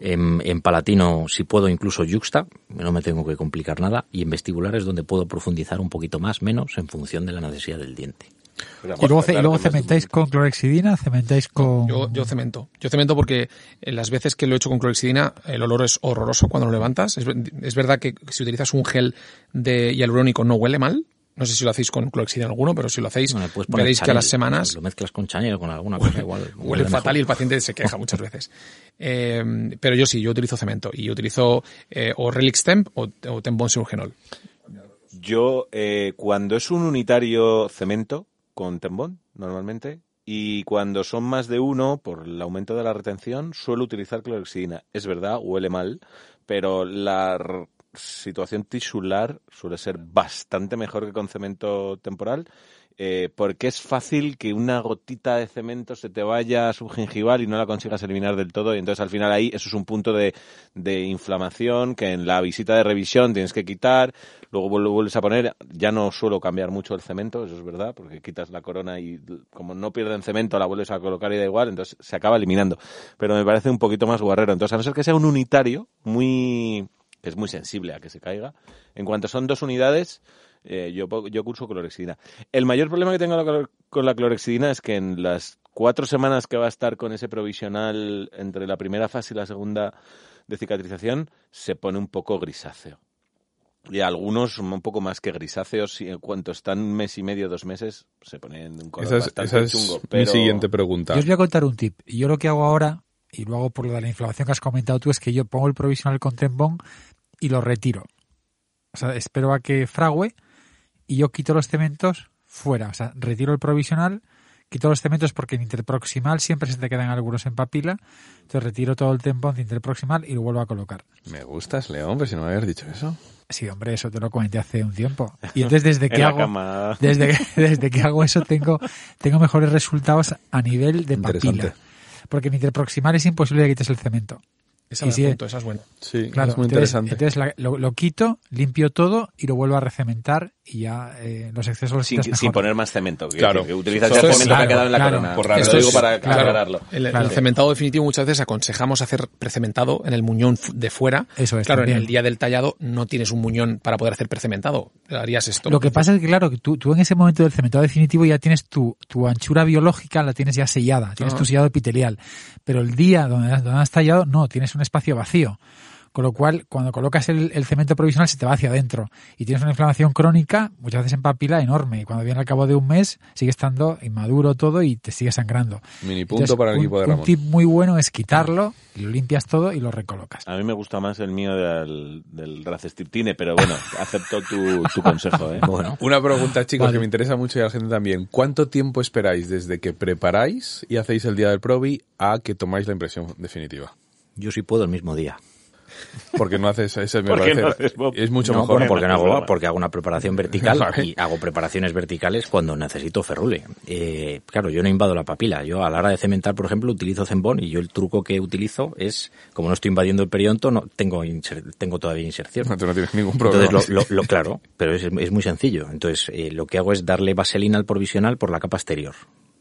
E: En, en palatino, si puedo, incluso yuxta, no me tengo que complicar nada. Y en vestibular es donde puedo profundizar un poquito más, menos, en función de la necesidad del diente.
C: Y luego, y luego cementáis con clorexidina, cementáis con...
F: Yo, yo cemento. Yo cemento porque en las veces que lo he hecho con clorexidina, el olor es horroroso cuando lo levantas. Es, es verdad que si utilizas un gel de hialurónico no huele mal, No sé si lo hacéis con clorexidina alguno, pero si lo hacéis,
E: No, le puedes poner
F: veréis que a las semanas
E: Lo mezclas con Chanel o con alguna cosa igual.
F: huele fatal y el paciente se queja muchas veces. Eh, pero yo sí, yo utilizo cemento y yo utilizo eh, o Relix Temp o, o Tempon Surgenol.
B: Yo, eh, cuando es un unitario cemento con tembón, normalmente, y cuando son más de uno, por el aumento de la retención, suelo utilizar clorexidina. Es verdad, huele mal, pero la situación tisular suele ser bastante mejor que con cemento temporal, eh, porque es fácil que una gotita de cemento se te vaya subgingival y no la consigas eliminar del todo, y entonces al final ahí eso es un punto de, de inflamación que en la visita de revisión tienes que quitar, luego vuel- vuelves a poner, ya no suelo cambiar mucho el cemento, eso es verdad, porque quitas la corona y como no pierden cemento la vuelves a colocar y da igual, entonces se acaba eliminando, pero me parece un poquito más guarrero, entonces a no ser que sea un unitario muy es muy sensible a que se caiga, en cuanto son dos unidades, eh, yo, yo curso clorexidina. El mayor problema que tengo con la clorexidina es que en las cuatro semanas que va a estar con ese provisional entre la primera fase y la segunda de cicatrización, se pone un poco grisáceo. Y algunos un poco más que grisáceos, y en cuanto están un mes y medio, dos meses, se ponen un color
D: Esa es,
B: bastante
D: esa es
B: chungo.
D: mi siguiente pregunta.
C: Yo os voy a contar un tip. Y yo lo que hago ahora, y lo hago por lo de la inflamación que has comentado tú, es que yo pongo el provisional con Tembón y lo retiro. O sea, espero a que frague y yo quito los cementos fuera. O sea, retiro el provisional, quito los cementos porque en interproximal siempre se te quedan algunos en papila. Entonces retiro todo el Tembón de interproximal y lo vuelvo a colocar.
D: Me gustas, León, pero si no me habías dicho eso.
C: Sí, hombre, eso te lo comenté hace un tiempo. Y entonces desde que
B: En
C: hago desde que, desde que hago eso tengo tengo mejores resultados a nivel de papila. Porque en interproximal es imposible que quites el cemento.
F: Esa,
C: Y sí,
F: apunto, esa es buena.
D: Sí,
C: Claro,
D: es muy
C: entonces,
D: interesante.
C: entonces la- lo, lo quito, limpio todo y lo vuelvo a recementar y ya eh, los excesos los
B: Sin, sin poner más cemento.
D: Claro.
B: que utilizas
D: Esto
B: ya el cemento que ha quedado en la
C: claro.
B: corona.
D: Por raro,
B: Lo digo
D: es-
B: para
C: claro.
B: aclararlo.
F: El,
C: Claro.
F: el cementado definitivo muchas veces aconsejamos hacer precementado en el muñón de fuera.
C: Eso es,
F: Claro,
C: también.
F: en el día del tallado no tienes un muñón para poder hacer precementado. Harías esto.
C: Lo que pasa es que, claro, que tú, tú en ese momento del cementado definitivo ya tienes tu, tu anchura biológica, la tienes ya sellada, tienes
F: Ah.
C: tu sellado epitelial. Pero el día donde, donde has tallado, no, tienes un espacio vacío. Con lo cual, cuando colocas el, el cemento provisional, se te va hacia adentro. Y tienes una inflamación crónica, muchas veces en papila, enorme. Y cuando viene al cabo de un mes, sigue estando inmaduro todo y te sigue sangrando.
D: Mini punto
C: Entonces,
D: para el
C: un-
D: equipo de
C: Un
D: Ramón.
C: tip muy bueno es quitarlo, lo limpias todo y lo recolocas.
B: A mí me gusta más el mío del, del pero bueno, acepto tu, tu consejo. ¿eh?
E: Bueno,
D: Una pregunta, chicos,
C: Vale.
D: que me interesa mucho y a la gente también. ¿Cuánto tiempo esperáis desde que preparáis y hacéis el día del Probi a que tomáis la impresión definitiva?
E: yo sí puedo el mismo día.
D: Porque no haces ese, me
B: ¿Por qué
D: parece,
B: no haces, Bob?
D: es mucho
E: No,
D: mejor.
E: bueno, porque, no hago, porque hago una preparación vertical y hago preparaciones verticales cuando necesito ferrule. Eh, claro, yo no invado la papila. Yo a la hora de cementar, por ejemplo, utilizo Zembón y yo el truco que utilizo es, como no estoy invadiendo el periodonto, no tengo, inser- tengo todavía inserción.
D: No, tú no tienes ningún problema.
E: Entonces, lo, lo- lo- claro, pero es, es muy sencillo. Entonces, eh, lo que hago es darle vaselina al provisional por la capa exterior.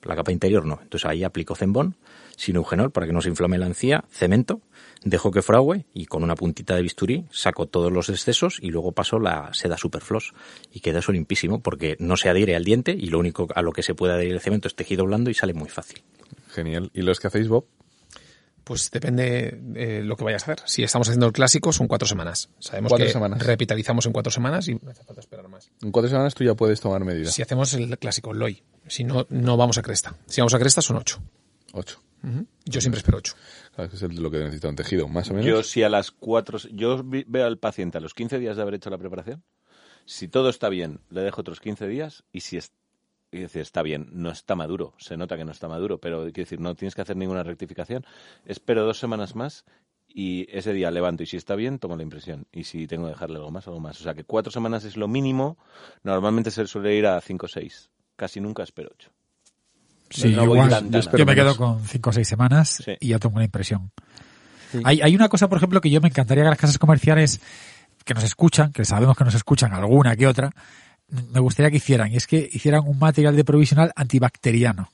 E: La capa interior no. Entonces ahí aplico Zembón, sin eugenol para que no se inflame la encía, cemento, dejo que frague y con una puntita de bisturí saco todos los excesos y luego paso la seda Superfloss y queda eso limpísimo porque no se adhiere al diente y lo único a lo que se puede adherir el cemento es tejido blando y sale muy fácil.
D: Genial. ¿Y los que hacéis, Bob?
F: Pues depende de lo que vayas a hacer. Si estamos haciendo el clásico, son cuatro semanas. Sabemos
D: Cuatro
F: que
D: semanas.
F: repitalizamos en cuatro semanas y no hace falta esperar más.
D: En cuatro semanas tú ya puedes tomar medidas.
F: Si hacemos el clásico, el LOI. Si no, no vamos a cresta. Si vamos a cresta, son ocho.
D: Ocho.
F: Yo siempre espero ocho.
D: Claro, que es el- lo que necesita un tejido, más o menos.
B: Yo si a las cuatro, yo vi- veo al paciente a los 15 días de haber hecho la preparación, si todo está bien, le dejo otros 15 días y si es, y decir, está bien, no está maduro, se nota que no está maduro, pero quiero decir, no tienes que hacer ninguna rectificación, espero dos semanas más y ese día levanto y si está bien, tomo la impresión y si tengo que dejarle algo más, algo más. O sea que cuatro semanas es lo mínimo, normalmente se suele ir a cinco o seis, casi nunca espero ocho.
C: Sí,
B: No
C: igual. Yo me quedo con cinco o seis semanas
B: Sí.
C: y ya tomo una impresión. Hay, hay una cosa, por ejemplo, que yo me encantaría que las casas comerciales que nos escuchan, que sabemos que nos escuchan alguna que otra, me gustaría que hicieran, y es que hicieran un material de provisional antibacteriano.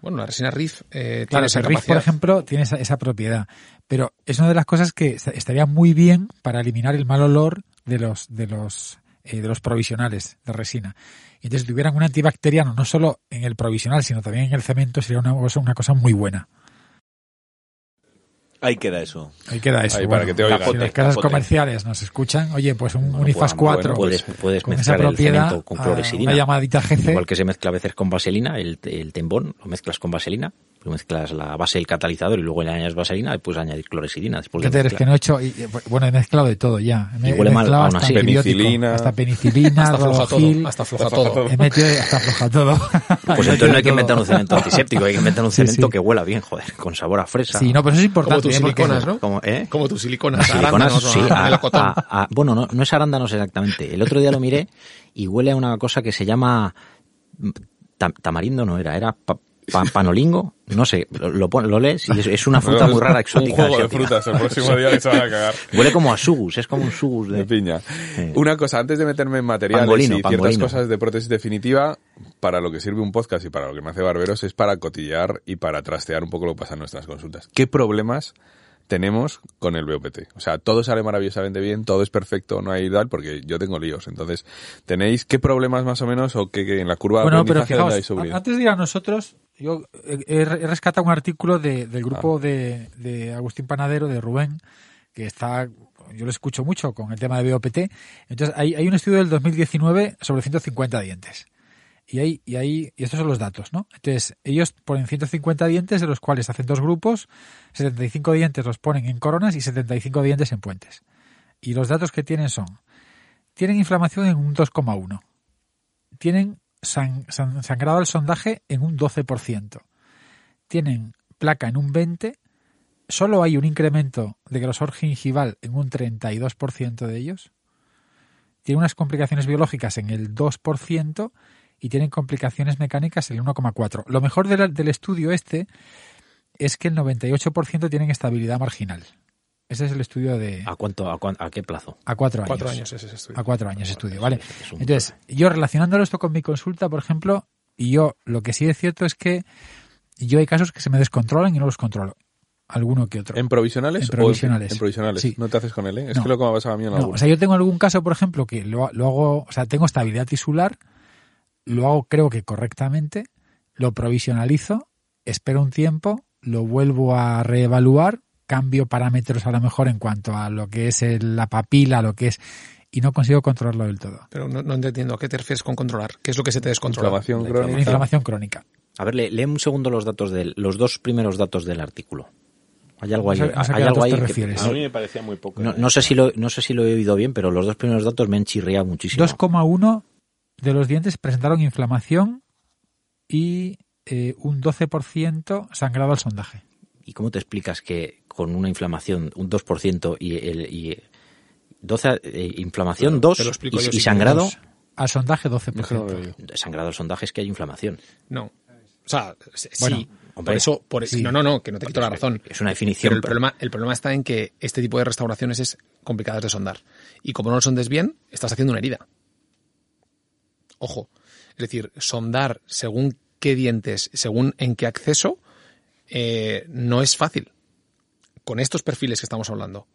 F: Bueno, la resina Riff eh, tiene
C: Claro,
F: esa
C: el Riff, por ejemplo, tiene esa, esa propiedad. Pero es una de las cosas que est- estaría muy bien para eliminar el mal olor de los, de los, eh, de los provisionales de resina. Y entonces, si tuvieran un antibacteriano, no solo en el provisional, sino también en el cemento, sería una cosa, una cosa muy buena.
B: Ahí queda eso.
C: Ahí queda eso.
D: Ahí, para que te oigan.
C: Si las casas
E: Capote.
C: comerciales nos escuchan, oye, pues un
E: Bueno,
C: Unifaz
E: pues,
C: 4
E: puedes, puedes
C: con esa
E: mezclar el
C: propiedad,
E: cemento con clorexidina.
C: una llamadita GC.
E: Igual que se mezcla a veces con vaselina, el, el tembón lo mezclas con vaselina, mezclas la base del catalizador y luego le añades vaselina y puedes añadir clorexidina. Después
C: ¿Qué
E: de
C: te que no he hecho? y- bueno, he mezclado de todo ya. Me-
E: Y
C: he
E: huele mal,
C: mezclado
E: aún
C: hasta
E: así.
D: Penicilina.
C: hasta penicilina,
F: Hasta floja todo. Hasta floja todo.
C: He metido hasta floja todo.
E: Pues entonces no hay que inventar un cemento antiséptico, hay que inventar un cemento
C: sí.
E: que huela bien, joder, con sabor a fresa.
C: Sí, no, pero eso es
F: Como
C: importante.
F: tus
C: ¿eh?
F: Siliconas, ¿no?
E: Como, ¿eh?
F: Como tus siliconas,
E: Siliconas,
F: arándanos,
E: sí,
F: a-
E: a-
F: melocotón.
E: a- a- bueno, no, no es arándanos exactamente. El otro día lo miré y huele a una cosa que se llama tam- tamarindo, no era, era pa- pa- panolingo, no sé, lo, lo, lo lees y es, es una fruta muy rara, exótica.
D: Un juego de
E: asiática.
D: frutas el próximo día que se van a cagar.
E: Huele como a sugus, es como un sugus
D: De
E: de...
D: piña. Una cosa, antes de meterme en materiales
E: Pangolino,
D: y ciertas
E: pangolino.
D: cosas de prótesis definitiva, para lo que sirve un podcast y para lo que me hace Barberos es para cotillar y para trastear un poco lo que pasa en nuestras consultas. ¿Qué problemas tenemos con el BOPT? O sea, todo sale maravillosamente bien, todo es perfecto, no hay tal, porque yo tengo líos. Entonces, ¿tenéis qué problemas más o menos o qué, qué en la curva de
C: Bueno, pero
D: aprendizaje hay
C: fijaos, antes de ir a nosotros, yo he, he rescatado un artículo de- del grupo
D: Ah.
C: de, de Agustín Panadero, de Rubén, que está, yo lo escucho mucho con el tema de BOPT. Entonces, hay, hay un estudio del 2019 sobre 150 dientes. Y hay, y hay, y estos son los datos, ¿no? Entonces, ellos ponen 150 dientes, de los cuales hacen dos grupos, 75 dientes los ponen en coronas y 75 dientes en puentes. Y los datos que tienen son, tienen inflamación en un 2,1 tienen san- san- sangrado al sondaje en un 12%. Tienen placa en un 20%. Solo hay un incremento de grosor gingival en un 32% de ellos. Tienen unas complicaciones biológicas en el 2% y tienen complicaciones mecánicas en el 1,4%. Lo mejor del estudio este es que el 98% tienen estabilidad marginal. Ese es el estudio de
E: ¿A cuánto, a, cuán- a qué plazo?
C: a cuatro años.
F: Cuatro años es ese estudio.
C: A cuatro años estudio, ¿vale?
E: es- es un-
C: Entonces, yo relacionándolo esto con mi consulta, por ejemplo, y yo lo que sí es cierto es que yo hay casos que se me descontrolan y no los controlo. Alguno que otro.
D: ¿En provisionales?
C: En
D: o
C: provisionales.
D: En, provisionales.
C: Sí.
D: No te haces con él, ¿eh? Es
C: No.
D: que lo que me ha pasado a mí en
C: No, o sea, yo tengo algún caso, por ejemplo, que lo, lo hago, o sea, tengo estabilidad tisular, lo hago creo que correctamente, lo provisionalizo, espero un tiempo, lo vuelvo a reevaluar, cambio parámetros a lo mejor en cuanto a lo que es el- la papila, lo que es, y no consigo controlarlo del todo.
F: Pero no, no entiendo a qué te refieres con controlar. ¿Qué es lo que se te descontrola?
D: Inflamación
E: La
D: crónica.
C: Una inflamación crónica.
E: A ver, lee, lee un segundo los datos del, los dos primeros datos del artículo. Hay algo ahí,
C: a qué
E: hay algo ahí
C: te
E: que-
C: refieres.
B: A mí me parecía muy poco.
E: no,
B: ¿eh?
E: no sé si lo, no sé si lo he oído bien, pero los dos primeros datos me han chirriado muchísimo.
C: 2,1 de los dientes presentaron inflamación y eh, un 12% sangrado al sondaje.
E: ¿Y cómo te explicas que con una inflamación, un 2% y el y 12 eh, inflamación
F: lo
E: 2
F: explico
E: y, y
F: si
E: sangrado,
C: Dos. Al sondaje
D: Es que no
C: 12%.
D: lo veo yo.
E: sangrado al sondaje es que hay inflamación.
F: No. O sea,
C: Bueno,
F: sí.
E: hombre,
F: por eso, por
C: sí.
F: no, no, no, que no te quito la razón.
E: Es una definición.
F: Pero el problema, el problema está en que este tipo de restauraciones es complicadas de sondar. Y como no lo sondes bien, estás haciendo una herida. Ojo. Es decir, sondar según qué dientes, según en qué acceso, eh, no es fácil. Con estos perfiles que estamos hablando.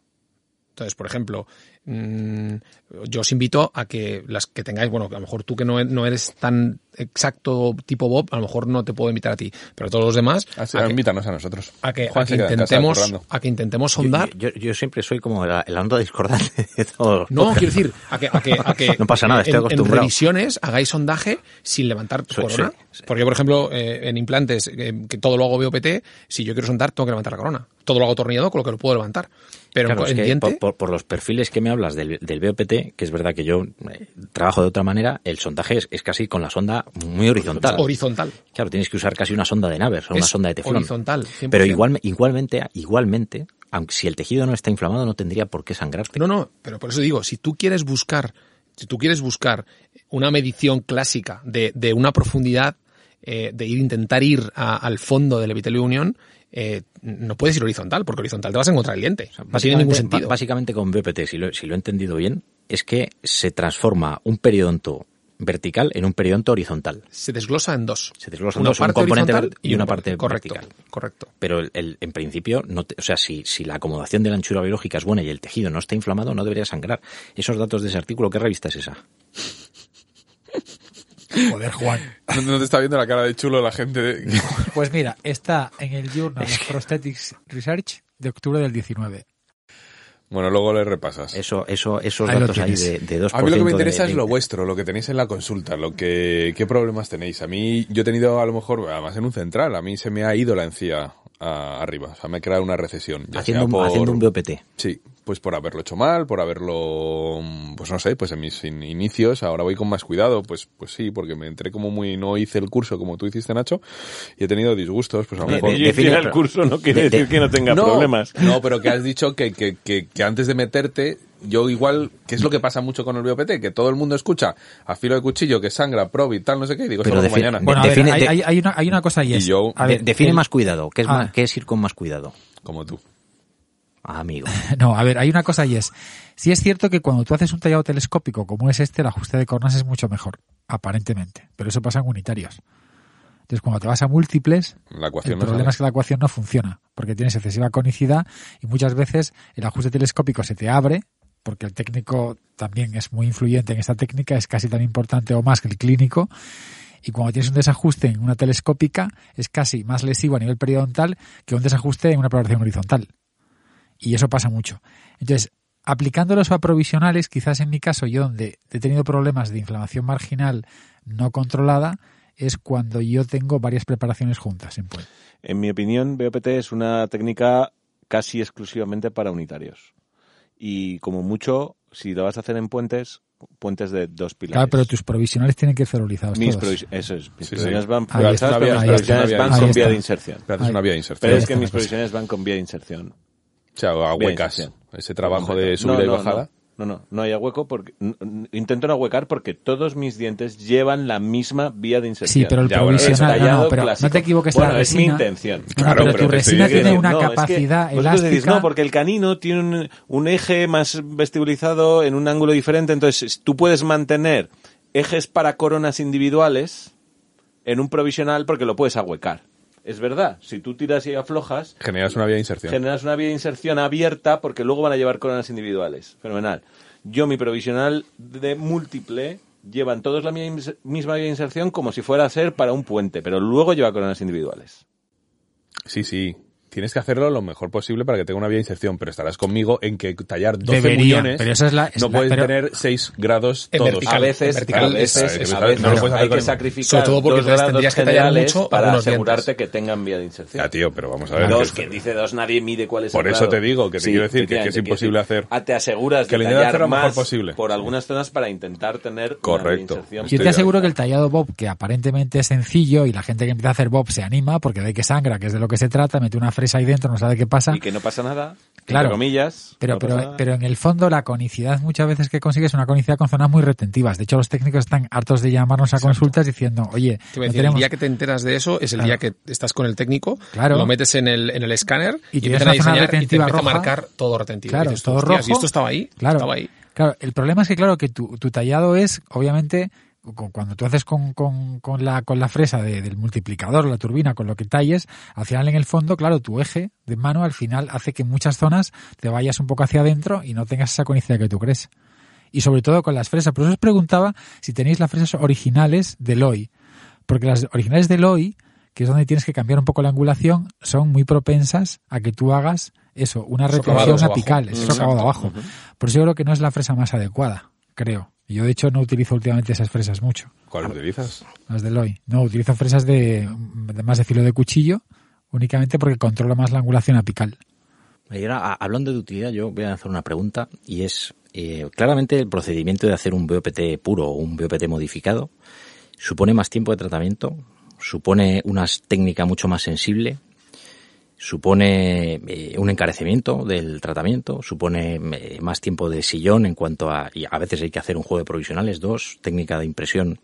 F: Entonces, por ejemplo, yo os invito a que las que tengáis, bueno, que a lo mejor tú que no, e- no eres tan exacto tipo Bob, a lo mejor no te puedo invitar a ti, pero todos los demás,
D: Así,
F: a que-
D: invítanos a nosotros.
F: a que,
D: Juan
F: a que
D: en casa
F: intentemos a que intentemos
E: Yo,
F: sondar.
E: Yo, yo siempre soy como la, la onda discordante de todos los
F: no quiero decir a que, a que, a que
E: No pasa nada, estoy
F: en, en
E: acostumbrado.
F: revisiones hagáis sondaje sin levantar
E: Soy-
F: corona.
E: soy-
F: porque yo por ejemplo eh, en implantes eh, que todo lo hago BOPT si yo quiero sondar tengo que levantar la corona. Todo lo hago tornillado con lo que lo puedo levantar. Pero
E: Claro,
F: en,
E: es que
F: diente
E: por, por- por los perfiles que me hablas del, del BOPT, que es verdad que yo eh, trabajo de otra manera, el sondaje es, es casi con la sonda muy horizontal.
F: horizontal
E: Claro, tienes que usar casi una sonda de Naver, o una sonda de teflón.
F: horizontal 100%.
E: Pero igual, igualmente, igualmente, aunque si el tejido no está inflamado, no tendría por qué sangrarte.
F: No, no, pero por eso digo, si tú quieres buscar, si tú quieres buscar una medición clásica de, de una profundidad, eh, de ir, intentar ir a- al fondo del epitelio de unión, eh, no puedes ir horizontal, porque horizontal te vas a encontrar el diente. no tiene ningún
E: Básicamente-
F: sentido.
E: ba- Básicamente con BOPT, si lo, si lo he entendido bien, es que se transforma un periodonto vertical en un periodonto horizontal.
F: Se desglosa en dos.
E: Se desglosa en
F: una
E: dos, un
F: parte
E: componente
F: horizontal
E: ver- y una
F: un-
E: parte
F: correcto,
E: vertical.
F: Correcto.
E: Pero el, el- en principio, no te- o sea, si, si la acomodación de la anchura biológica es buena y el tejido no está inflamado, no debería sangrar. Esos datos de ese artículo, ¿qué revista es esa?
C: Joder, Juan.
D: No, no te está viendo la cara de chulo la gente. de-
C: Pues mira, está en el Journal of Prosthetics Research de octubre del 19.
D: Bueno, luego le repasas.
E: Eso, eso, esos
C: Ahí
E: datos ahí de, de 2%.
D: A mí lo que me interesa
E: de-
D: es lo vuestro, lo que tenéis en la consulta, lo que, qué problemas tenéis. A mí, yo he tenido a lo mejor, además en un central, a mí se me ha ido la encía a- arriba, o sea, me ha creado una recesión. Ya
E: haciendo,
D: sea
E: un,
D: por,
E: haciendo un BOPT.
D: Sí, pues por haberlo hecho mal, por haberlo, pues no sé, pues en mis in- inicios, ahora voy con más cuidado, pues, pues sí, porque me entré como muy, no hice el curso como tú hiciste, Nacho, y he tenido disgustos, pues a lo mejor...
E: de-
B: el curso no quiere
E: de- de-
B: decir que no tenga
D: no,
B: problemas.
D: No, pero que has dicho que, que, que, que antes de meterte, yo igual, que es lo que pasa mucho con el BOPT, que todo el mundo escucha a filo de cuchillo que sangra, prob y tal, no sé qué, y digo,
E: Pero
D: mañana.
C: Bueno, a ver,
E: define-
C: hay, hay- hay una, hay una cosa y
D: Y
C: es...
D: yo-
C: a
E: De-
C: ver,
E: define
C: el-
E: más cuidado. ¿Qué es,
C: Ah.
E: qué es ir con más cuidado?
D: Como tú.
E: Ah, amigo.
C: No, a ver, hay una cosa y es, sí es cierto que cuando tú haces un tallado telescópico como es este, el ajuste de cornas es mucho mejor, aparentemente, pero eso pasa en unitarios. Entonces, cuando te vas a múltiples,
D: La
C: el
D: no
C: problema
D: sale.
C: es que la ecuación no funciona, porque tienes excesiva conicidad y muchas veces el ajuste telescópico se te abre, porque el técnico también es muy influyente en esta técnica, es casi tan importante o más que el clínico, y cuando tienes un desajuste en una telescópica es casi más lesivo a nivel periodontal que un desajuste en una programación horizontal. Y eso pasa mucho. Entonces, aplicándolos a provisionales, quizás en mi caso, yo donde he tenido problemas de inflamación marginal no controlada, es cuando yo tengo varias preparaciones juntas en.
B: En mi opinión, BOPT es una técnica casi exclusivamente para unitarios. Y como mucho, si lo vas a hacer en puentes, puentes de dos pilares.
C: Claro, pero tus provisionales tienen que ir ferolizados
B: mis
C: todos.
B: eso es. Mis
D: Sí,
B: provisiones
D: sí.
B: van pero mis
D: está.
B: van con vía de inserción.
D: Pero haces
C: Ahí-
D: una vía de
B: Pero
D: inserción.
B: es que mis
C: cosa.
B: provisiones van con vía de inserción.
D: O sea, a huecas. Ese trabajo de subida
B: No,
D: y
B: no,
D: bajada.
B: No, no, no, hay hueco porque intento no huecar porque todos mis dientes llevan la misma vía de inserción.
C: Sí, pero el
D: Ya,
C: provisional, no, no, pero no te equivoques,
B: Bueno,
C: la
B: es mi
C: resina,
B: intención.
D: Claro,
C: pero,
D: pero
C: tu resina tiene una
B: No, es que
C: capacidad elástica.
B: decís, no, porque el canino tiene un, un eje más vestibulizado en un ángulo diferente, entonces tú puedes mantener ejes para coronas individuales en un provisional porque lo puedes ahuecar. Es verdad, si tú tiras y aflojas,
D: Generas una vía de inserción.
B: generas una vía de inserción abierta porque luego van a llevar coronas individuales. Fenomenal. Yo, mi provisional de múltiple, llevan todos la mi- misma vía de inserción como si fuera a ser para un puente, pero luego lleva coronas individuales.
D: Sí, sí. Tienes que hacerlo lo mejor posible para que tenga una vía de inserción, pero estarás conmigo en que tallar 12
C: Debería,
D: muñones
C: pero eso es la- es
D: no
C: la-
D: puedes
C: pero-
D: tener 6 grados todos.
F: vertical.
B: A veces,
F: vertical
B: a veces,
F: es- es-
B: a
D: no lo puedes hacer
B: hay que sacrificar
F: Sobre todo porque
B: dos
F: entonces
B: grados
F: tendrías que tallar
B: generales
F: mucho
B: para asegurarte
F: dientes.
B: que tengan vía de inserción.
D: Ya, tío, pero vamos a ver.
B: Dos,
D: que-
B: dice dos, nadie mide cuál es
D: Por
B: el
D: eso
B: grado.
D: te digo, que te quiero decir que- que es imposible hacer-
B: ah, Te aseguras
D: que
B: de tallar
D: hacer lo mejor
B: más
D: posible.
B: por algunas zonas para intentar tener una
D: Correcto.
B: inserción.
C: Yo te aseguro que el tallado Bob, que aparentemente es sencillo y la gente que empieza a hacer Bob se anima porque ve que sangra, que es de lo que se trata, mete una fresa ahí dentro, no sabe qué pasa.
B: Y que no pasa nada,
C: Claro.
B: entre comillas.
C: Pero,
B: no
C: pero, pero en el fondo la conicidad muchas veces que consigues es una conicidad con zonas muy retentivas. De hecho, los técnicos están hartos de llamarnos a consultas diciendo, oye,
F: Te iba a
C: no
F: decir,
C: tenemos...
F: el día que te enteras de eso es el
C: Claro.
F: día que estás con el técnico,
C: Claro.
F: lo metes en el, en el escáner
C: Y
F: y,
C: tienes
F: empiezan a
C: una zona
F: diseñar y te
C: retentiva
F: empieza a
C: roja.
F: marcar todo retentivo.
C: Claro,
F: Y dices,
C: todo
F: "Hostias,
C: rojo.
F: ¿Y esto estaba ahí?
C: Claro,
F: Estaba ahí.
C: claro, el problema es que claro que tu, tu tallado es, obviamente, cuando tú haces con, con, con la, con la fresa de- del multiplicador, la turbina, con lo que talles, al final en el fondo, claro, tu eje de mano al final hace que en muchas zonas te vayas un poco hacia adentro y no tengas esa conicidad que tú crees. Y sobre todo con las fresas. Por eso os preguntaba si tenéis las fresas originales de Loi. Porque las originales de Loi, que es donde tienes que cambiar un poco la angulación, son muy propensas a que tú hagas eso, una retención apical, es socavado abajo. Por eso yo creo que no es la fresa más adecuada, creo. Y Yo de hecho no utilizo últimamente esas fresas mucho,
D: ¿Cuál utilizas?
C: las de Loi. No, utilizo fresas de, de más de filo de cuchillo, únicamente porque controlo más la angulación apical.
E: Y ahora, hablando de utilidad, yo voy a hacer una pregunta y es, eh, claramente el procedimiento de hacer un BOPT puro o un BOPT modificado supone más tiempo de tratamiento, supone una técnica mucho más sensible, supone eh, un encarecimiento del tratamiento, supone eh, más tiempo de sillón en cuanto a, y a veces hay que hacer un juego de provisionales, dos, técnica de impresión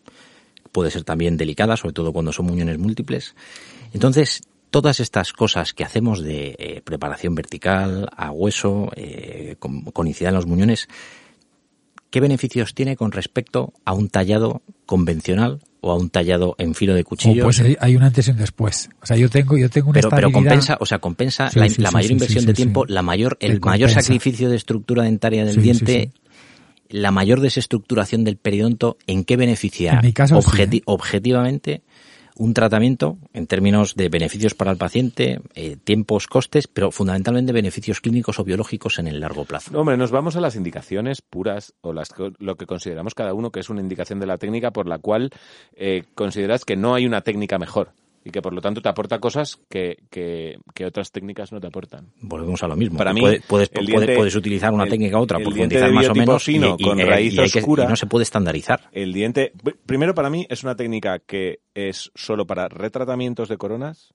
E: puede ser también delicada, sobre todo cuando son muñones múltiples. Entonces, todas estas cosas que hacemos de eh, preparación vertical, a hueso, con conicidad en los muñones, ¿qué beneficios tiene con respecto a un tallado convencional o a un tallado en filo de
C: O
E: cuchillo?
C: pues hay- un antes y un después. O sea, yo tengo, yo tengo una
E: pero, pero compensa, o sea, compensa
C: Sí,
E: la,
C: sí,
E: la
C: sí,
E: mayor inversión de tiempo, la mayor, el mayor sacrificio de estructura dentaria del diente, la mayor desestructuración del periodonto, ¿en qué beneficia
C: En mi caso,
E: objeti-
C: ¿eh?
E: objetivamente un tratamiento en términos de beneficios para el paciente, eh, tiempos, costes, pero fundamentalmente beneficios clínicos o biológicos en el largo plazo.
B: No, hombre, nos vamos a las indicaciones puras o las lo que consideramos cada uno que es una indicación de la técnica por la cual eh, consideras que no hay una técnica mejor y que por lo tanto te aporta cosas que, que, que otras técnicas no te aportan.
E: Volvemos a lo mismo.
B: Para mí,
E: Puede- puedes,
B: el
E: puede-
B: diente-
E: puedes utilizar una
B: el-
E: técnica u otra, profundizar más o menos
B: fino
E: y, y-
B: con raíz
E: y que-
B: oscura.
E: y no se puede estandarizar.
B: El diente, pr- primero para mí es una técnica que es solo para retratamientos de coronas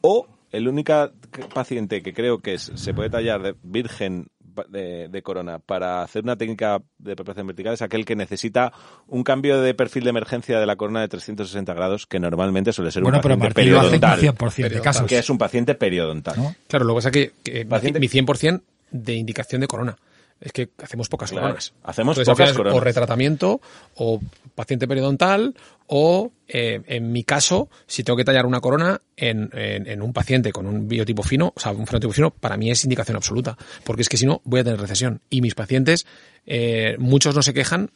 B: o el único paciente que creo que es- se puede tallar de virgen de, de corona para hacer una técnica de preparación vertical es aquel que necesita un cambio de perfil de emergencia de la corona de 360 grados que normalmente suele ser
C: Bueno,
B: un
C: pero
B: paciente
C: hace un
B: periodontal.
C: 100% de casos.
B: Que es un paciente periodontal.
C: ¿no?
F: Claro, lo que pasa es que, que mi 100% de indicación de corona. Es que hacemos pocas
B: Claro,
F: coronas.
B: hacemos
F: Entonces,
B: pocas coronas.
F: O retratamiento, o paciente periodontal, o eh, en mi caso, si tengo que tallar una corona en, en- en un paciente con un biotipo fino, o sea, un fenotipo fino, para mí es indicación absoluta. Porque es que si no, voy a tener recesión. Y mis pacientes, eh, muchos no se quejan,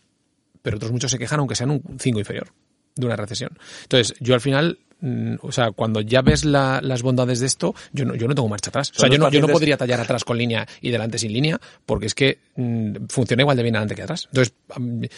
F: pero otros muchos se quejan aunque sean un 5 inferior de una recesión. Entonces, yo al final, o sea, cuando ya ves la- las bondades de esto, yo no, yo no tengo marcha atrás. O sea, yo no, yo no podría tallar atrás con línea y delante sin línea, porque es que mm, funciona igual de bien adelante que atrás. Entonces, a mí,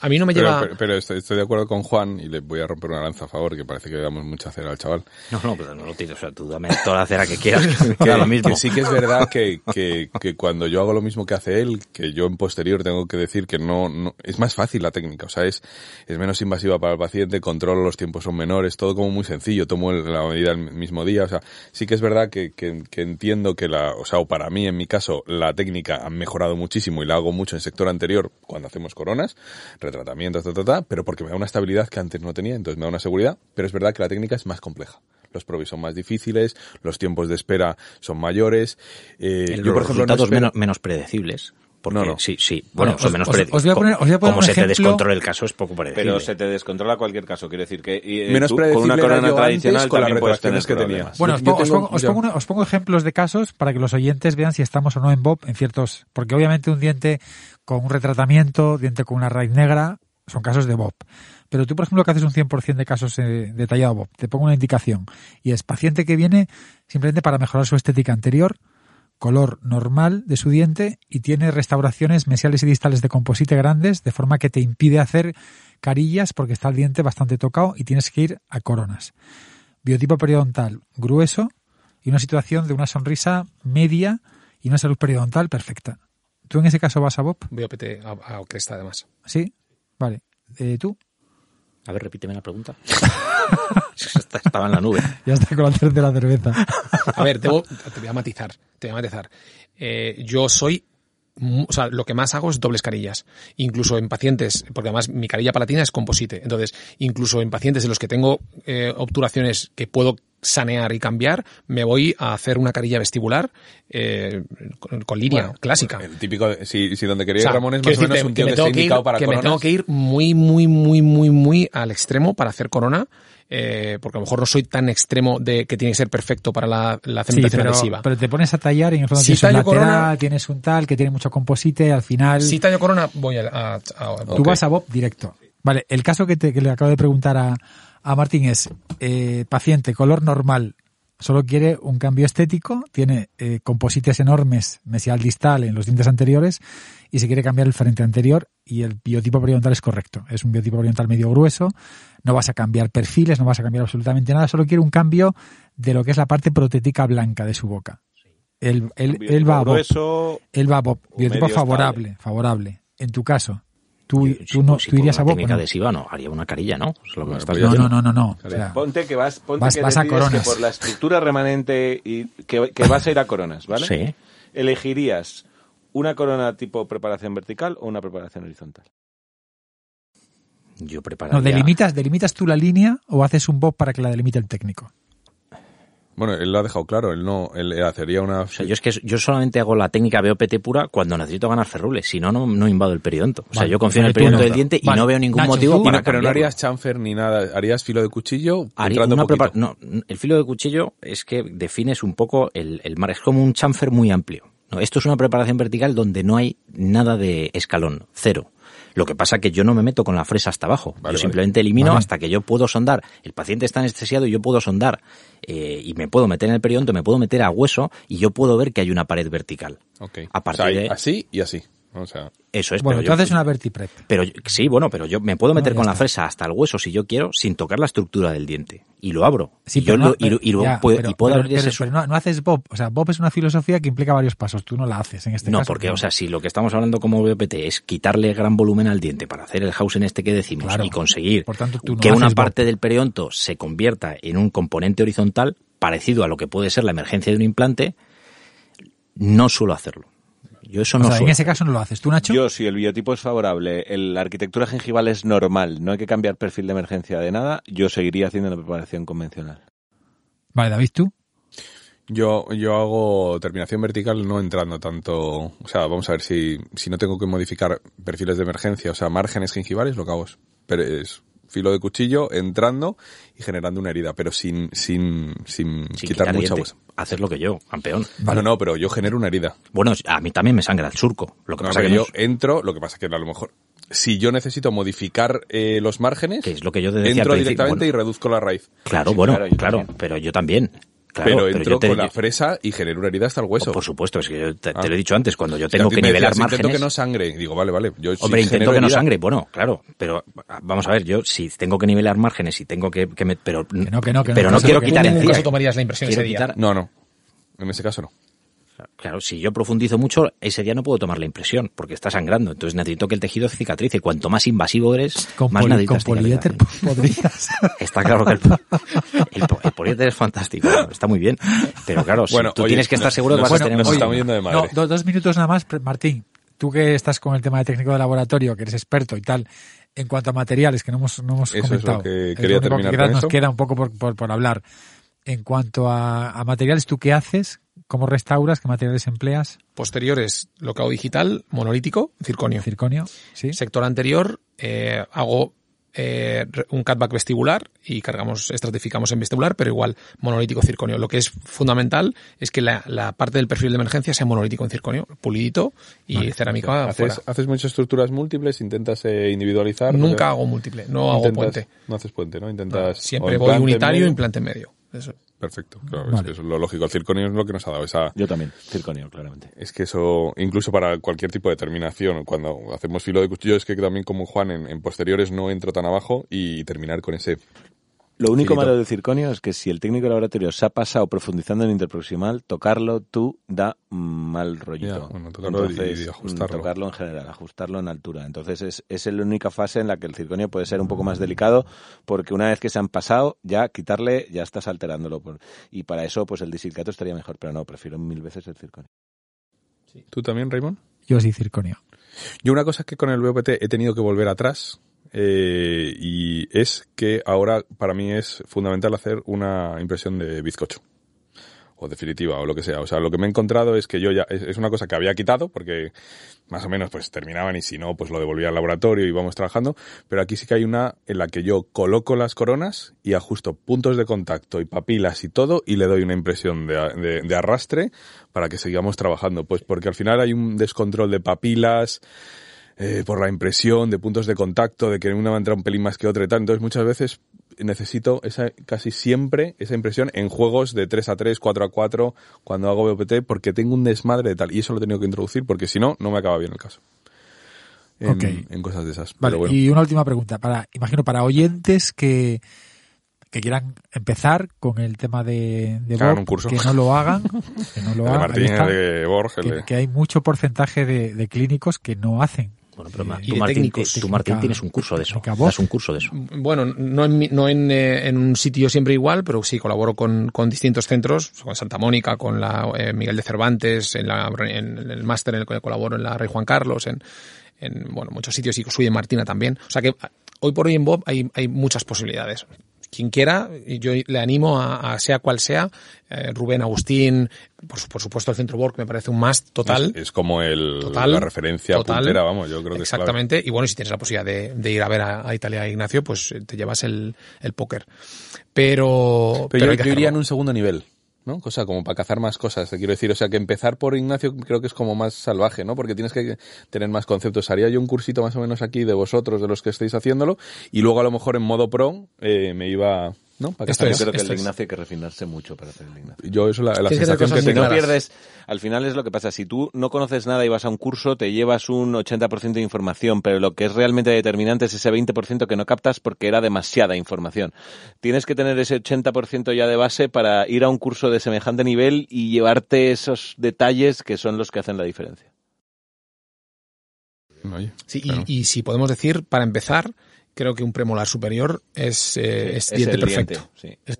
F: a mí no me
D: Pero,
F: lleva...
D: pero- pero estoy, estoy de acuerdo con Juan y le voy a romper una lanza a favor, que parece que le damos mucha cera al chaval.
E: No, no, pero no lo tienes. O sea, tú dame toda la cera que quieras, que lo mismo.
D: que sí que es verdad que, que, que cuando yo hago lo mismo que hace él, que yo en posterior tengo que decir que no, no es más fácil la técnica, o sea, es, es menos invasiva para el paciente, controlo los tiempos son menores, todo como muy sencillo, tomo el- la medida el mismo día, o sea, sí que es verdad que, que, que entiendo que la, o sea, o para mí en mi caso, la técnica ha mejorado muchísimo y la hago mucho en sector anterior cuando hacemos coronas, retratamientos, ta, ta, ta, pero porque me da una estabilidad que antes no tenía, entonces me da una seguridad, pero es verdad que la técnica es más compleja. Los probis son más difíciles, los tiempos de espera son mayores. Eh,
E: los
D: yo, por ejemplo, no
E: resultados
D: espero-
E: menos, menos predecibles. Porque,
D: No, no.
E: Sí, sí. Bueno,
C: Bueno,
E: son
C: os-
E: menos
C: os-
E: predecibles.
C: os voy a poner- os voy a poner
E: Como
C: un
E: se te descontrola el caso es poco predecible.
B: Pero se te descontrola cualquier caso. Quiero decir que y, eh,
D: Menos
B: tú, con una corona tradicional
D: con las
B: también puedes tener
D: que tenía.
B: problemas.
C: Bueno, os pongo, os
D: tengo-
C: pongo- os
D: yo-
C: pongo una- os pongo ejemplos de casos para que los oyentes vean si estamos o no en Bob en ciertos. Porque obviamente un diente con un retratamiento, diente con una raíz negra, son casos de Bob. Pero tú, por ejemplo, que haces un 100% de casos eh, detallado Bob, te pongo una indicación. Y es paciente que viene simplemente para mejorar su estética anterior, color normal de su diente y tiene restauraciones mesiales y distales de composite grandes, de forma que te impide hacer carillas porque está el diente bastante tocado y tienes que ir a coronas biotipo periodontal grueso y una situación de una sonrisa media y una salud periodontal perfecta. ¿Tú en ese caso vas a Bob?
F: Voy a PT a, a Cresta, además.
C: ¿Sí? Vale. Eh, ¿Tú?
E: A ver, repíteme la pregunta. Esta- Estaba en la nube.
C: Ya está con la tercera cerveza.
F: A ver, debo- te voy a matizar, te voy a matizar. Eh, yo soy, o sea, lo que más hago es dobles carillas. Incluso en pacientes, porque además mi carilla palatina es composite. Entonces, incluso en pacientes en los que tengo eh, obturaciones que puedo sanear y cambiar, me voy a hacer una carilla vestibular eh, con, con línea
D: Bueno,
F: clásica.
D: El típico, si, si donde quería
F: O sea,
D: ir Ramón es más o menos
F: decirte
D: un tío
F: me
D: que,
F: tengo
D: está
F: que ir-
D: indicado para
F: que me tengo que ir muy, muy, muy, muy, muy al extremo para hacer corona, eh, porque a lo mejor no soy tan extremo de que tiene que ser perfecto para la, la
C: Sí,
F: cementación
C: pero,
F: adhesiva.
C: pero te pones a tallar y en el fondo
F: Si
C: tienes un lateral,
F: corona-
C: tienes un tal que tiene mucho composite, al final
F: Si tallo corona, voy a... a- a-
C: tú vas a Bob directo. Vale, el caso que, te- que le acabo de preguntar a, a Martín es, eh, paciente, color normal, solo quiere un cambio estético, tiene eh, composites enormes mesial distal en los dientes anteriores y se quiere cambiar el frente anterior y el biotipo periodontal es correcto. Es un biotipo periodontal medio grueso, no vas a cambiar perfiles, no vas a cambiar absolutamente nada, solo quiere un cambio de lo que es la parte protética blanca de su boca. Él, él, él va a Bob.
B: grueso,
C: Él va a Bob. Biotipo favorable, favorable. En tu caso, tú,
E: Yo,
C: tú,
E: si-
C: no,
E: si
C: tú
E: por
C: irías
E: una
C: a Bob. o
E: técnica
C: no?
E: adhesiva no, haría una carilla, ¿no? Es lo que me
D: Bueno,
E: estás
C: No, no, no, no, no. O sea,
B: Ponte que vas, ponte
C: Vas-
B: que
C: vas a
B: que
C: coronas.
B: por la estructura remanente y que, que vas a ir a coronas, ¿vale?
E: Sí.
B: ¿Elegirías una corona tipo preparación vertical o una preparación horizontal?
E: Yo prepararía...
C: no, delimitas, delimitas tú la línea o haces un Bob para que la delimite el técnico.
D: Bueno, él lo ha dejado claro, él no, él hacería una...
E: O sea, yo es que yo solamente hago la técnica BOPT pura cuando necesito ganar ferrules, si no, no, no invado el periodonto. O sea,
C: Vale,
E: yo confío en el periodonto
C: no.
E: del diente y no veo ningún
C: Nacho,
E: motivo
C: tú-
E: para
D: No, pero no harías chamfer ni nada, harías filo de cuchillo
E: Haría
D: entrando
E: una no, el filo de cuchillo es que defines un poco el, el mar, es como un chamfer muy amplio. No, esto es una preparación vertical donde no hay nada de escalón, cero. Lo que pasa que yo no me meto con la fresa hasta abajo.
D: Vale,
E: yo simplemente elimino
C: Vale.
E: hasta que yo puedo sondar. El paciente está anestesiado y yo puedo sondar. eh, y me puedo meter en el periodonto, me puedo meter a hueso y yo puedo ver que hay una pared vertical.
D: Ok.
E: A partir
D: O sea, hay
E: de-
D: así y así. O sea,
E: Eso es.
C: Bueno,
E: pero
C: tú
E: yo-
C: haces una vertiprep.
E: Pero yo- sí, bueno, pero yo me puedo meter con la
C: está.
E: fresa hasta el hueso si yo quiero, sin tocar la estructura del diente. Y lo abro.
C: Sí,
E: y yo
C: pero no-
E: lo- y, lo- y luego
C: ya,
E: puedo,
C: pero-
E: y puedo
C: pero-
E: abrir
C: pero-
E: ese
C: pero no, no haces Bob. O sea, Bob es una filosofía que implica varios pasos. Tú no la haces en este
E: No,
C: caso.
E: porque, o sea, si lo que estamos hablando como BPT es quitarle gran volumen al diente para hacer el housing este que decimos
C: Claro.
E: y conseguir
C: Por tanto, tú no
E: que una parte del periodonto se convierta en un componente horizontal parecido a lo que puede ser la emergencia de un implante, no suelo hacerlo. Yo eso
C: o
E: no
C: sea, en ese caso no lo haces. ¿Tú, Nacho?
B: Yo, si el biotipo es favorable, el- la arquitectura gengival es normal, no hay que cambiar perfil de emergencia de nada, yo seguiría haciendo la preparación convencional.
C: Vale, David, ¿tú?
D: yo, yo hago terminación vertical no entrando tanto. O sea, vamos a ver si, si no tengo que modificar perfiles de emergencia, o sea, márgenes gingivales, lo que hago es, pero es filo de cuchillo entrando y generando una herida, pero sin, sin, sin,
E: sin
D: quitar
E: quitar
D: mucha huesa.
E: hacer lo que yo, campeón.
D: No, no, pero yo genero una herida.
E: Bueno, a mí también me sangra el surco. Lo que
D: No,
E: pasa que
D: yo
E: no es-
D: entro, lo que pasa que a lo mejor, si yo necesito modificar eh, los márgenes,
E: que es lo que yo te decía
D: entro directamente
E: bueno.
D: y reduzco la raíz.
E: Claro,
B: Sí,
E: bueno,
B: claro,
E: pero yo también. Claro,
D: pero
E: te-
D: con la fresa y genero una herida hasta el hueso.
E: Por supuesto, es que yo te, te
D: Ah.
E: lo he dicho antes, cuando yo tengo que nivelar
D: decías,
E: márgenes...
D: Intento que no sangre. Digo, vale, vale. Yo
E: Hombre, intento que no sangre, bueno, claro, pero ah, vamos a ver, yo si tengo que nivelar márgenes y tengo que, que me, pero,
C: no, que no, que no,
E: pero no
C: no,
E: quiero quitar
F: en caso tomarías la impresión ese día.
E: quitar-
D: No, no. En ese caso no.
E: Claro, si yo profundizo mucho, ese día no puedo tomar la impresión, porque está sangrando. Entonces necesito que el tejido cicatrice. Cuanto más invasivo eres,
C: Con,
E: más
C: poli-
E: necesitas
C: con poliéter podrías.
E: Está claro que el, el, po- el poliéter es fantástico, está muy bien. Pero claro, si
D: Bueno,
E: tú
D: oye,
E: tienes que estar seguro que
D: nos
E: vas a tener
D: estamos yendo de madre.
C: No, dos minutos nada más, Martín. Tú que estás con el tema de técnico de laboratorio, que eres experto y tal, en cuanto a materiales, que no hemos, no hemos
D: Eso es
C: comentado.
D: lo que
C: Es
D: quería
C: único
D: terminar
C: que quizás nos
D: eso.
C: queda un poco por, por, por hablar. En cuanto a, a materiales, ¿tú qué haces? ¿Cómo restauras? ¿Qué materiales empleas?
F: Posteriores, locao digital, monolítico, circonio.
C: Circonio, ¿sí?
F: Sector anterior, eh, hago eh, un cutback vestibular y cargamos, estratificamos en vestibular, pero igual monolítico circonio. Lo que es fundamental es que la, la parte del perfil de emergencia sea monolítico en circonio, pulidito y cerámica
D: ¿Haces,
F: afuera.
D: haces muchas estructuras múltles? ¿Intentas eh, individualizar?
F: Nunca
D: O sea,
F: hago múltiple, no hago
D: intentas-
F: puente.
D: No haces puente, ¿no? Intentas...
F: Siempre
D: o
F: voy unitario,
D: medio.
F: implante en medio. Eso.
D: Perfecto, claro, es que eso es lo lógico. El circonio es lo que nos ha dado esa...
B: Yo también, circonio, claramente.
D: Es que eso, incluso para cualquier tipo de terminación, cuando hacemos filo de cuchillo, es que también como Juan en, en posteriores no entro tan abajo y terminar con ese...
B: Lo único malo del circonio es que si el técnico de laboratorio se ha pasado profundizando en interproximal, tocarlo tú da mal rollito.
D: Ya, bueno, tocarlo
B: Entonces,
D: y ajustarlo.
B: mm, tocarlo en general, ajustarlo en altura. Entonces es, es la única fase en la que el circonio puede ser un poco más delicado porque una vez que se han pasado, ya quitarle, ya estás alterándolo. Por- Y para eso, pues el disilicato estaría mejor, pero no, prefiero mil veces el circonio.
D: ¿Tú también, Raymond?
C: Yo sí, circonio.
D: Yo una cosa es que con el VPT he tenido que volver atrás eh, y es que ahora para mí es fundamental hacer una impresión de bizcocho. O definitiva o lo que sea. O sea, lo que me he encontrado es que yo ya, es, una cosa que había quitado porque más o menos pues terminaban y si no pues lo devolvía al laboratorio y íbamos trabajando, pero aquí sí que hay una en la que yo coloco las coronas y ajusto puntos de contacto y papilas y todo y le doy una impresión de- de arrastre para que sigamos trabajando, pues porque al final hay un descontrol de papilas, eh, por la impresión de puntos de contacto, de que una va a entrar un pelín más que otra y tal. Entonces muchas veces necesito esa, casi siempre esa impresión en juegos de 3 a 3, 4 a 4, cuando hago BOPT, porque tengo un desmadre de tal. Y eso lo he tenido que introducir porque si no, no me acaba bien el caso. En,
C: Ok.
D: en cosas de esas.
C: Vale,
D: bueno.
C: y una última pregunta. Para, imagino para oyentes que, que quieran empezar con el tema de, de Bob,
D: un curso.
C: que no lo hagan, que no lo
D: de
C: hagan.
D: Martín,
C: está.
D: de Borg,
C: que,
D: de-
C: que hay mucho porcentaje de, de clínicos que no hacen.
E: Bueno, pero tú, Martín,
F: técnicos.
E: tú, Martín,
C: Técnica-
E: tienes un curso de eso. Das un curso de eso.
F: Bueno, no en, mi- no en, eh, en un sitio siempre igual, pero sí colaboro con, con distintos centros, con Santa Mónica, con la eh, Miguel de Cervantes, en, la, en el máster en el que colaboro en la Rey Juan Carlos, en, en bueno, muchos sitios y soy en Martina también. O sea que hoy por hoy en Bob hay, hay muchas posibilidades. Quien quiera, y yo le animo a, a sea cual sea, eh, Rubén, Agustín, por, su- por supuesto el Centro Borg me parece un más total.
D: Es, es como el,
F: Total,
D: la referencia
F: total.
D: puntera, vamos, yo creo que es.
F: Exactamente. Y bueno, si tienes la posibilidad de, de ir a ver a, a Italia a Ignacio, pues te llevas el, el póker. Pero,
D: Pero, yo, iría en un segundo nivel. ¿No? Cosa como para cazar más cosas, te quiero decir. O sea, que empezar por Ignacio creo que es como más salvaje, ¿no? Porque tienes que tener más conceptos. Haría yo un cursito más o menos aquí de vosotros, de los que estáis haciéndolo, y luego a lo mejor en modo pro eh, me iba, ¿no? Para
F: Esto
B: Yo creo que el
F: es.
B: Ignacio hay que refinarse mucho para hacer el Ignacio.
D: Yo eso la, la
F: que
D: sensación que
B: Si no
F: claras.
B: pierdes, al final es lo que pasa. Si tú no conoces nada y vas a un curso, te llevas un 80% de información, pero lo que es realmente determinante es ese 20% que no captas porque era demasiada información. Tienes que tener ese 80% ya de base para ir a un curso de semejante nivel y llevarte esos detalles que son los que hacen la diferencia.
D: Oye,
F: Sí, y-
D: claro.
F: y, si podemos decir, para empezar, creo que un premolar superior es, eh, es
B: Es
F: diente
B: el
F: perfecto.
B: diente, sí.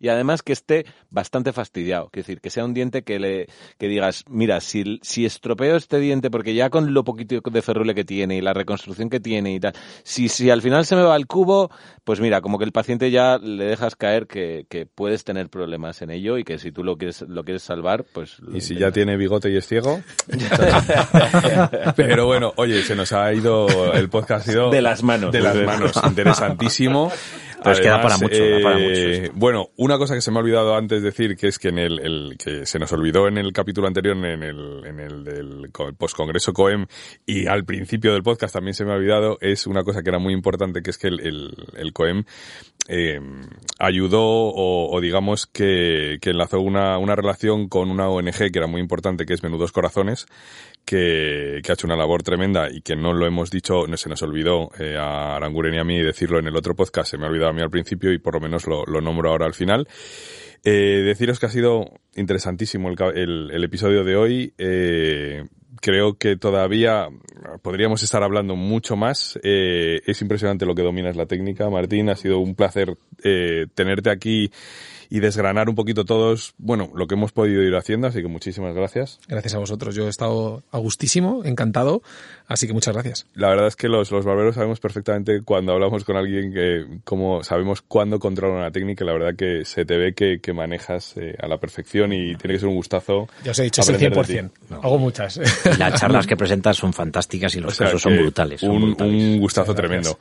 B: Y además que esté bastante fastidiado, es decir, que sea un diente que le que digas, mira, si, si estropeo este diente, porque ya con lo poquito de ferrule que tiene y la reconstrucción que tiene y tal, si, si al final se me va el cubo, pues mira, como que el paciente ya le dejas caer que, que puedes tener problemas en ello y que si tú lo quieres, lo quieres salvar, pues... lo
D: Y si ya tiene bigote y es ciego. Pero bueno, oye, se nos ha ido el podcast ha ido
B: De las manos.
D: De las manos, interesantísimo.
E: Pues queda para mucho, da para mucho
D: eh. Bueno, una cosa que se me ha olvidado antes decir, que es que en el, que se nos olvidó en el capítulo anterior, en el, en el del co- postcongreso COEM, y al principio del podcast también se me ha olvidado, es una cosa que era muy importante, que es que el, el COEM eh, ayudó o, o digamos que, que enlazó una, una relación con una ONG que era muy importante, que es Menudos Corazones, que, que ha hecho una labor tremenda y que no lo hemos dicho, no se nos olvidó eh, a Aranguren y a mí decirlo en el otro podcast, se me ha olvidado a mí al principio y por lo menos lo, lo nombro ahora al final. Eh, deciros que ha sido interesantísimo el, el- el episodio de hoy. Eh, creo que todavía podríamos estar hablando mucho más. Eh, es impresionante lo que dominas la técnica, Martín. Ha sido un placer eh, tenerte aquí y desgranar un poquito todos, bueno, lo que hemos podido ir haciendo. Así que muchísimas gracias.
F: Gracias a vosotros. Yo he estado a gustísimo, encantado, así que muchas gracias.
D: La verdad es que los, los barberos sabemos perfectamente cuando hablamos con alguien que, como sabemos cuándo controla una técnica, la verdad que se te ve que, que manejas eh, a la perfección y tiene que ser un gustazo.
F: Ya os he dicho, es el
D: aprender de
F: 100%.
D: ti.
F: Hago muchas.
E: Las charlas que presentas son fantásticas y los
D: O sea
E: casos son brutales. son
D: un,
E: brutales.
D: un gustazo tremendo.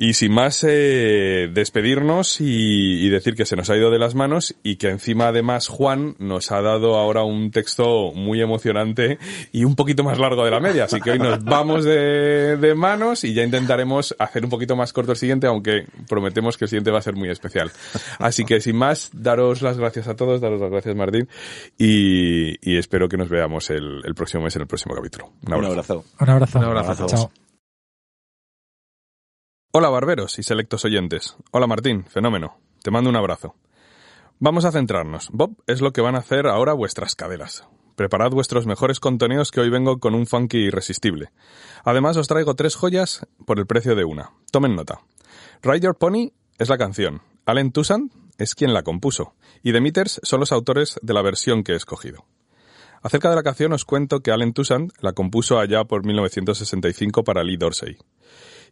D: Y sin más, eh, despedirnos y, y decir que se nos ha ido de las manos y que encima además Juan nos ha dado ahora un texto muy emocionante y un poquito más largo de la media. Así que hoy nos vamos de, de manos y ya intentaremos hacer un poquito más corto el siguiente, aunque prometemos que el siguiente va a ser muy especial. Así que sin más, daros las gracias a todos, daros las gracias Martín y, y espero que nos veamos el, el próximo mes en el próximo capítulo. Un
B: Un
D: abrazo.
B: abrazo.
C: Un abrazo.
F: Un abrazo a todos.
C: Chao.
D: Hola barberos y selectos oyentes. Hola Martín, fenómeno. Te mando un abrazo. Vamos a centrarnos. Bob es lo que van a hacer ahora vuestras caderas. Preparad vuestros mejores contoneos que hoy vengo con un funky irresistible. Además os traigo tres joyas por el precio de una. Tomen nota. Ride Your Pony es la canción. Allen Toussaint es quien la compuso. Y The Meters son los autores de la versión que he escogido. Acerca de la canción os cuento que Allen Toussaint la compuso allá por 1965 para Lee Dorsey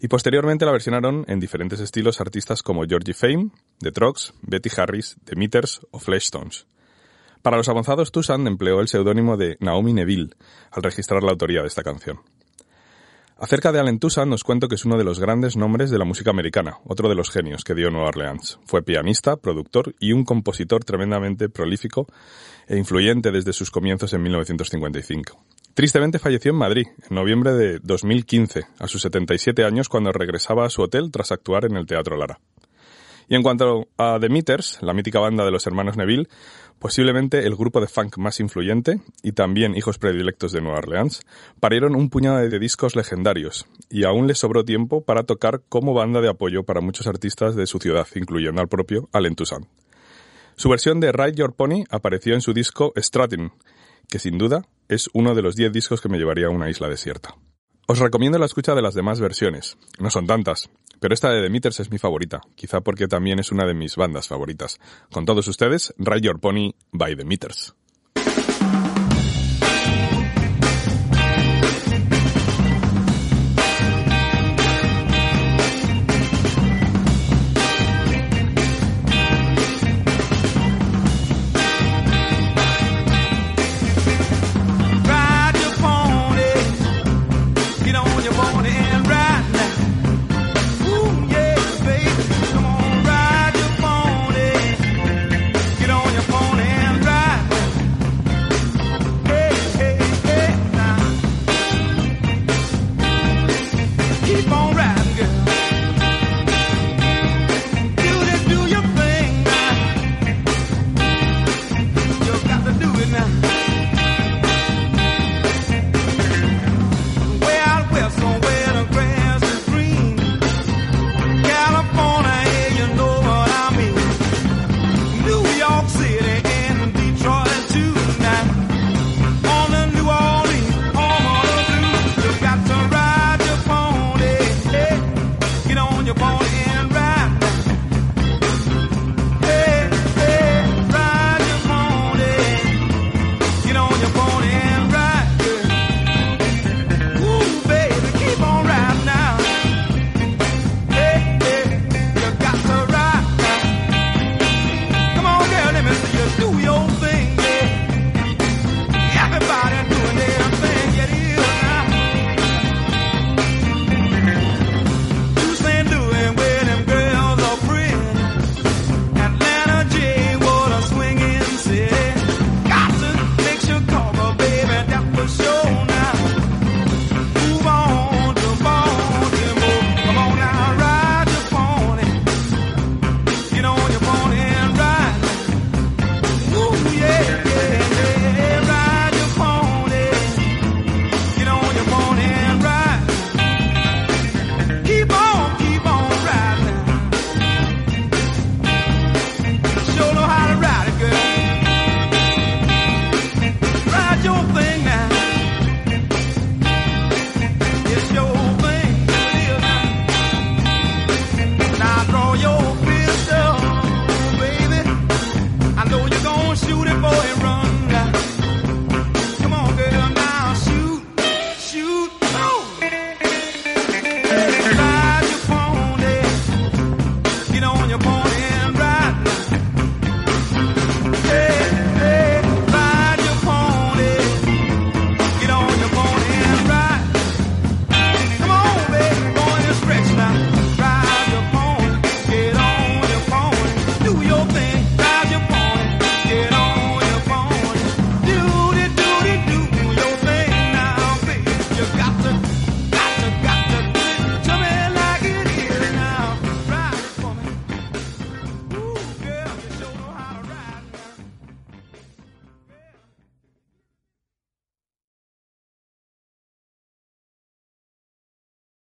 D: y posteriormente la versionaron en diferentes estilos artistas como Georgie Fame, The Trogs, Betty Harris, The Meters o Fleshtones. Para los avanzados, Toussaint empleó el seudónimo de Naomi Neville al registrar la autoría de esta canción. Acerca de Allen Toussaint os cuento que es uno de los grandes nombres de la música americana, otro de los genios que dio Nueva Orleans. Fue pianista, productor y un compositor tremendamente prolífico e influyente desde sus comienzos en 1955. Tristemente falleció en Madrid, en noviembre de 2015, a sus 77 años cuando regresaba a su hotel tras actuar en el Teatro Lara. Y en cuanto a The Meters, la mítica banda de los hermanos Neville, posiblemente el grupo de funk más influyente y también hijos predilectos de Nueva Orleans, parieron un puñado de discos legendarios y aún les sobró tiempo para tocar como banda de apoyo para muchos artistas de su ciudad, incluyendo al propio Allen Toussaint. Su versión de Ride Your Pony apareció en su disco Stratin, que sin duda es uno de los 10 discos que me llevaría a una isla desierta. Os recomiendo la escucha de las demás versiones. No son tantas, pero esta de The Meters es mi favorita, quizá porque también es una de mis bandas favoritas. Con todos ustedes, Ride Your Pony by The Meters.